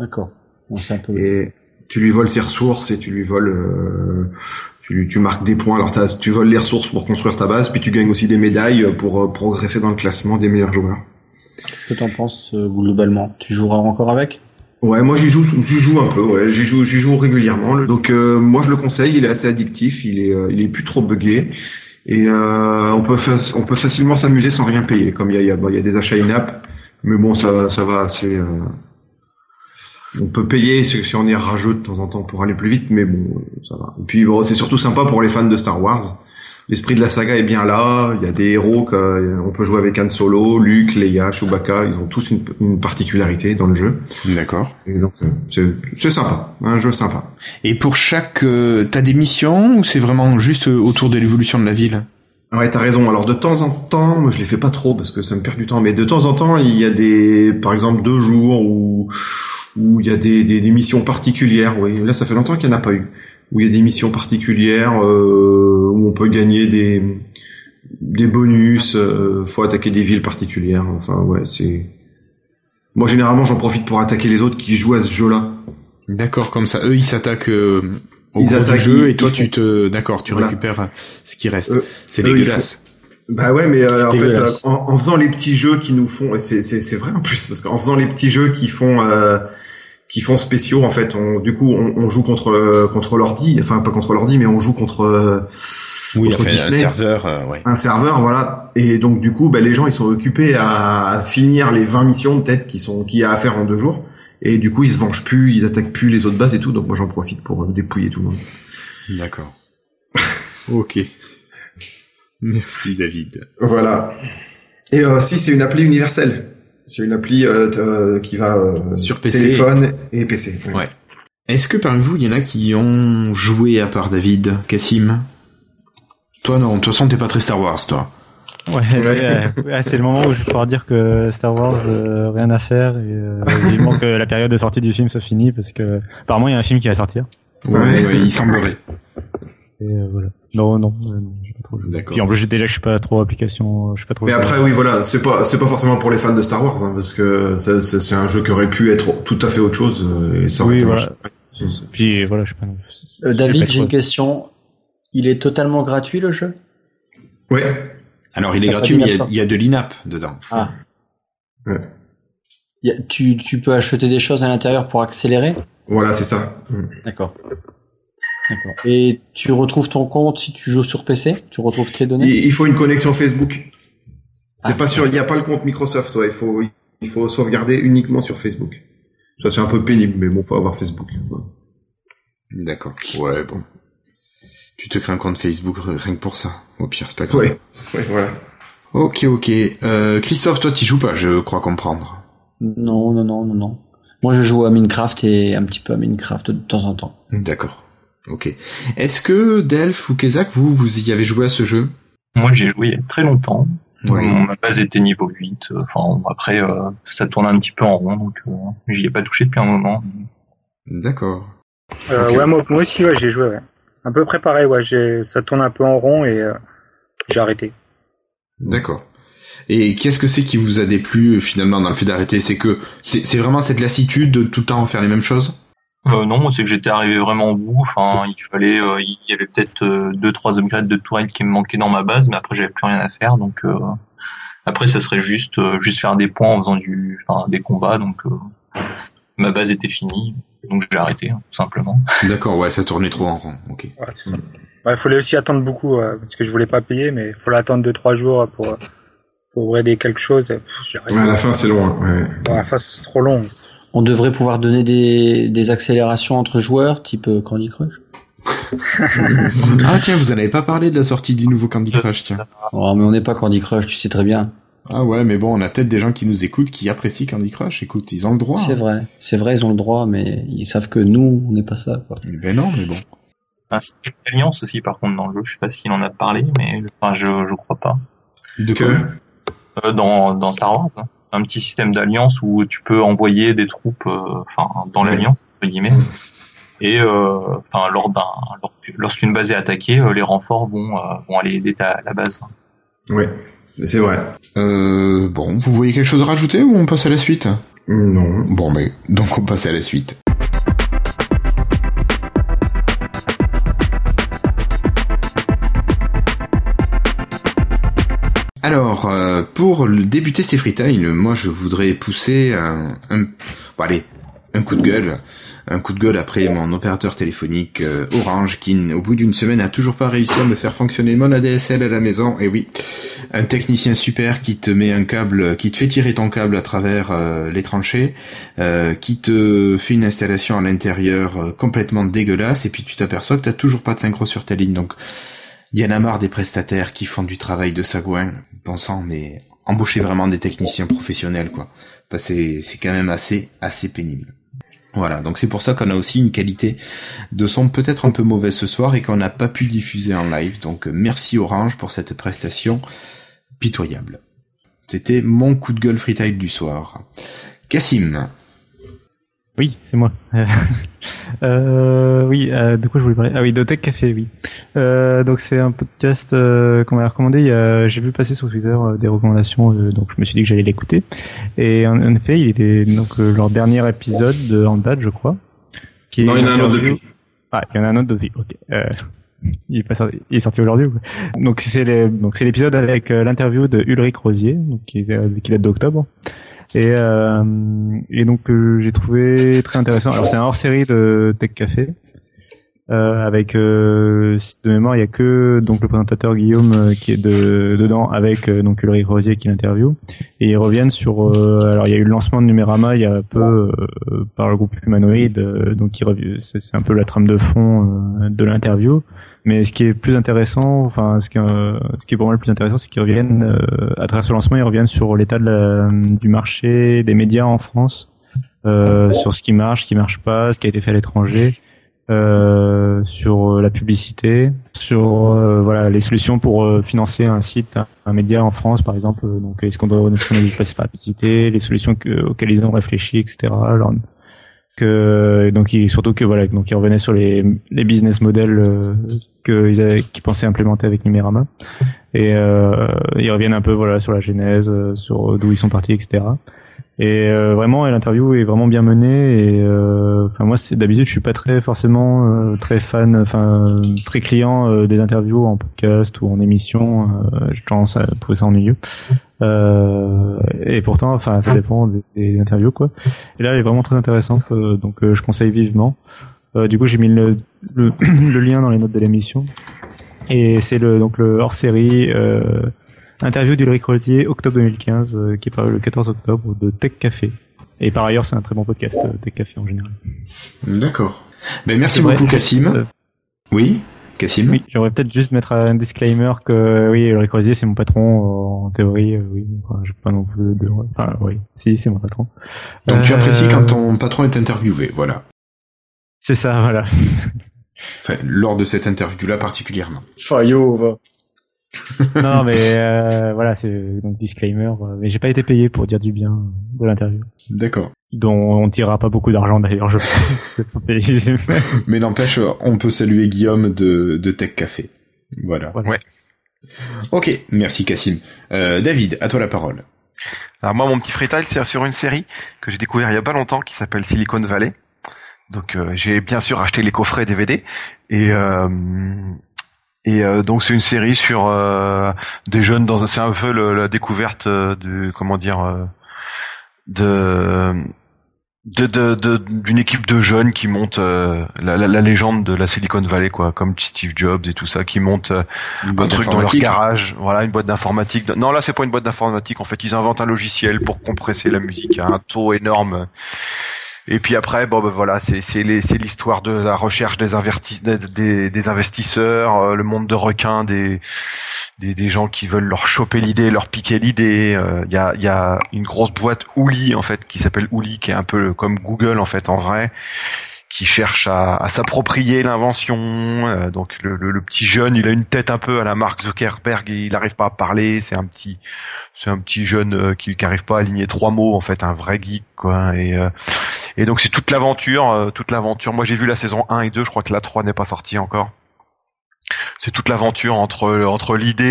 D'accord. Bon, c'est un peu. Et tu lui voles ses ressources et tu lui voles, euh, tu, lui- tu marques des points. Alors tu voles les ressources pour construire ta base, puis tu gagnes aussi des médailles pour euh, progresser dans le classement des meilleurs joueurs. Qu'est-ce que t'en penses euh, globalement? Tu joueras encore avec? Ouais, moi j'y joue, j'y joue un peu. Ouais, j'y joue, joue régulièrement. Donc euh, moi je le conseille. Il est assez addictif. Il est, euh, il est plus trop buggé. Et on peut, on peut facilement s'amuser sans rien payer. Comme il y a, y a, des achats in-app, mais bon, ça, ça va assez. On peut payer si on est rageux de temps en temps pour aller plus vite, mais bon, ça va. Et puis bon, c'est surtout sympa pour les fans de Star Wars. L'esprit de la saga est bien là. Il y a des héros que, on peut jouer avec Han Solo, Luke, Leia, Chewbacca. Ils ont tous une, une particularité dans le jeu. D'accord. Et donc, euh, c'est sympa, un jeu sympa. Et pour chaque, euh, t'as des missions ou c'est vraiment juste euh, autour de l'évolution de la ville? Ouais, t'as raison. Alors de temps en temps, moi je les fais pas trop parce que ça me perd du temps, mais de temps en temps, il y a des, par exemple, deux jours où où il y a des, des, des missions particulières. Oui, là ça fait longtemps qu'il n'y en a pas eu. Où il y a des missions particulières euh, où on peut gagner des des bonus, euh, faut attaquer des villes particulières. Enfin ouais, c'est. Moi généralement j'en profite pour attaquer les autres qui jouent à ce jeu-là. D'accord, comme ça, eux ils s'attaquent euh, au Ils gros du attaquent, jeu et toi tu te, d'accord, tu Voilà. récupères euh, ce qui reste. C'est dégueulasse. Bah ouais, mais euh, en fait, euh, en, en faisant les petits jeux qui nous font, c'est c'est c'est vrai en plus, parce qu'en faisant les petits jeux qui font euh, qui font spéciaux, en fait, on, du coup, on, on joue contre euh, contre l'ordi, enfin pas contre l'ordi, mais on joue contre euh, Oui, contre enfin, un Disney. serveur, euh, ouais. un serveur, voilà. Et donc du coup, bah, les gens ils sont occupés à, à finir les 20 missions peut-être qui sont qui a à faire en deux jours. Et du coup, ils se vengent plus, ils attaquent plus les autres bases et tout. Donc moi, j'en profite pour euh, dépouiller tout le monde. D'accord. ok. Merci David. Voilà. Et euh, si c'est une appli universelle, c'est une appli euh, euh, qui va euh, Sur PC. téléphone et PC. Ouais. Est-ce que parmi vous, il y en a qui ont joué à part David, Cassim? Toi non, de toute façon t'es pas très Star Wars, toi. Ouais, ouais, c'est le moment où je vais pouvoir dire que Star Wars, euh, rien à faire et euh, vivement que la période de sortie du film soit finie parce que apparemment il y a un film qui va sortir. Ouais, ouais, il semblerait. Et euh, voilà. Non, non, euh, non, j'ai pas trop. joué. D'accord. Puis en plus déjà je suis pas trop application, je suis pas trop. Mais après, oui, voilà, c'est pas c'est pas forcément pour les fans de Star Wars, hein, parce que c'est un jeu qui aurait pu être tout à fait autre chose euh, et ça aurait Oui, été voilà. Puis voilà, je suis pas. Euh, David, j'ai une question. Il est totalement gratuit le jeu? Ouais. Alors il est gratuit, mais il y a- il y, a de l'INAP dedans. Ah. Ouais. A- tu, tu peux acheter des choses à l'intérieur pour accélérer? Voilà, c'est ça. D'accord. D'accord. Et tu retrouves ton compte si tu joues sur PC Tu retrouves tes données? Il, faut une connexion Facebook. C'est Ah. pas sûr, il n'y a pas le compte Microsoft, ouais, il faut, il faut sauvegarder uniquement sur Facebook. Ça, c'est un peu pénible, mais bon, faut avoir Facebook. D'accord. Ouais, bon. Tu te crées un compte Facebook rien que pour ça. Au pire, c'est pas grave. Ouais, ouais, voilà. Ok, ok. Euh, Christophe, toi, tu joues pas, je crois comprendre. Non, non, non, non, non. Moi, je joue à Minecraft et un petit peu à Minecraft de temps en temps. D'accord. Ok. Est-ce que Delph ou Kezak, vous, vous y avez joué à ce jeu? Moi, j'ai joué il y a très longtemps. Oui. Mon- Ma base était niveau 8. euh, Enfin, après, euh, ça tourne un petit peu en rond, donc euh, j'y ai pas touché depuis un moment. D'accord. Euh. Ouais, moi, moi aussi, ouais, j'ai joué, ouais. Un peu préparé, ouais, j'ai, ça tourne un peu en rond et euh, j'ai arrêté. D'accord. Et qu'est-ce que c'est qui vous a déplu finalement dans le fait d'arrêter? C'est que c'est c'est vraiment cette lassitude de tout le temps faire les mêmes choses? Euh, non, c'est que j'étais arrivé vraiment au bout. Enfin, il fallait, euh, il y avait peut-être euh, deux, trois upgrades de tourelles qui me manquaient dans ma base, mais après j'avais plus rien à faire. Donc euh, après, ça serait juste, euh, juste faire des points en faisant du, enfin, des combats. Donc euh, ma base était finie, donc j'ai arrêté hein, tout simplement. D'accord, ouais, ça tournait trop en rond. Ok. Ouais, c'est ça. Ouais, fallait aussi attendre beaucoup, euh, parce que je voulais pas payer, mais il fallait attendre 2-3 jours pour, pour aider quelque chose. et, pff, j'ai arrêté. Ouais, à la fin, c'est loin. Ouais. Ouais, à la fin, c'est trop long. On devrait pouvoir donner des, des accélérations entre joueurs, type euh, Candy Crush. ah tiens, vous en avez pas parlé de la sortie du nouveau Candy Crush, tiens. Oh, mais on n'est pas Candy Crush, tu sais très bien. Ah ouais, mais bon, on a peut-être des gens qui nous écoutent qui apprécient Candy Crush. Écoute, ils ont le droit. C'est hein. vrai, c'est vrai, ils ont le droit, mais ils savent que nous, on n'est pas ça. Quoi. Ben non, mais bon. Un système d'alliance aussi, par contre, dans le jeu. Je sais pas s'il en a parlé, mais enfin, je, je crois pas. De Que- quoi? Euh, dans, dans Star Wars, hein. Un petit système d'alliance où tu peux envoyer des troupes, euh, enfin, dans l'alliance, entre guillemets. Et euh, enfin, lors d'un, lors- lorsqu'une base est attaquée, euh, les renforts vont, euh, vont aller aider ta, la base. Ouais, c'est vrai. Euh, bon, vous voyez quelque chose à rajouter ou on passe à la suite? Non. Bon, mais donc on passe à la suite. Alors, euh, pour le- débuter ces freetiles, moi je voudrais pousser un, bon, allez, un coup de gueule. Un coup de gueule après mon opérateur téléphonique euh, Orange qui, au bout d'une semaine, a toujours pas réussi à me faire fonctionner mon ADSL à la maison. Et oui, un technicien super qui te met un câble, qui te fait tirer ton câble à travers euh, les tranchées, qui te fait une installation à l'intérieur complètement dégueulasse, et puis tu t'aperçois que t'as toujours pas de synchro sur ta ligne. Donc, il y en a marre des prestataires qui font du travail de sagouin, pensant mais embaucher vraiment des techniciens professionnels, quoi. Que c'est c'est quand même assez assez pénible. Voilà, donc c'est pour ça qu'on a aussi une qualité de son peut-être un peu mauvaise ce soir et qu'on n'a pas pu diffuser en live. Donc merci Orange pour cette prestation pitoyable. C'était mon coup de gueule freetile du soir. Cassim. Oui, c'est moi. euh, oui, euh, de quoi je voulais parler? Ah oui, de Tech Café, oui. Euh, donc c'est un podcast euh, qu'on m'a recommandé. J'ai vu passer sur Twitter euh, des recommandations, euh, donc je me suis dit que j'allais l'écouter. Et en, en effet, il était donc leur dernier épisode de en date, je crois. Qui Non, il y en a un autre depuis. Ah, il y en a un autre depuis. Ok. Euh, il est pas sorti, il est sorti aujourd'hui. ou quoi Donc c'est l'épisode avec l'interview de Ulrich Rosier, donc qui, est- qui date d'octobre. Et, euh, et donc euh, j'ai trouvé très intéressant. Alors c'est un hors-série de Tech Café. Euh, avec euh, de mémoire il y a que donc le présentateur Guillaume euh, qui est de, dedans avec euh, donc Ulrich Rosier qui l'interview. Et ils reviennent sur euh, alors il y a eu le lancement de Numérama il y a un peu euh, par le groupe humanoïde euh, donc c'est un peu la trame de fond euh, de l'interview. Mais ce qui est plus intéressant enfin ce qui, euh, ce qui est pour moi le plus intéressant c'est qu'ils reviennent euh, à travers ce lancement ils reviennent sur l'état du marché des médias en France euh, sur ce qui marche ce qui marche pas ce qui a été fait à l'étranger euh, sur euh, la publicité, sur euh, voilà les solutions pour euh, financer un site, un, média en France par exemple. Donc est-ce qu'on doit, est-ce qu'on doit passer par la publicité, les solutions que- auxquelles ils ont réfléchi, etc. Alors, que donc surtout que voilà donc ils revenaient sur les, les business models euh, qu'ils qu'ils pensaient implémenter avec Numérama et ils reviennent un peu voilà sur la genèse, sur d'où ils sont partis, etc. Et euh, vraiment, l'interview est vraiment bien menée. Et euh, enfin, moi, c'est d'habitude, je suis pas très forcément euh, très fan, enfin très client euh, des interviews en podcast ou en émission. Euh, J'ai tendance à trouver ça ennuyeux. Euh, et pourtant, enfin, ça dépend des, interviews, quoi. Et là, elle est vraiment très intéressante, euh, donc euh, je conseille vivement. Euh, du coup, j'ai mis le, le, le lien dans les notes de l'émission. Et c'est le donc le hors série. Euh, Interview d'Ulrich Rosier, octobre 2015, euh, qui est paru le 14 octobre de Tech Café. Et par ailleurs, c'est un très bon podcast, euh, Tech Café en général. D'accord. Ben, merci beaucoup, Cassim. euh, Oui, Cassim Oui, j'aurais peut-être juste mettre un disclaimer que oui, Ulrich Rosier, c'est mon patron euh, en théorie. euh, oui, enfin, j'ai pas non plus de. Enfin, oui, si, c'est mon patron. Donc tu Euh, apprécies quand ton patron est interviewé, voilà. C'est ça, voilà. Enfin, lors de cette interview-là particulièrement. Fayot, va. non, mais euh, voilà, c'est donc disclaimer. euh, mais j'ai pas été payé pour dire du bien de l'interview. D'accord. Dont on tirera pas beaucoup d'argent d'ailleurs, je pense. Mais n'empêche, on peut saluer Guillaume de, de Tech Café. Voilà. Ouais. Ok, merci Cassim. Euh, David, à toi la parole. Alors moi, mon petit freestyle, c'est sur une série que j'ai découvert il y a pas longtemps qui s'appelle Silicon Valley. Donc euh, j'ai bien sûr acheté les coffrets DVD et euh, et euh, donc c'est une série sur euh, des jeunes dans un- c'est un peu le- la découverte euh, du comment dire euh, de de de- de- d'une équipe de jeunes qui monte euh, la, la, la légende de la Silicon Valley quoi comme Steve Jobs et tout ça qui monte euh, un truc dans leur garage. Voilà une boîte d'informatique. Non là c'est pas une boîte d'informatique en fait. Ils inventent un logiciel pour compresser la musique. À un taux énorme et puis après bon ben voilà c'est l'histoire de la recherche des investisseurs euh, le monde de requins des des, gens qui veulent leur choper l'idée, leur piquer l'idée. Euh, Il y, a, y a une grosse boîte Ouli en fait qui s'appelle Ouli, qui est un peu comme Google en fait en vrai, qui cherche à, à s'approprier l'invention. Euh, donc le, le, le petit jeune, il a une tête un peu à la Mark Zuckerberg, il n'arrive pas à parler. C'est un petit, c'est un petit jeune euh, qui n'arrive pas à aligner trois mots en fait, un vrai geek quoi. Et euh, et donc c'est toute l'aventure, euh, toute l'aventure. Moi j'ai vu la saison 1 et 2, je crois que la 3 n'est pas sortie encore. C'est toute l'aventure entre entre l'idée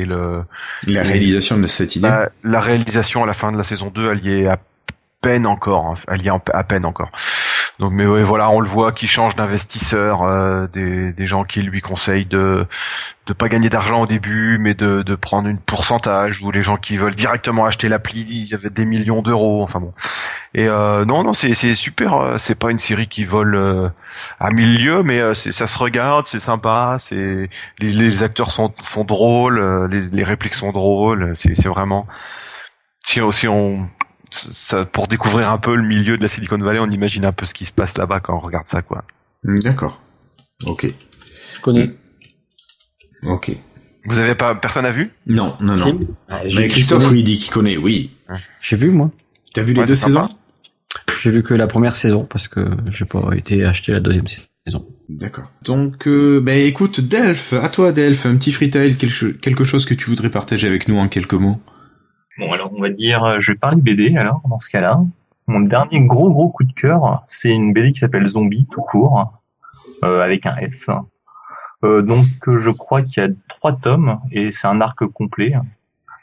et le La réalisation de cette idée. la, la réalisation à la fin de la saison 2, elle y est à peine encore, hein. elle y est à peine encore. Donc mais voilà, on le voit qui change d'investisseur, euh, des, gens qui lui conseillent de de pas gagner d'argent au début, mais de, de prendre une pourcentage, ou les gens qui veulent directement acheter l'appli, il y avait des millions d'euros, enfin bon. Et euh, non, non, c'est super. euh, C'est pas une série qui vole euh, à mille lieues, mais ça se regarde, c'est sympa. C'est les, acteurs sont sont drôles, les, les répliques sont drôles. C'est c'est vraiment si si on ça, pour découvrir un peu le milieu de la Silicon Valley, on imagine un peu ce qui se passe là-bas quand on regarde ça, quoi. D'accord. Ok. Je connais. Ok. Vous avez pas personne a vu? Non, non, non. Ah, j'ai- Mais Christophe, connais. oui, il dit qu'il connaît, oui. J'ai vu moi. T'as vu les Ouais, deux saisons? J'ai vu que la première saison parce que j'ai pas été acheter la deuxième saison. D'accord. Donc, euh, ben écoute, Delph, à toi Delph, un petit freetail, quelque, quelque chose que tu voudrais partager avec nous en quelques mots? Bon, alors on va dire, euh, je vais parler BD alors, dans ce cas-là. Mon dernier gros gros coup de cœur, c'est une BD qui s'appelle Zombie tout court, euh, avec un S. Euh, donc je crois qu'il y a trois tomes et c'est un arc complet.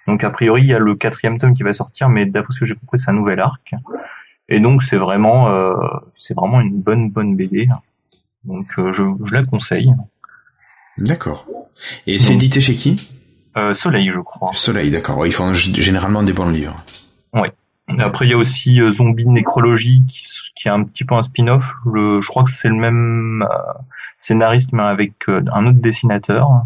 Donc a priori il y a le quatrième tome qui va sortir, mais d'après ce que j'ai compris c'est un nouvel arc. Et donc c'est vraiment euh, c'est vraiment une bonne bonne BD. Donc euh, je, je la conseille. D'accord. Et c'est édité chez qui? Euh, Soleil je crois. Soleil, d'accord. Ouais, Ils font généralement des bons livres. Après, il y a aussi euh, Zombie Nécrologie qui, qui est un petit peu un spin-off. Je crois que c'est le même euh, scénariste, mais avec un autre dessinateur.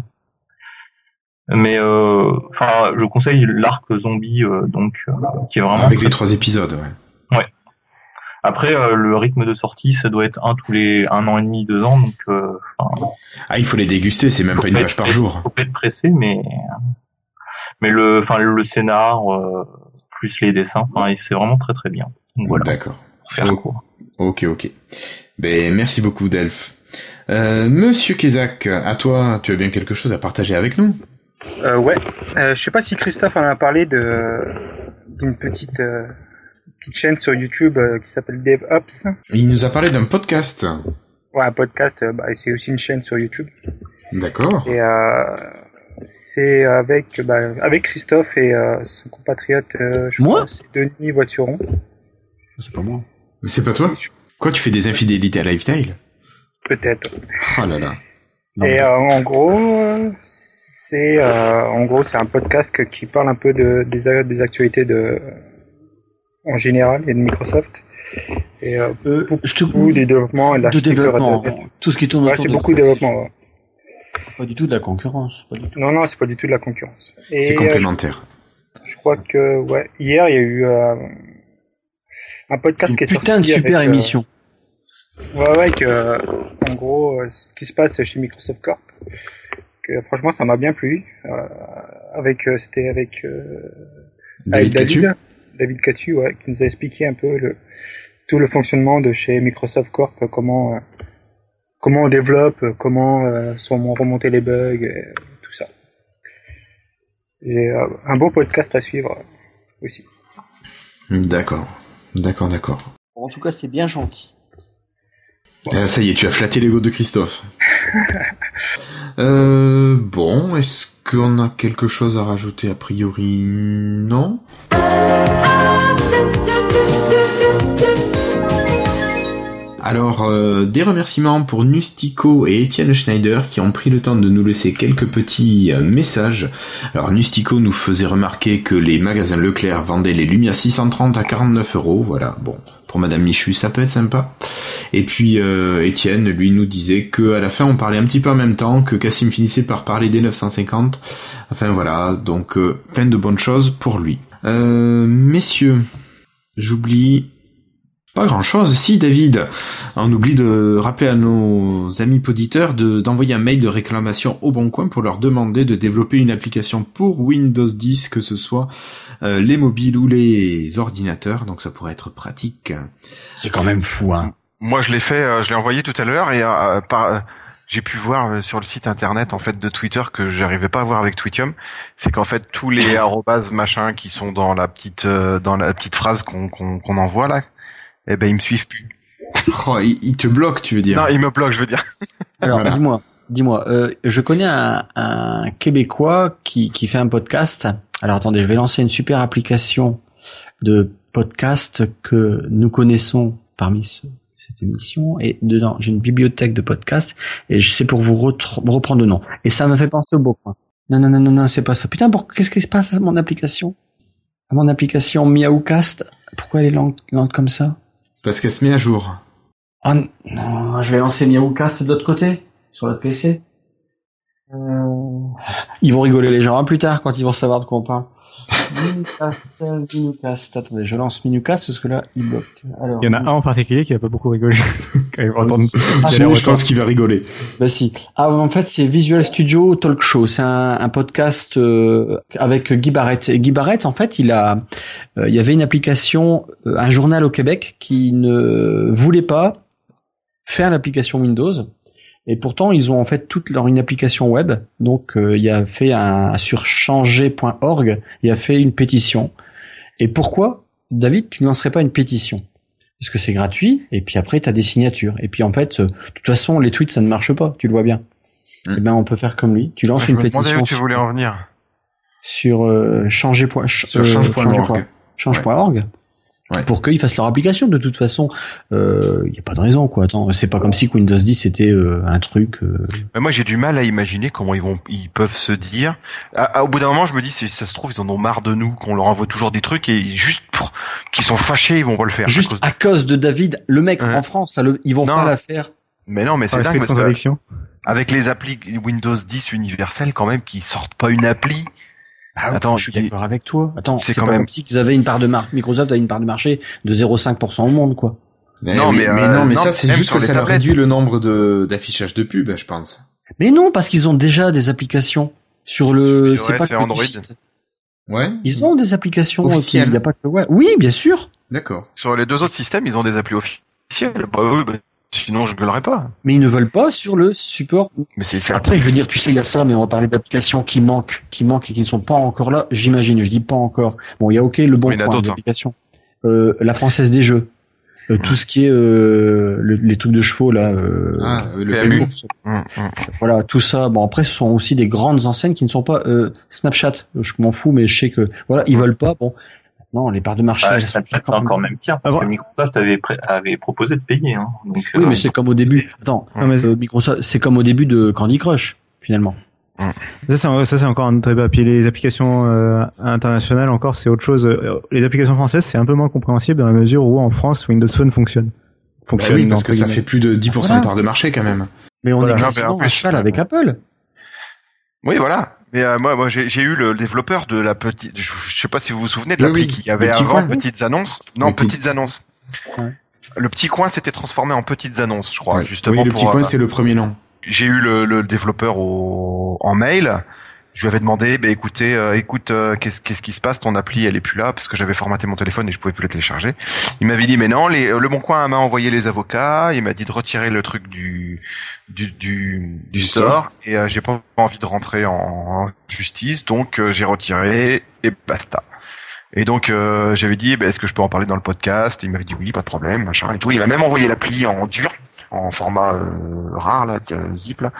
Mais euh, enfin, je conseille l'arc zombie, donc qui est vraiment. Avec les trois épisodes, ouais. Après, euh, le rythme de sortie, ça doit être un tous les un an et demi, deux ans. Donc, euh, Ah, il faut les déguster, c'est même pas une page par pressé- jour. Faut pas être pressé, mais mais le, enfin le scénar euh, plus les dessins, enfin, c'est vraiment très très bien. Donc voilà. D'accord. Faire Oh. court. Ok, ok. Ben, merci beaucoup, Delph. Euh, Monsieur Kezak, à toi, tu as bien quelque chose à partager avec nous? Euh, ouais. Euh, je sais pas si Christophe en a parlé de d'une petite euh, petite chaîne sur YouTube euh, qui s'appelle DevOps. Il nous a parlé d'un podcast. Ouais, un podcast. euh, bah, c'est aussi une chaîne sur YouTube. D'accord. Et euh, c'est avec bah, avec Christophe et euh, son compatriote, euh, je Moi crois, c'est Denis Voituron. C'est pas moi. Mais c'est pas toi Quoi, tu fais des infidélités à Lifestyle Peut-être. Oh là là. Et euh, en gros, euh, c'est euh, en gros c'est un podcast qui parle un peu de des, des actualités de en général et de Microsoft. Et euh, beaucoup des développements et de de développement, tout ce qui tourne Ouais, autour c'est de beaucoup de développement. ouais. C'est pas du tout de la concurrence. Pas du tout. Non non, c'est pas du tout de la concurrence. C'est euh, complémentaire. je crois que ouais, hier il y a eu euh, un podcast qui est Putain de sorti super avec, euh, émission. Ouais, ouais, que, euh, en gros, euh, ce qui se passe chez Microsoft Corp, que franchement, ça m'a bien plu. Euh, avec, euh, c'était avec, euh, David avec Catu David, David Catu, ouais, qui nous a expliqué un peu le, tout le fonctionnement de chez Microsoft Corp, comment, euh, comment on développe, comment euh, sont remonter les bugs, et tout ça. Et euh, un beau podcast à suivre aussi. D'accord. D'accord, d'accord. En tout cas, c'est bien gentil. Ah, ça y est, tu as flatté l'ego de Christophe. euh, bon, est-ce qu'on a quelque chose à rajouter A priori, non? Alors, euh, des remerciements pour Nustico et Étienne Schneider qui ont pris le temps de nous laisser quelques petits euh, messages. Alors, Nustico nous faisait remarquer que les magasins Leclerc vendaient les Lumia 630 à 49 euros. Voilà, bon, pour Madame Michu, ça peut être sympa. Et puis, euh, Étienne, lui, nous disait que à la fin, on parlait un petit peu en même temps, que Cassim finissait par parler des 950. Enfin, voilà, donc euh, plein de bonnes choses pour lui. Euh, messieurs, j'oublie pas grand chose. Si, David, on oublie de rappeler à nos amis poditeurs de, d'envoyer un mail de réclamation au Bon Coin pour leur demander de développer une application pour Windows 10, que ce soit euh, les mobiles ou les ordinateurs. Donc ça pourrait être pratique. C'est quand même fou, hein. Moi, je l'ai fait, euh, je l'ai envoyé tout à l'heure et euh, par, euh, j'ai pu voir euh, sur le site internet en fait de Twitter que j'arrivais pas à voir avec Twitium, c'est qu'en fait tous les arrobas machin qui sont dans la petite euh, dans la petite phrase qu'on qu'on qu'on envoie là, eh ben ils me suivent plus. Oh, il, il te bloque, tu veux dire Non, ils me bloquent, je veux dire. Alors, Voilà. dis-moi, dis-moi, euh, je connais un, un Québécois qui, qui fait un podcast. Alors, attendez, je vais lancer une super application de podcast que nous connaissons parmi ce- cette émission. Et dedans, j'ai une bibliothèque de podcasts et je sais pour vous reprendre le nom. Et ça me fait penser au beau point. Non, non, non, non, non, c'est pas ça. Putain, pour, qu'est-ce qui se passe à mon application? À mon application Miaoucast? Pourquoi elle est lente, lente comme ça? Parce qu'elle se met à jour. Ah non, je vais lancer Miaoucast de l'autre côté, sur votre PC. Euh, Ils vont rigoler les gens hein, plus tard quand ils vont savoir de quoi on parle. Minucast, Minucast. Attendez, je lance Minucast parce que là, il bloque. Alors, Il y en a un en particulier qui a pas beaucoup rigolé. Quand il va entendre- Ah, je pense qu'il va rigoler. Bah si. Ah, en fait, c'est Visual Studio Talk Show. C'est un, un podcast euh, avec Guy Barrett. Et Guy Barrett, en fait, il a, euh, il y avait une application, euh, un journal au Québec qui ne voulait pas faire l'application Windows. Et pourtant, ils ont en fait toute leur une application web. Donc, euh, il a fait un sur changer.org, il a fait une pétition. Et pourquoi, David, tu ne lancerais pas une pétition? Parce que c'est gratuit. Et puis après, tu as des signatures. Et puis en fait, euh, de toute façon, les tweets, ça ne marche pas. Tu le vois bien. Eh ben, on peut faire comme lui. Tu lances Je une me demandais pétition où tu voulais en venir. sur euh, changer. point- ch- Sur euh, change.org. Ouais. Pour qu'ils fassent leur application. De toute façon, il n'y a pas de raison, quoi. Attends, c'est pas comme si Windows 10 c'était euh, un truc. euh, Mais moi, j'ai du mal à imaginer comment ils vont, ils peuvent se dire. À- à- au bout d'un moment, je me dis, si ça se trouve, ils en ont marre de nous, qu'on leur envoie toujours des trucs et juste pour qu'ils sont fâchés, ils vont pas le faire. à Juste cause- à cause de David, le mec Ouais. en France, là, le- ils vont Non. pas la faire. Mais non, mais c'est dingue parce que avec les applis Windows 10 universel, quand même, qui sortent pas une appli. Ah, Attends, je suis d'accord avec toi. Attends, c'est quand pas même- comme si qu'ils avaient une part de marché. Microsoft a une part de marché de 0,5% au monde, quoi. Eh Non, mais, euh, non, mais non, ça, c'est juste sur que les ça leur tablettes. réduit le nombre de, d'affichage de pub, je pense. Mais non, parce qu'ils ont déjà des applications sur le. C'est pas que Android. site. Ouais. Ils ont des applications. Officielles. qui- Il y a pas que. Ouais. Oui, bien sûr. D'accord. Sur les deux autres systèmes, ils ont des applis officielles. Bah oui, bah, sinon je gueulerais pas. Mais ils ne veulent pas sur le support. Mais c'est Après, je veux dire, tu sais, il y a ça, mais on va parler d'applications qui manquent, qui manquent et qui ne sont pas encore là. J'imagine. Je dis pas encore. Bon, il y a OK, le bon Oui, il y en a coin d'autres, hein. d'application. Euh, la française des jeux. Euh, tout ce qui est euh, le- les trucs de chevaux là. euh, Ah, le. Hum, hum. Voilà, tout ça. Bon, après, ce sont aussi des grandes enseignes qui ne sont pas euh, Snapchat. Je m'en fous, mais je sais que voilà, ils veulent pas. Bon, non, les parts de marché. Ah, c'est encore même pire, parce Ah, que. Microsoft avait, pré- avait proposé de payer. Hein. Donc, Oui, euh, mais c'est comme au début. Attends, Non, mais- euh, Microsoft, c'est comme au début de Candy Crush, finalement. Ça, c'est, ça, c'est encore un autre débat. Puis les applications euh, internationales, encore, c'est autre chose. Euh, Les applications françaises, c'est un peu moins compréhensible dans la mesure où en France, Windows Phone fonctionne. Bah Fonctionne. oui, parce que ça fait plus de 10% Voilà. de part de marché quand même. Mais on Voilà. est Non, en à plus, cheval avec Apple. Oui, voilà. Mais euh, moi, moi j'ai eu le développeur de la petite. Je, sais pas si vous vous souvenez de l'appli oui. qui avait Le petit avant coin. petites annonces. Non, petit- petites annonces. Ouais. Le petit coin s'était transformé en petites annonces, je crois, Ouais. justement. oui, le pour, petit coin, euh, c'est le premier nom. j'ai eu le, le développeur au, en mail. Je lui avais demandé, bah, écoutez, euh, écoute, euh, qu'est-ce qu'est-ce qui se passe? Ton appli, elle est plus là parce que j'avais formaté mon téléphone et je pouvais plus la télécharger. Il m'avait dit, mais non, les, le Bon Coin m'a envoyé les avocats. Il m'a dit de retirer le truc du du du, du store, store. et euh, j'ai pas envie de rentrer en, en justice, donc euh, j'ai retiré et basta. Et donc euh, j'avais dit, bah, est-ce que je peux en parler dans le podcast? Il m'avait dit oui, pas de problème, machin et tout. Il m'a même envoyé l'appli en dur, en format euh, rare là, euh, zip là.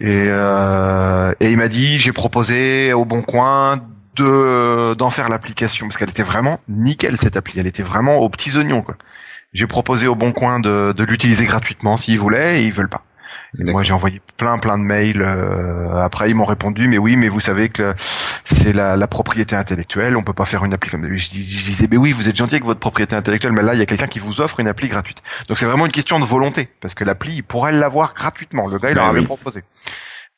Et, euh, et il m'a dit, j'ai proposé au Bon Coin de d'en faire l'application parce qu'elle était vraiment nickel cette appli. Elle était vraiment aux petits oignons quoi. J'ai proposé au Bon Coin de, de l'utiliser gratuitement s'ils voulaient et ils veulent pas. Moi j'ai envoyé plein plein de mails. euh, après ils m'ont répondu mais oui mais vous savez que c'est la, la propriété intellectuelle. On peut pas faire une appli comme je, dis- je disais mais oui vous êtes gentil avec votre propriété intellectuelle mais là il y a quelqu'un qui vous offre une appli gratuite. Donc c'est vraiment une question de volonté parce que l'appli il pourrait l'avoir gratuitement. Le gars il Bah leur avait oui. proposé.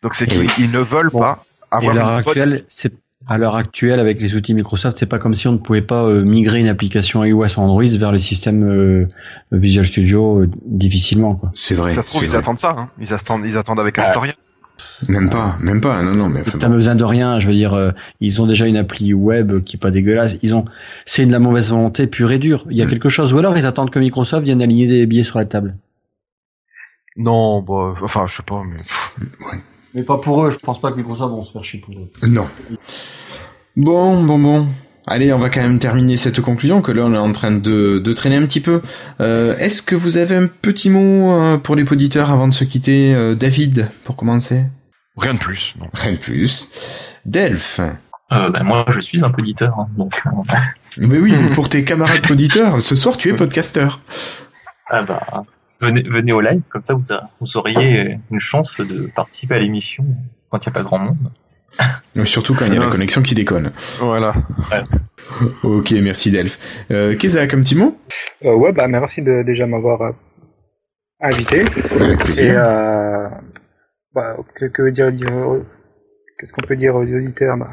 Donc c'est qu'ils oui. ne veulent pas Et à avoir l'heure actuelle, c'est à l'heure actuelle avec les outils Microsoft, c'est pas comme si on ne pouvait pas euh, migrer une application iOS ou Android vers le système euh, Visual Studio euh, difficilement quoi. C'est vrai. Ça se trouve ils vrai. attendent ça. Hein. Ils attendent ils attendent avec Astoria. Même pas, même pas. Non, non, mais enfin, T'as bon. besoin de rien, je veux dire, euh, ils ont déjà une appli web qui est pas dégueulasse. Ils ont, c'est de la mauvaise volonté pure et dure. Il y a Mm. quelque chose, ou alors ils attendent que Microsoft vienne aligner des billets sur la table. Non, bah, enfin je sais pas mais. Mais pas pour eux. Je pense pas que Microsoft vont se faire chier pour eux. Non. Bon, bon, bon. Allez, on va quand même terminer cette conclusion, que là on est en train de, de traîner un petit peu. Euh, Est-ce que vous avez un petit mot euh, pour les auditeurs avant de se quitter Euh, David, pour commencer? Rien de plus. Non. Rien de plus. Delph? Euh, ben, moi, je suis un poditeur. hein, donc, Mais oui, pour tes camarades auditeurs, ce soir tu es podcasteur. ah bah, venez, venez au live, comme ça vous, a- vous auriez une chance de participer à l'émission quand il n'y a pas grand monde. Mais Surtout quand il y a la connexion qui déconne. Voilà. Ok, merci Delph. Euh, Kézak, un petit mot? Euh, ouais, bah merci de déjà m'avoir euh, invité. Avec Et plaisir. euh, bah, que, que dire, dire qu'est-ce qu'on peut dire aux auditeurs bah,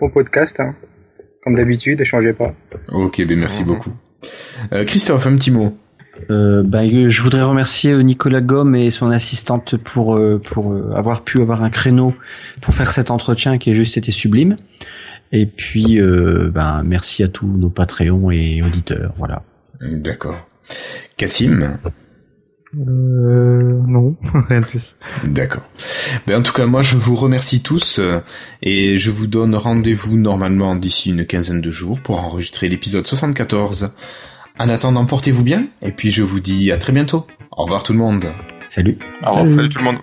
Bon podcast, hein. comme d'habitude, changez pas. Ok, ben merci beaucoup. Euh, Christophe, un petit mot. Euh, ben, euh, je voudrais remercier euh, Nicolas Gomme et son assistante pour pour avoir pu avoir un créneau pour faire cet entretien qui a juste été sublime. Et puis, euh, ben, merci à tous nos Patreons et auditeurs. Voilà. D'accord. Cassim? Euh, non, rien de plus. D'accord. Ben, en tout cas, moi, je vous remercie tous et je vous donne rendez-vous normalement d'ici une quinzaine de jours pour enregistrer l'épisode 74. En attendant, portez-vous bien et puis je vous dis à très bientôt. Au revoir tout le monde. Salut. Au revoir. Salut tout le monde.